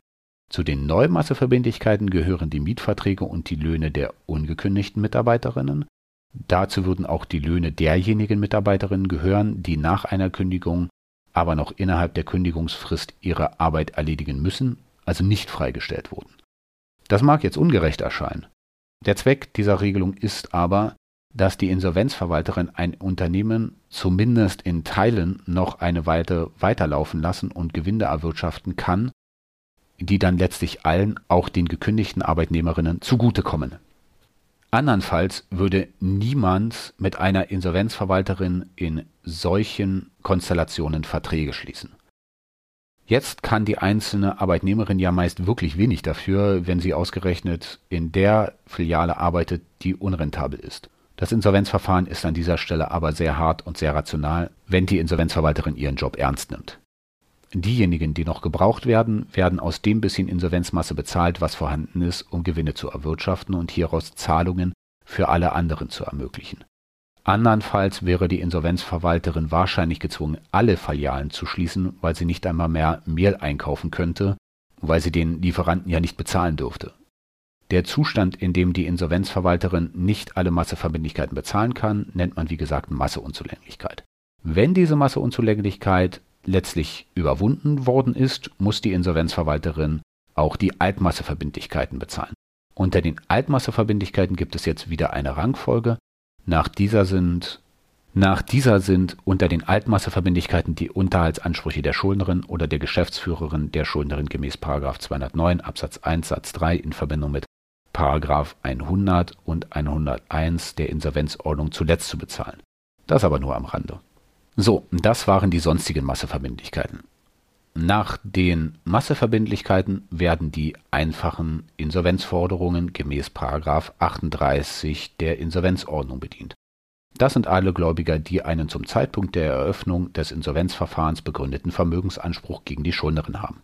Zu den Neumasseverbindlichkeiten gehören die Mietverträge und die Löhne der ungekündigten Mitarbeiterinnen. Dazu würden auch die Löhne derjenigen Mitarbeiterinnen gehören, die nach einer Kündigung aber noch innerhalb der Kündigungsfrist ihre Arbeit erledigen müssen, also nicht freigestellt wurden. Das mag jetzt ungerecht erscheinen. Der Zweck dieser Regelung ist aber, dass die Insolvenzverwalterin ein Unternehmen zumindest in Teilen noch eine Weile weiterlaufen lassen und Gewinne erwirtschaften kann, die dann letztlich allen, auch den gekündigten Arbeitnehmerinnen, zugutekommen. Andernfalls würde niemand mit einer Insolvenzverwalterin in solchen Konstellationen Verträge schließen. Jetzt kann die einzelne Arbeitnehmerin ja meist wirklich wenig dafür, wenn sie ausgerechnet in der Filiale arbeitet, die unrentabel ist. Das Insolvenzverfahren ist an dieser Stelle aber sehr hart und sehr rational, wenn die Insolvenzverwalterin ihren Job ernst nimmt. Diejenigen, die noch gebraucht werden, werden aus dem bisschen Insolvenzmasse bezahlt, was vorhanden ist, um Gewinne zu erwirtschaften und hieraus Zahlungen für alle anderen zu ermöglichen. Andernfalls wäre die Insolvenzverwalterin wahrscheinlich gezwungen, alle Filialen zu schließen, weil sie nicht einmal mehr Mehl einkaufen könnte, weil sie den Lieferanten ja nicht bezahlen dürfte. Der Zustand, in dem die Insolvenzverwalterin nicht alle Masseverbindlichkeiten bezahlen kann, nennt man wie gesagt Masseunzulänglichkeit. Wenn diese Masseunzulänglichkeit letztlich überwunden worden ist, muss die Insolvenzverwalterin auch die Altmasseverbindlichkeiten bezahlen. Unter den Altmasseverbindlichkeiten gibt es jetzt wieder eine Rangfolge. Nach dieser sind nach dieser sind unter den Altmasseverbindlichkeiten die Unterhaltsansprüche der Schuldnerin oder der Geschäftsführerin der Schuldnerin gemäß 209 Absatz 1 Satz 3 in Verbindung mit 100 und 101 der Insolvenzordnung zuletzt zu bezahlen. Das aber nur am Rande. So, das waren die sonstigen Masseverbindlichkeiten. Nach den Masseverbindlichkeiten werden die einfachen Insolvenzforderungen gemäß 38 der Insolvenzordnung bedient. Das sind alle Gläubiger, die einen zum Zeitpunkt der Eröffnung des Insolvenzverfahrens begründeten Vermögensanspruch gegen die Schuldnerin haben.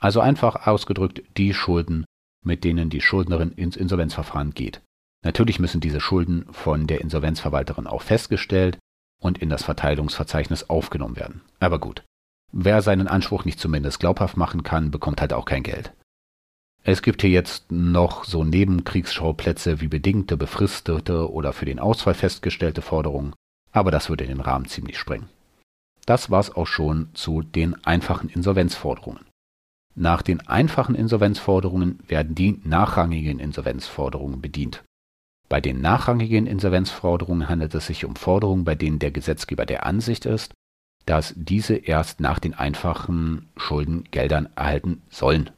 Also einfach ausgedrückt die Schulden, mit denen die Schuldnerin ins Insolvenzverfahren geht. Natürlich müssen diese Schulden von der Insolvenzverwalterin auch festgestellt und in das Verteilungsverzeichnis aufgenommen werden. Aber gut, wer seinen Anspruch nicht zumindest glaubhaft machen kann, bekommt halt auch kein Geld. Es gibt hier jetzt noch so Nebenkriegsschauplätze wie bedingte, befristete oder für den Ausfall festgestellte Forderungen, aber das würde den Rahmen ziemlich sprengen. Das war's auch schon zu den einfachen Insolvenzforderungen. Nach den einfachen Insolvenzforderungen werden die nachrangigen Insolvenzforderungen bedient. Bei den nachrangigen Insolvenzforderungen handelt es sich um Forderungen, bei denen der Gesetzgeber der Ansicht ist, dass diese erst nach den einfachen Schuldengeldern erhalten sollen.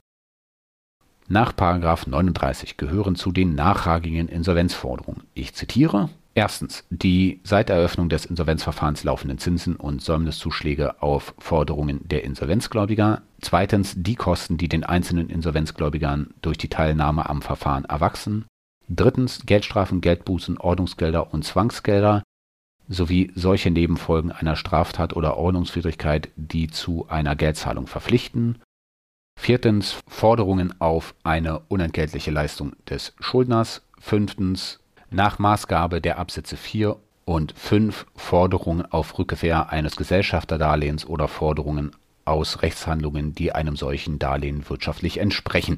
Nach 39 gehören zu den nachrangigen Insolvenzforderungen. Ich zitiere Erstens die seit Eröffnung des Insolvenzverfahrens laufenden Zinsen und Säumniszuschläge auf Forderungen der Insolvenzgläubiger. Zweitens die Kosten, die den einzelnen Insolvenzgläubigern durch die Teilnahme am Verfahren erwachsen. Drittens Geldstrafen, Geldbußen, Ordnungsgelder und Zwangsgelder sowie solche Nebenfolgen einer Straftat oder Ordnungswidrigkeit, die zu einer Geldzahlung verpflichten. Viertens Forderungen auf eine unentgeltliche Leistung des Schuldners. Fünftens nach Maßgabe der Absätze 4 und 5 Forderungen auf Rückkehr eines Gesellschafterdarlehens oder Forderungen aus Rechtshandlungen, die einem solchen Darlehen wirtschaftlich entsprechen.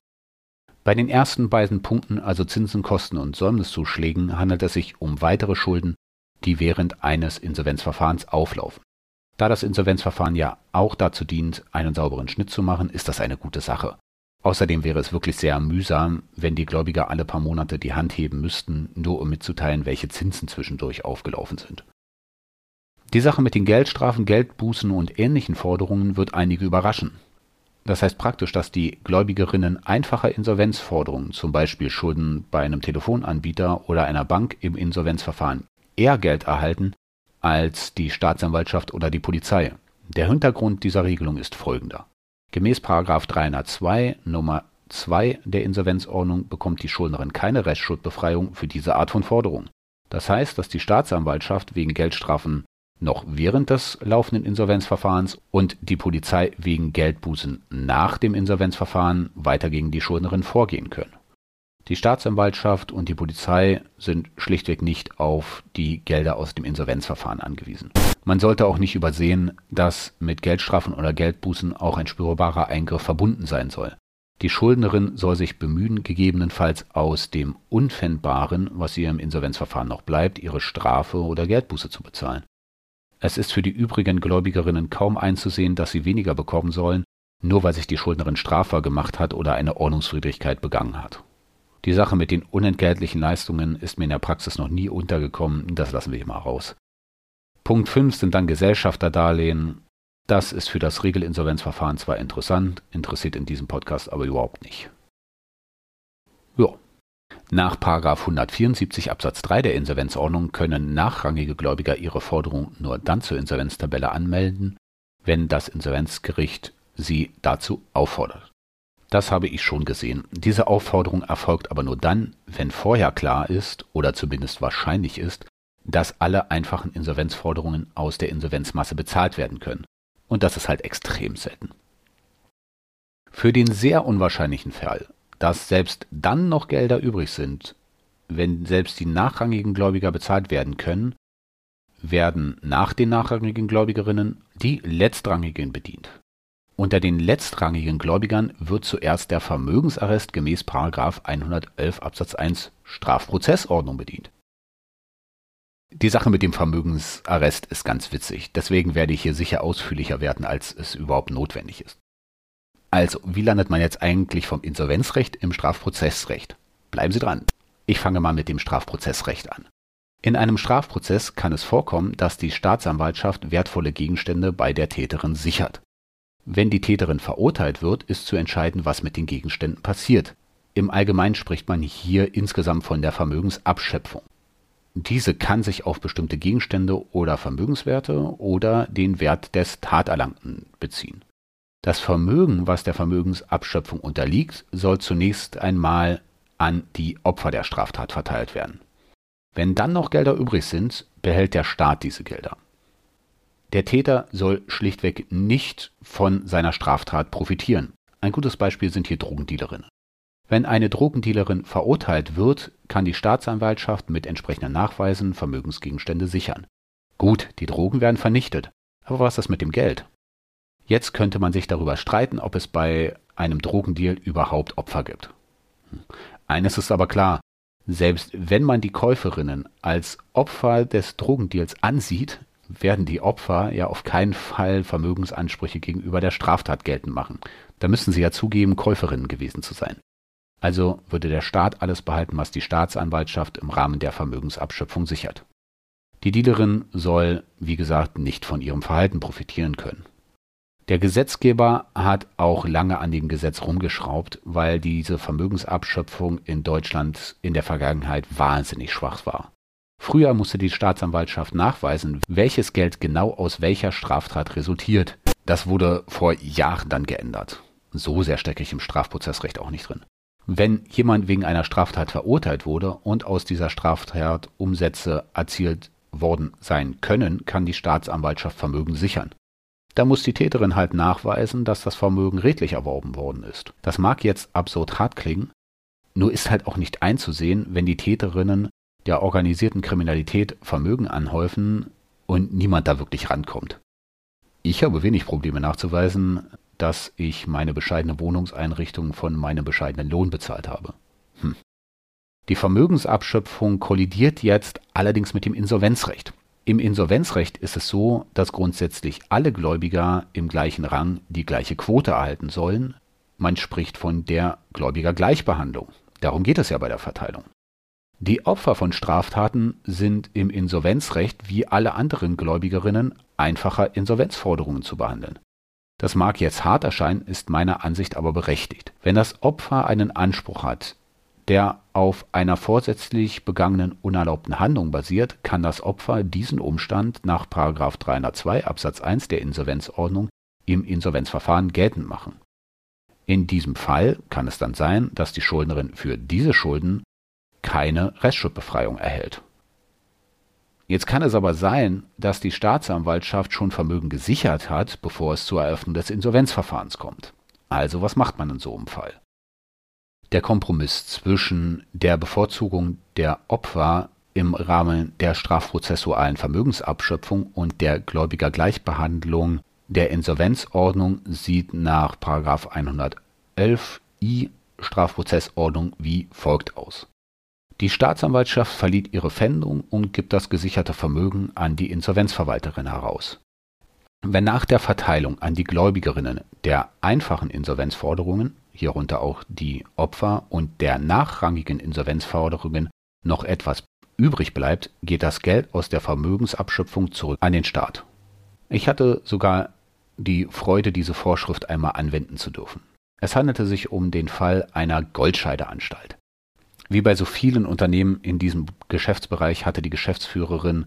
Bei den ersten beiden Punkten, also Zinsen, Kosten und Säumniszuschlägen, handelt es sich um weitere Schulden, die während eines Insolvenzverfahrens auflaufen. Da das Insolvenzverfahren ja auch dazu dient, einen sauberen Schnitt zu machen, ist das eine gute Sache. Außerdem wäre es wirklich sehr mühsam, wenn die Gläubiger alle paar Monate die Hand heben müssten, nur um mitzuteilen, welche Zinsen zwischendurch aufgelaufen sind. Die Sache mit den Geldstrafen, Geldbußen und ähnlichen Forderungen wird einige überraschen. Das heißt praktisch, dass die Gläubigerinnen einfacher Insolvenzforderungen, zum Beispiel Schulden bei einem Telefonanbieter oder einer Bank im Insolvenzverfahren, eher Geld erhalten als die Staatsanwaltschaft oder die Polizei. Der Hintergrund dieser Regelung ist folgender. Gemäß 302 Nummer 2 der Insolvenzordnung bekommt die Schuldnerin keine Restschuldbefreiung für diese Art von Forderung. Das heißt, dass die Staatsanwaltschaft wegen Geldstrafen noch während des laufenden Insolvenzverfahrens und die Polizei wegen Geldbußen nach dem Insolvenzverfahren weiter gegen die Schuldnerin vorgehen können. Die Staatsanwaltschaft und die Polizei sind schlichtweg nicht auf die Gelder aus dem Insolvenzverfahren angewiesen. Man sollte auch nicht übersehen, dass mit Geldstrafen oder Geldbußen auch ein spürbarer Eingriff verbunden sein soll. Die Schuldnerin soll sich bemühen, gegebenenfalls aus dem Unfändbaren, was ihr im Insolvenzverfahren noch bleibt, ihre Strafe oder Geldbuße zu bezahlen. Es ist für die übrigen Gläubigerinnen kaum einzusehen, dass sie weniger bekommen sollen, nur weil sich die Schuldnerin strafbar gemacht hat oder eine Ordnungswidrigkeit begangen hat. Die Sache mit den unentgeltlichen Leistungen ist mir in der Praxis noch nie untergekommen, das lassen wir hier mal raus. Punkt 5 sind dann Gesellschafterdarlehen. Das ist für das Regelinsolvenzverfahren zwar interessant, interessiert in diesem Podcast aber überhaupt nicht. Ja. Nach 174 Absatz 3 der Insolvenzordnung können nachrangige Gläubiger ihre Forderung nur dann zur Insolvenztabelle anmelden, wenn das Insolvenzgericht sie dazu auffordert. Das habe ich schon gesehen. Diese Aufforderung erfolgt aber nur dann, wenn vorher klar ist oder zumindest wahrscheinlich ist, dass alle einfachen Insolvenzforderungen aus der Insolvenzmasse bezahlt werden können. Und das ist halt extrem selten. Für den sehr unwahrscheinlichen Fall, dass selbst dann noch Gelder übrig sind, wenn selbst die nachrangigen Gläubiger bezahlt werden können, werden nach den nachrangigen Gläubigerinnen die letztrangigen bedient. Unter den letztrangigen Gläubigern wird zuerst der Vermögensarrest gemäß 111 Absatz 1 Strafprozessordnung bedient. Die Sache mit dem Vermögensarrest ist ganz witzig, deswegen werde ich hier sicher ausführlicher werden, als es überhaupt notwendig ist. Also, wie landet man jetzt eigentlich vom Insolvenzrecht im Strafprozessrecht? Bleiben Sie dran. Ich fange mal mit dem Strafprozessrecht an. In einem Strafprozess kann es vorkommen, dass die Staatsanwaltschaft wertvolle Gegenstände bei der Täterin sichert. Wenn die Täterin verurteilt wird, ist zu entscheiden, was mit den Gegenständen passiert. Im Allgemeinen spricht man hier insgesamt von der Vermögensabschöpfung. Diese kann sich auf bestimmte Gegenstände oder Vermögenswerte oder den Wert des Taterlangten beziehen. Das Vermögen, was der Vermögensabschöpfung unterliegt, soll zunächst einmal an die Opfer der Straftat verteilt werden. Wenn dann noch Gelder übrig sind, behält der Staat diese Gelder. Der Täter soll schlichtweg nicht von seiner Straftat profitieren. Ein gutes Beispiel sind hier Drogendealerinnen. Wenn eine Drogendealerin verurteilt wird, kann die Staatsanwaltschaft mit entsprechenden Nachweisen Vermögensgegenstände sichern. Gut, die Drogen werden vernichtet. Aber was ist mit dem Geld? Jetzt könnte man sich darüber streiten, ob es bei einem Drogendeal überhaupt Opfer gibt. Eines ist aber klar, selbst wenn man die Käuferinnen als Opfer des Drogendeals ansieht, werden die Opfer ja auf keinen Fall Vermögensansprüche gegenüber der Straftat geltend machen. Da müssen sie ja zugeben, Käuferinnen gewesen zu sein. Also würde der Staat alles behalten, was die Staatsanwaltschaft im Rahmen der Vermögensabschöpfung sichert. Die Dealerin soll, wie gesagt, nicht von ihrem Verhalten profitieren können. Der Gesetzgeber hat auch lange an dem Gesetz rumgeschraubt, weil diese Vermögensabschöpfung in Deutschland in der Vergangenheit wahnsinnig schwach war. Früher musste die Staatsanwaltschaft nachweisen, welches Geld genau aus welcher Straftat resultiert. Das wurde vor Jahren dann geändert. So sehr stecke ich im Strafprozessrecht auch nicht drin. Wenn jemand wegen einer Straftat verurteilt wurde und aus dieser Straftat Umsätze erzielt worden sein können, kann die Staatsanwaltschaft Vermögen sichern. Da muss die Täterin halt nachweisen, dass das Vermögen redlich erworben worden ist. Das mag jetzt absurd hart klingen, nur ist halt auch nicht einzusehen, wenn die Täterinnen der organisierten Kriminalität Vermögen anhäufen und niemand da wirklich rankommt. Ich habe wenig Probleme nachzuweisen, dass ich meine bescheidene Wohnungseinrichtung von meinem bescheidenen Lohn bezahlt habe. Hm. Die Vermögensabschöpfung kollidiert jetzt allerdings mit dem Insolvenzrecht. Im Insolvenzrecht ist es so, dass grundsätzlich alle Gläubiger im gleichen Rang die gleiche Quote erhalten sollen. Man spricht von der Gläubigergleichbehandlung. Darum geht es ja bei der Verteilung. Die Opfer von Straftaten sind im Insolvenzrecht wie alle anderen Gläubigerinnen einfacher Insolvenzforderungen zu behandeln. Das mag jetzt hart erscheinen, ist meiner Ansicht aber berechtigt. Wenn das Opfer einen Anspruch hat, der auf einer vorsätzlich begangenen unerlaubten Handlung basiert, kann das Opfer diesen Umstand nach 302 Absatz 1 der Insolvenzordnung im Insolvenzverfahren geltend machen. In diesem Fall kann es dann sein, dass die Schuldnerin für diese Schulden keine Restschuldbefreiung erhält. Jetzt kann es aber sein, dass die Staatsanwaltschaft schon Vermögen gesichert hat, bevor es zur Eröffnung des Insolvenzverfahrens kommt. Also was macht man in so einem Fall? Der Kompromiss zwischen der Bevorzugung der Opfer im Rahmen der strafprozessualen Vermögensabschöpfung und der Gläubigergleichbehandlung der Insolvenzordnung sieht nach 111i Strafprozessordnung wie folgt aus. Die Staatsanwaltschaft verliert ihre Pfändung und gibt das gesicherte Vermögen an die Insolvenzverwalterin heraus. Wenn nach der Verteilung an die Gläubigerinnen der einfachen Insolvenzforderungen, hierunter auch die Opfer und der nachrangigen Insolvenzforderungen noch etwas übrig bleibt, geht das Geld aus der Vermögensabschöpfung zurück an den Staat. Ich hatte sogar die Freude, diese Vorschrift einmal anwenden zu dürfen. Es handelte sich um den Fall einer Goldscheideanstalt. Wie bei so vielen Unternehmen in diesem Geschäftsbereich hatte die Geschäftsführerin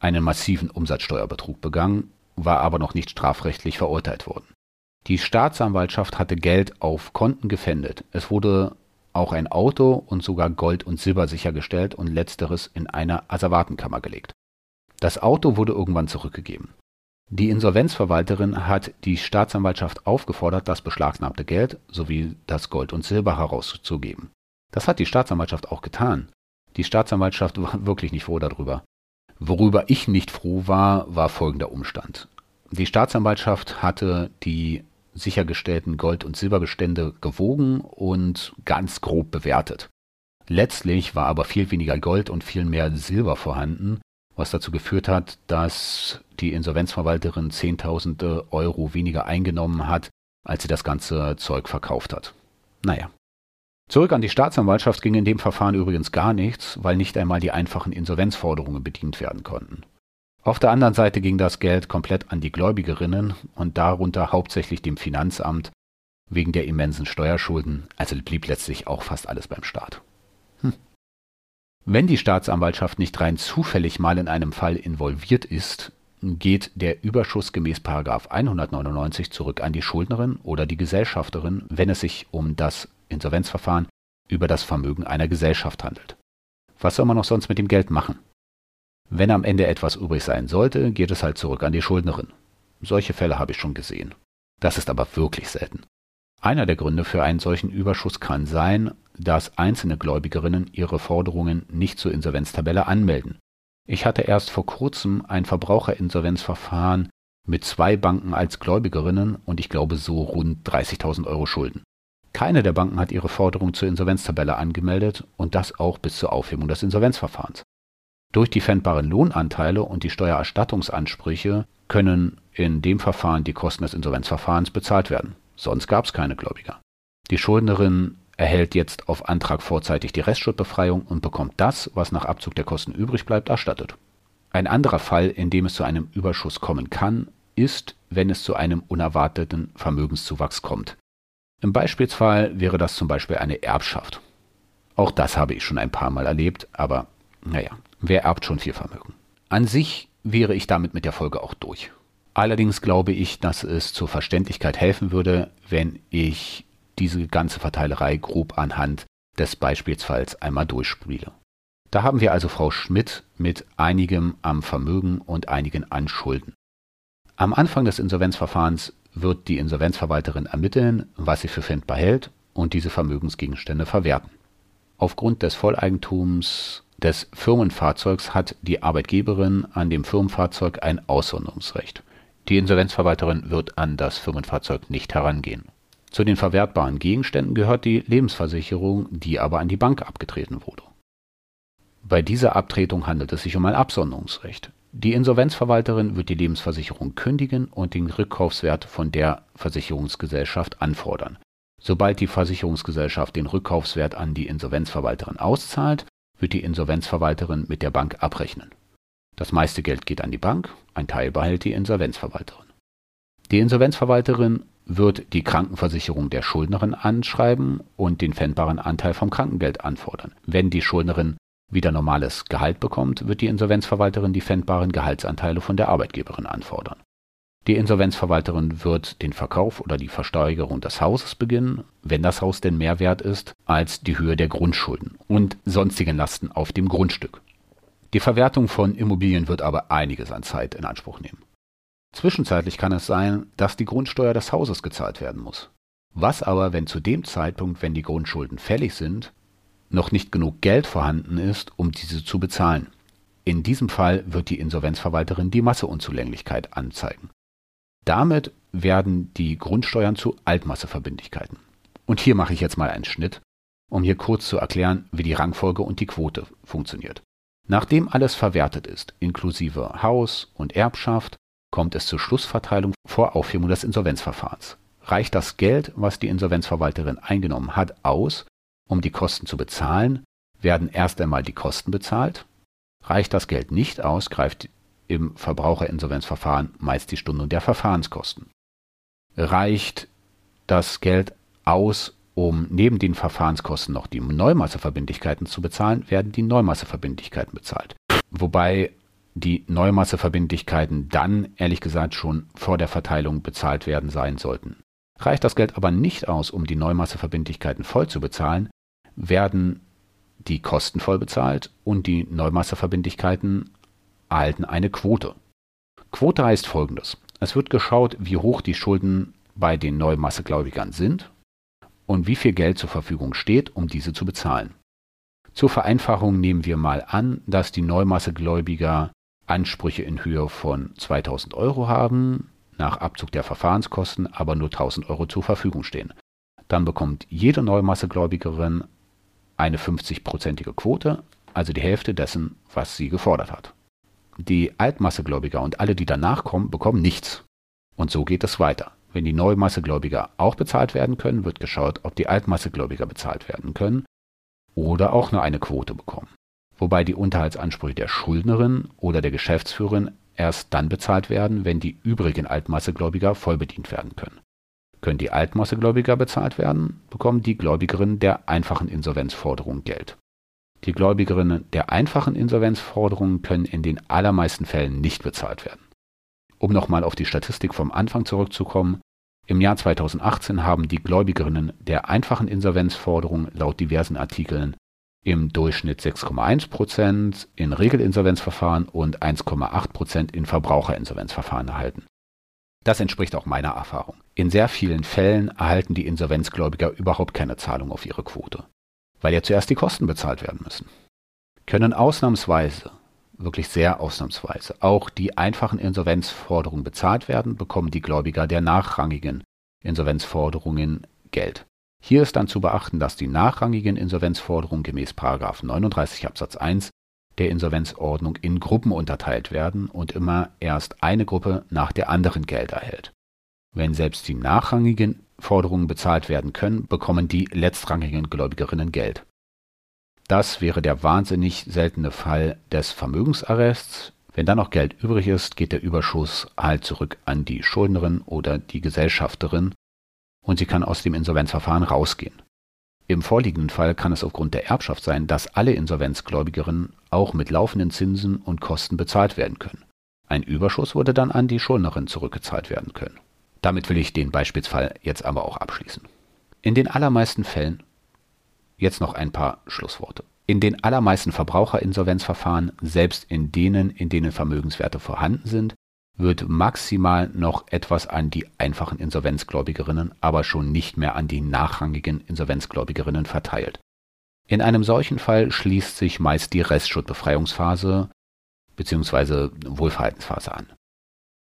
einen massiven Umsatzsteuerbetrug begangen, war aber noch nicht strafrechtlich verurteilt worden. Die Staatsanwaltschaft hatte Geld auf Konten gefändet. Es wurde auch ein Auto und sogar Gold und Silber sichergestellt und letzteres in eine Asservatenkammer gelegt. Das Auto wurde irgendwann zurückgegeben. Die Insolvenzverwalterin hat die Staatsanwaltschaft aufgefordert, das beschlagnahmte Geld sowie das Gold und Silber herauszugeben. Das hat die Staatsanwaltschaft auch getan. Die Staatsanwaltschaft war <laughs> wirklich nicht froh darüber. Worüber ich nicht froh war, war folgender Umstand. Die Staatsanwaltschaft hatte die sichergestellten Gold- und Silberbestände gewogen und ganz grob bewertet. Letztlich war aber viel weniger Gold und viel mehr Silber vorhanden, was dazu geführt hat, dass die Insolvenzverwalterin Zehntausende Euro weniger eingenommen hat, als sie das ganze Zeug verkauft hat. Naja. Zurück an die Staatsanwaltschaft ging in dem Verfahren übrigens gar nichts, weil nicht einmal die einfachen Insolvenzforderungen bedient werden konnten. Auf der anderen Seite ging das Geld komplett an die Gläubigerinnen und darunter hauptsächlich dem Finanzamt wegen der immensen Steuerschulden, also blieb letztlich auch fast alles beim Staat. Hm. Wenn die Staatsanwaltschaft nicht rein zufällig mal in einem Fall involviert ist, geht der Überschuss gemäß 199 zurück an die Schuldnerin oder die Gesellschafterin, wenn es sich um das Insolvenzverfahren über das Vermögen einer Gesellschaft handelt. Was soll man noch sonst mit dem Geld machen? Wenn am Ende etwas übrig sein sollte, geht es halt zurück an die Schuldnerin. Solche Fälle habe ich schon gesehen. Das ist aber wirklich selten. Einer der Gründe für einen solchen Überschuss kann sein, dass einzelne Gläubigerinnen ihre Forderungen nicht zur Insolvenztabelle anmelden. Ich hatte erst vor kurzem ein Verbraucherinsolvenzverfahren mit zwei Banken als Gläubigerinnen und ich glaube so rund 30.000 Euro Schulden. Keine der Banken hat ihre Forderung zur Insolvenztabelle angemeldet und das auch bis zur Aufhebung des Insolvenzverfahrens. Durch die pfändbaren Lohnanteile und die Steuererstattungsansprüche können in dem Verfahren die Kosten des Insolvenzverfahrens bezahlt werden. Sonst gab es keine Gläubiger. Die Schuldnerin erhält jetzt auf Antrag vorzeitig die Restschuldbefreiung und bekommt das, was nach Abzug der Kosten übrig bleibt, erstattet. Ein anderer Fall, in dem es zu einem Überschuss kommen kann, ist, wenn es zu einem unerwarteten Vermögenszuwachs kommt. Im Beispielsfall wäre das zum Beispiel eine Erbschaft. Auch das habe ich schon ein paar Mal erlebt, aber naja, wer erbt schon viel Vermögen? An sich wäre ich damit mit der Folge auch durch. Allerdings glaube ich, dass es zur Verständlichkeit helfen würde, wenn ich diese ganze Verteilerei grob anhand des Beispielsfalls einmal durchspiele. Da haben wir also Frau Schmidt mit einigem am Vermögen und einigen an Schulden. Am Anfang des Insolvenzverfahrens wird die Insolvenzverwalterin ermitteln, was sie für fändbar hält und diese Vermögensgegenstände verwerten. Aufgrund des Volleigentums des Firmenfahrzeugs hat die Arbeitgeberin an dem Firmenfahrzeug ein Aussonderungsrecht. Die Insolvenzverwalterin wird an das Firmenfahrzeug nicht herangehen. Zu den verwertbaren Gegenständen gehört die Lebensversicherung, die aber an die Bank abgetreten wurde. Bei dieser Abtretung handelt es sich um ein Absonderungsrecht. Die Insolvenzverwalterin wird die Lebensversicherung kündigen und den Rückkaufswert von der Versicherungsgesellschaft anfordern. Sobald die Versicherungsgesellschaft den Rückkaufswert an die Insolvenzverwalterin auszahlt, wird die Insolvenzverwalterin mit der Bank abrechnen. Das meiste Geld geht an die Bank, ein Teil behält die Insolvenzverwalterin. Die Insolvenzverwalterin wird die Krankenversicherung der Schuldnerin anschreiben und den pfändbaren Anteil vom Krankengeld anfordern. Wenn die Schuldnerin wieder normales Gehalt bekommt, wird die Insolvenzverwalterin die pfändbaren Gehaltsanteile von der Arbeitgeberin anfordern. Die Insolvenzverwalterin wird den Verkauf oder die Versteigerung des Hauses beginnen, wenn das Haus denn mehr wert ist als die Höhe der Grundschulden und sonstigen Lasten auf dem Grundstück. Die Verwertung von Immobilien wird aber einiges an Zeit in Anspruch nehmen. Zwischenzeitlich kann es sein, dass die Grundsteuer des Hauses gezahlt werden muss. Was aber, wenn zu dem Zeitpunkt, wenn die Grundschulden fällig sind, noch nicht genug Geld vorhanden ist, um diese zu bezahlen? In diesem Fall wird die Insolvenzverwalterin die Masseunzulänglichkeit anzeigen. Damit werden die Grundsteuern zu Altmasseverbindlichkeiten. Und hier mache ich jetzt mal einen Schnitt, um hier kurz zu erklären, wie die Rangfolge und die Quote funktioniert. Nachdem alles verwertet ist, inklusive Haus und Erbschaft, kommt es zur Schlussverteilung vor Aufhebung des Insolvenzverfahrens. Reicht das Geld, was die Insolvenzverwalterin eingenommen hat, aus, um die Kosten zu bezahlen, werden erst einmal die Kosten bezahlt. Reicht das Geld nicht aus, greift im Verbraucherinsolvenzverfahren meist die Stundung der Verfahrenskosten. Reicht das Geld aus, um neben den Verfahrenskosten noch die Neumasseverbindlichkeiten zu bezahlen, werden die Neumasseverbindlichkeiten bezahlt. Wobei die Neumasseverbindlichkeiten dann, ehrlich gesagt, schon vor der Verteilung bezahlt werden sein sollten. Reicht das Geld aber nicht aus, um die Neumasseverbindlichkeiten voll zu bezahlen, werden die Kosten voll bezahlt und die Neumasseverbindlichkeiten erhalten eine Quote. Quote heißt folgendes. Es wird geschaut, wie hoch die Schulden bei den Neumassegläubigern sind und wie viel Geld zur Verfügung steht, um diese zu bezahlen. Zur Vereinfachung nehmen wir mal an, dass die Neumassegläubiger Ansprüche in Höhe von 2000 Euro haben, nach Abzug der Verfahrenskosten aber nur 1000 Euro zur Verfügung stehen. Dann bekommt jede Neumassegläubigerin eine 50-prozentige Quote, also die Hälfte dessen, was sie gefordert hat. Die Altmassegläubiger und alle, die danach kommen, bekommen nichts. Und so geht es weiter. Wenn die Neumassegläubiger auch bezahlt werden können, wird geschaut, ob die Altmassegläubiger bezahlt werden können oder auch nur eine Quote bekommen. Wobei die Unterhaltsansprüche der Schuldnerin oder der Geschäftsführerin erst dann bezahlt werden, wenn die übrigen Altmassegläubiger vollbedient werden können. Können die Altmassegläubiger bezahlt werden, bekommen die Gläubigerinnen der einfachen Insolvenzforderung Geld. Die Gläubigerinnen der einfachen Insolvenzforderungen können in den allermeisten Fällen nicht bezahlt werden. Um nochmal auf die Statistik vom Anfang zurückzukommen, im Jahr 2018 haben die Gläubigerinnen der einfachen Insolvenzforderung laut diversen Artikeln im Durchschnitt 6,1 Prozent in Regelinsolvenzverfahren und 1,8 Prozent in Verbraucherinsolvenzverfahren erhalten. Das entspricht auch meiner Erfahrung. In sehr vielen Fällen erhalten die Insolvenzgläubiger überhaupt keine Zahlung auf ihre Quote, weil ja zuerst die Kosten bezahlt werden müssen. Können ausnahmsweise, wirklich sehr ausnahmsweise, auch die einfachen Insolvenzforderungen bezahlt werden, bekommen die Gläubiger der nachrangigen Insolvenzforderungen Geld. Hier ist dann zu beachten, dass die nachrangigen Insolvenzforderungen gemäß 39 Absatz 1 der Insolvenzordnung in Gruppen unterteilt werden und immer erst eine Gruppe nach der anderen Geld erhält. Wenn selbst die nachrangigen Forderungen bezahlt werden können, bekommen die letztrangigen Gläubigerinnen Geld. Das wäre der wahnsinnig seltene Fall des Vermögensarrests. Wenn dann noch Geld übrig ist, geht der Überschuss halt zurück an die Schuldnerin oder die Gesellschafterin und sie kann aus dem Insolvenzverfahren rausgehen. Im vorliegenden Fall kann es aufgrund der Erbschaft sein, dass alle Insolvenzgläubigerinnen auch mit laufenden Zinsen und Kosten bezahlt werden können. Ein Überschuss würde dann an die Schuldnerin zurückgezahlt werden können. Damit will ich den Beispielsfall jetzt aber auch abschließen. In den allermeisten Fällen, jetzt noch ein paar Schlussworte. In den allermeisten Verbraucherinsolvenzverfahren, selbst in denen, in denen Vermögenswerte vorhanden sind, wird maximal noch etwas an die einfachen Insolvenzgläubigerinnen, aber schon nicht mehr an die nachrangigen Insolvenzgläubigerinnen verteilt. In einem solchen Fall schließt sich meist die Restschuldbefreiungsphase bzw. Wohlverhaltensphase an.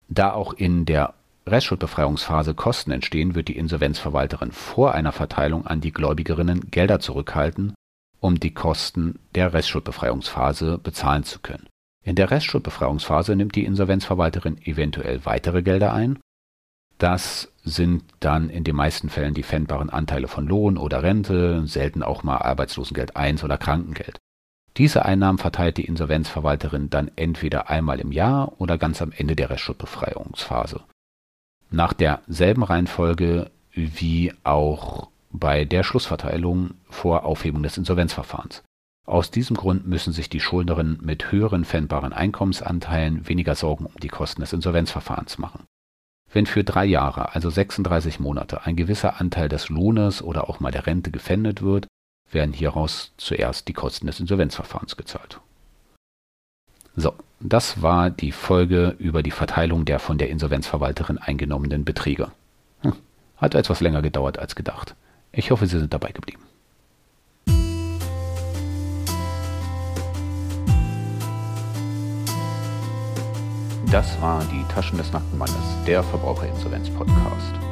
Da auch in der Restschuldbefreiungsphase Kosten entstehen, wird die Insolvenzverwalterin vor einer Verteilung an die Gläubigerinnen Gelder zurückhalten, um die Kosten der Restschuldbefreiungsphase bezahlen zu können. In der Restschuldbefreiungsphase nimmt die Insolvenzverwalterin eventuell weitere Gelder ein. Das sind dann in den meisten Fällen die pfändbaren Anteile von Lohn oder Rente, selten auch mal Arbeitslosengeld 1 oder Krankengeld. Diese Einnahmen verteilt die Insolvenzverwalterin dann entweder einmal im Jahr oder ganz am Ende der Restschuldbefreiungsphase. Nach derselben Reihenfolge wie auch bei der Schlussverteilung vor Aufhebung des Insolvenzverfahrens. Aus diesem Grund müssen sich die Schuldnerinnen mit höheren pfändbaren Einkommensanteilen weniger Sorgen um die Kosten des Insolvenzverfahrens machen. Wenn für drei Jahre, also 36 Monate, ein gewisser Anteil des Lohnes oder auch mal der Rente gefändet wird, werden hieraus zuerst die Kosten des Insolvenzverfahrens gezahlt. So, das war die Folge über die Verteilung der von der Insolvenzverwalterin eingenommenen Beträge. Hm, hat etwas länger gedauert als gedacht. Ich hoffe, Sie sind dabei geblieben. Das war die Taschen des nackten Mannes, der Verbraucherinsolvenz-Podcast.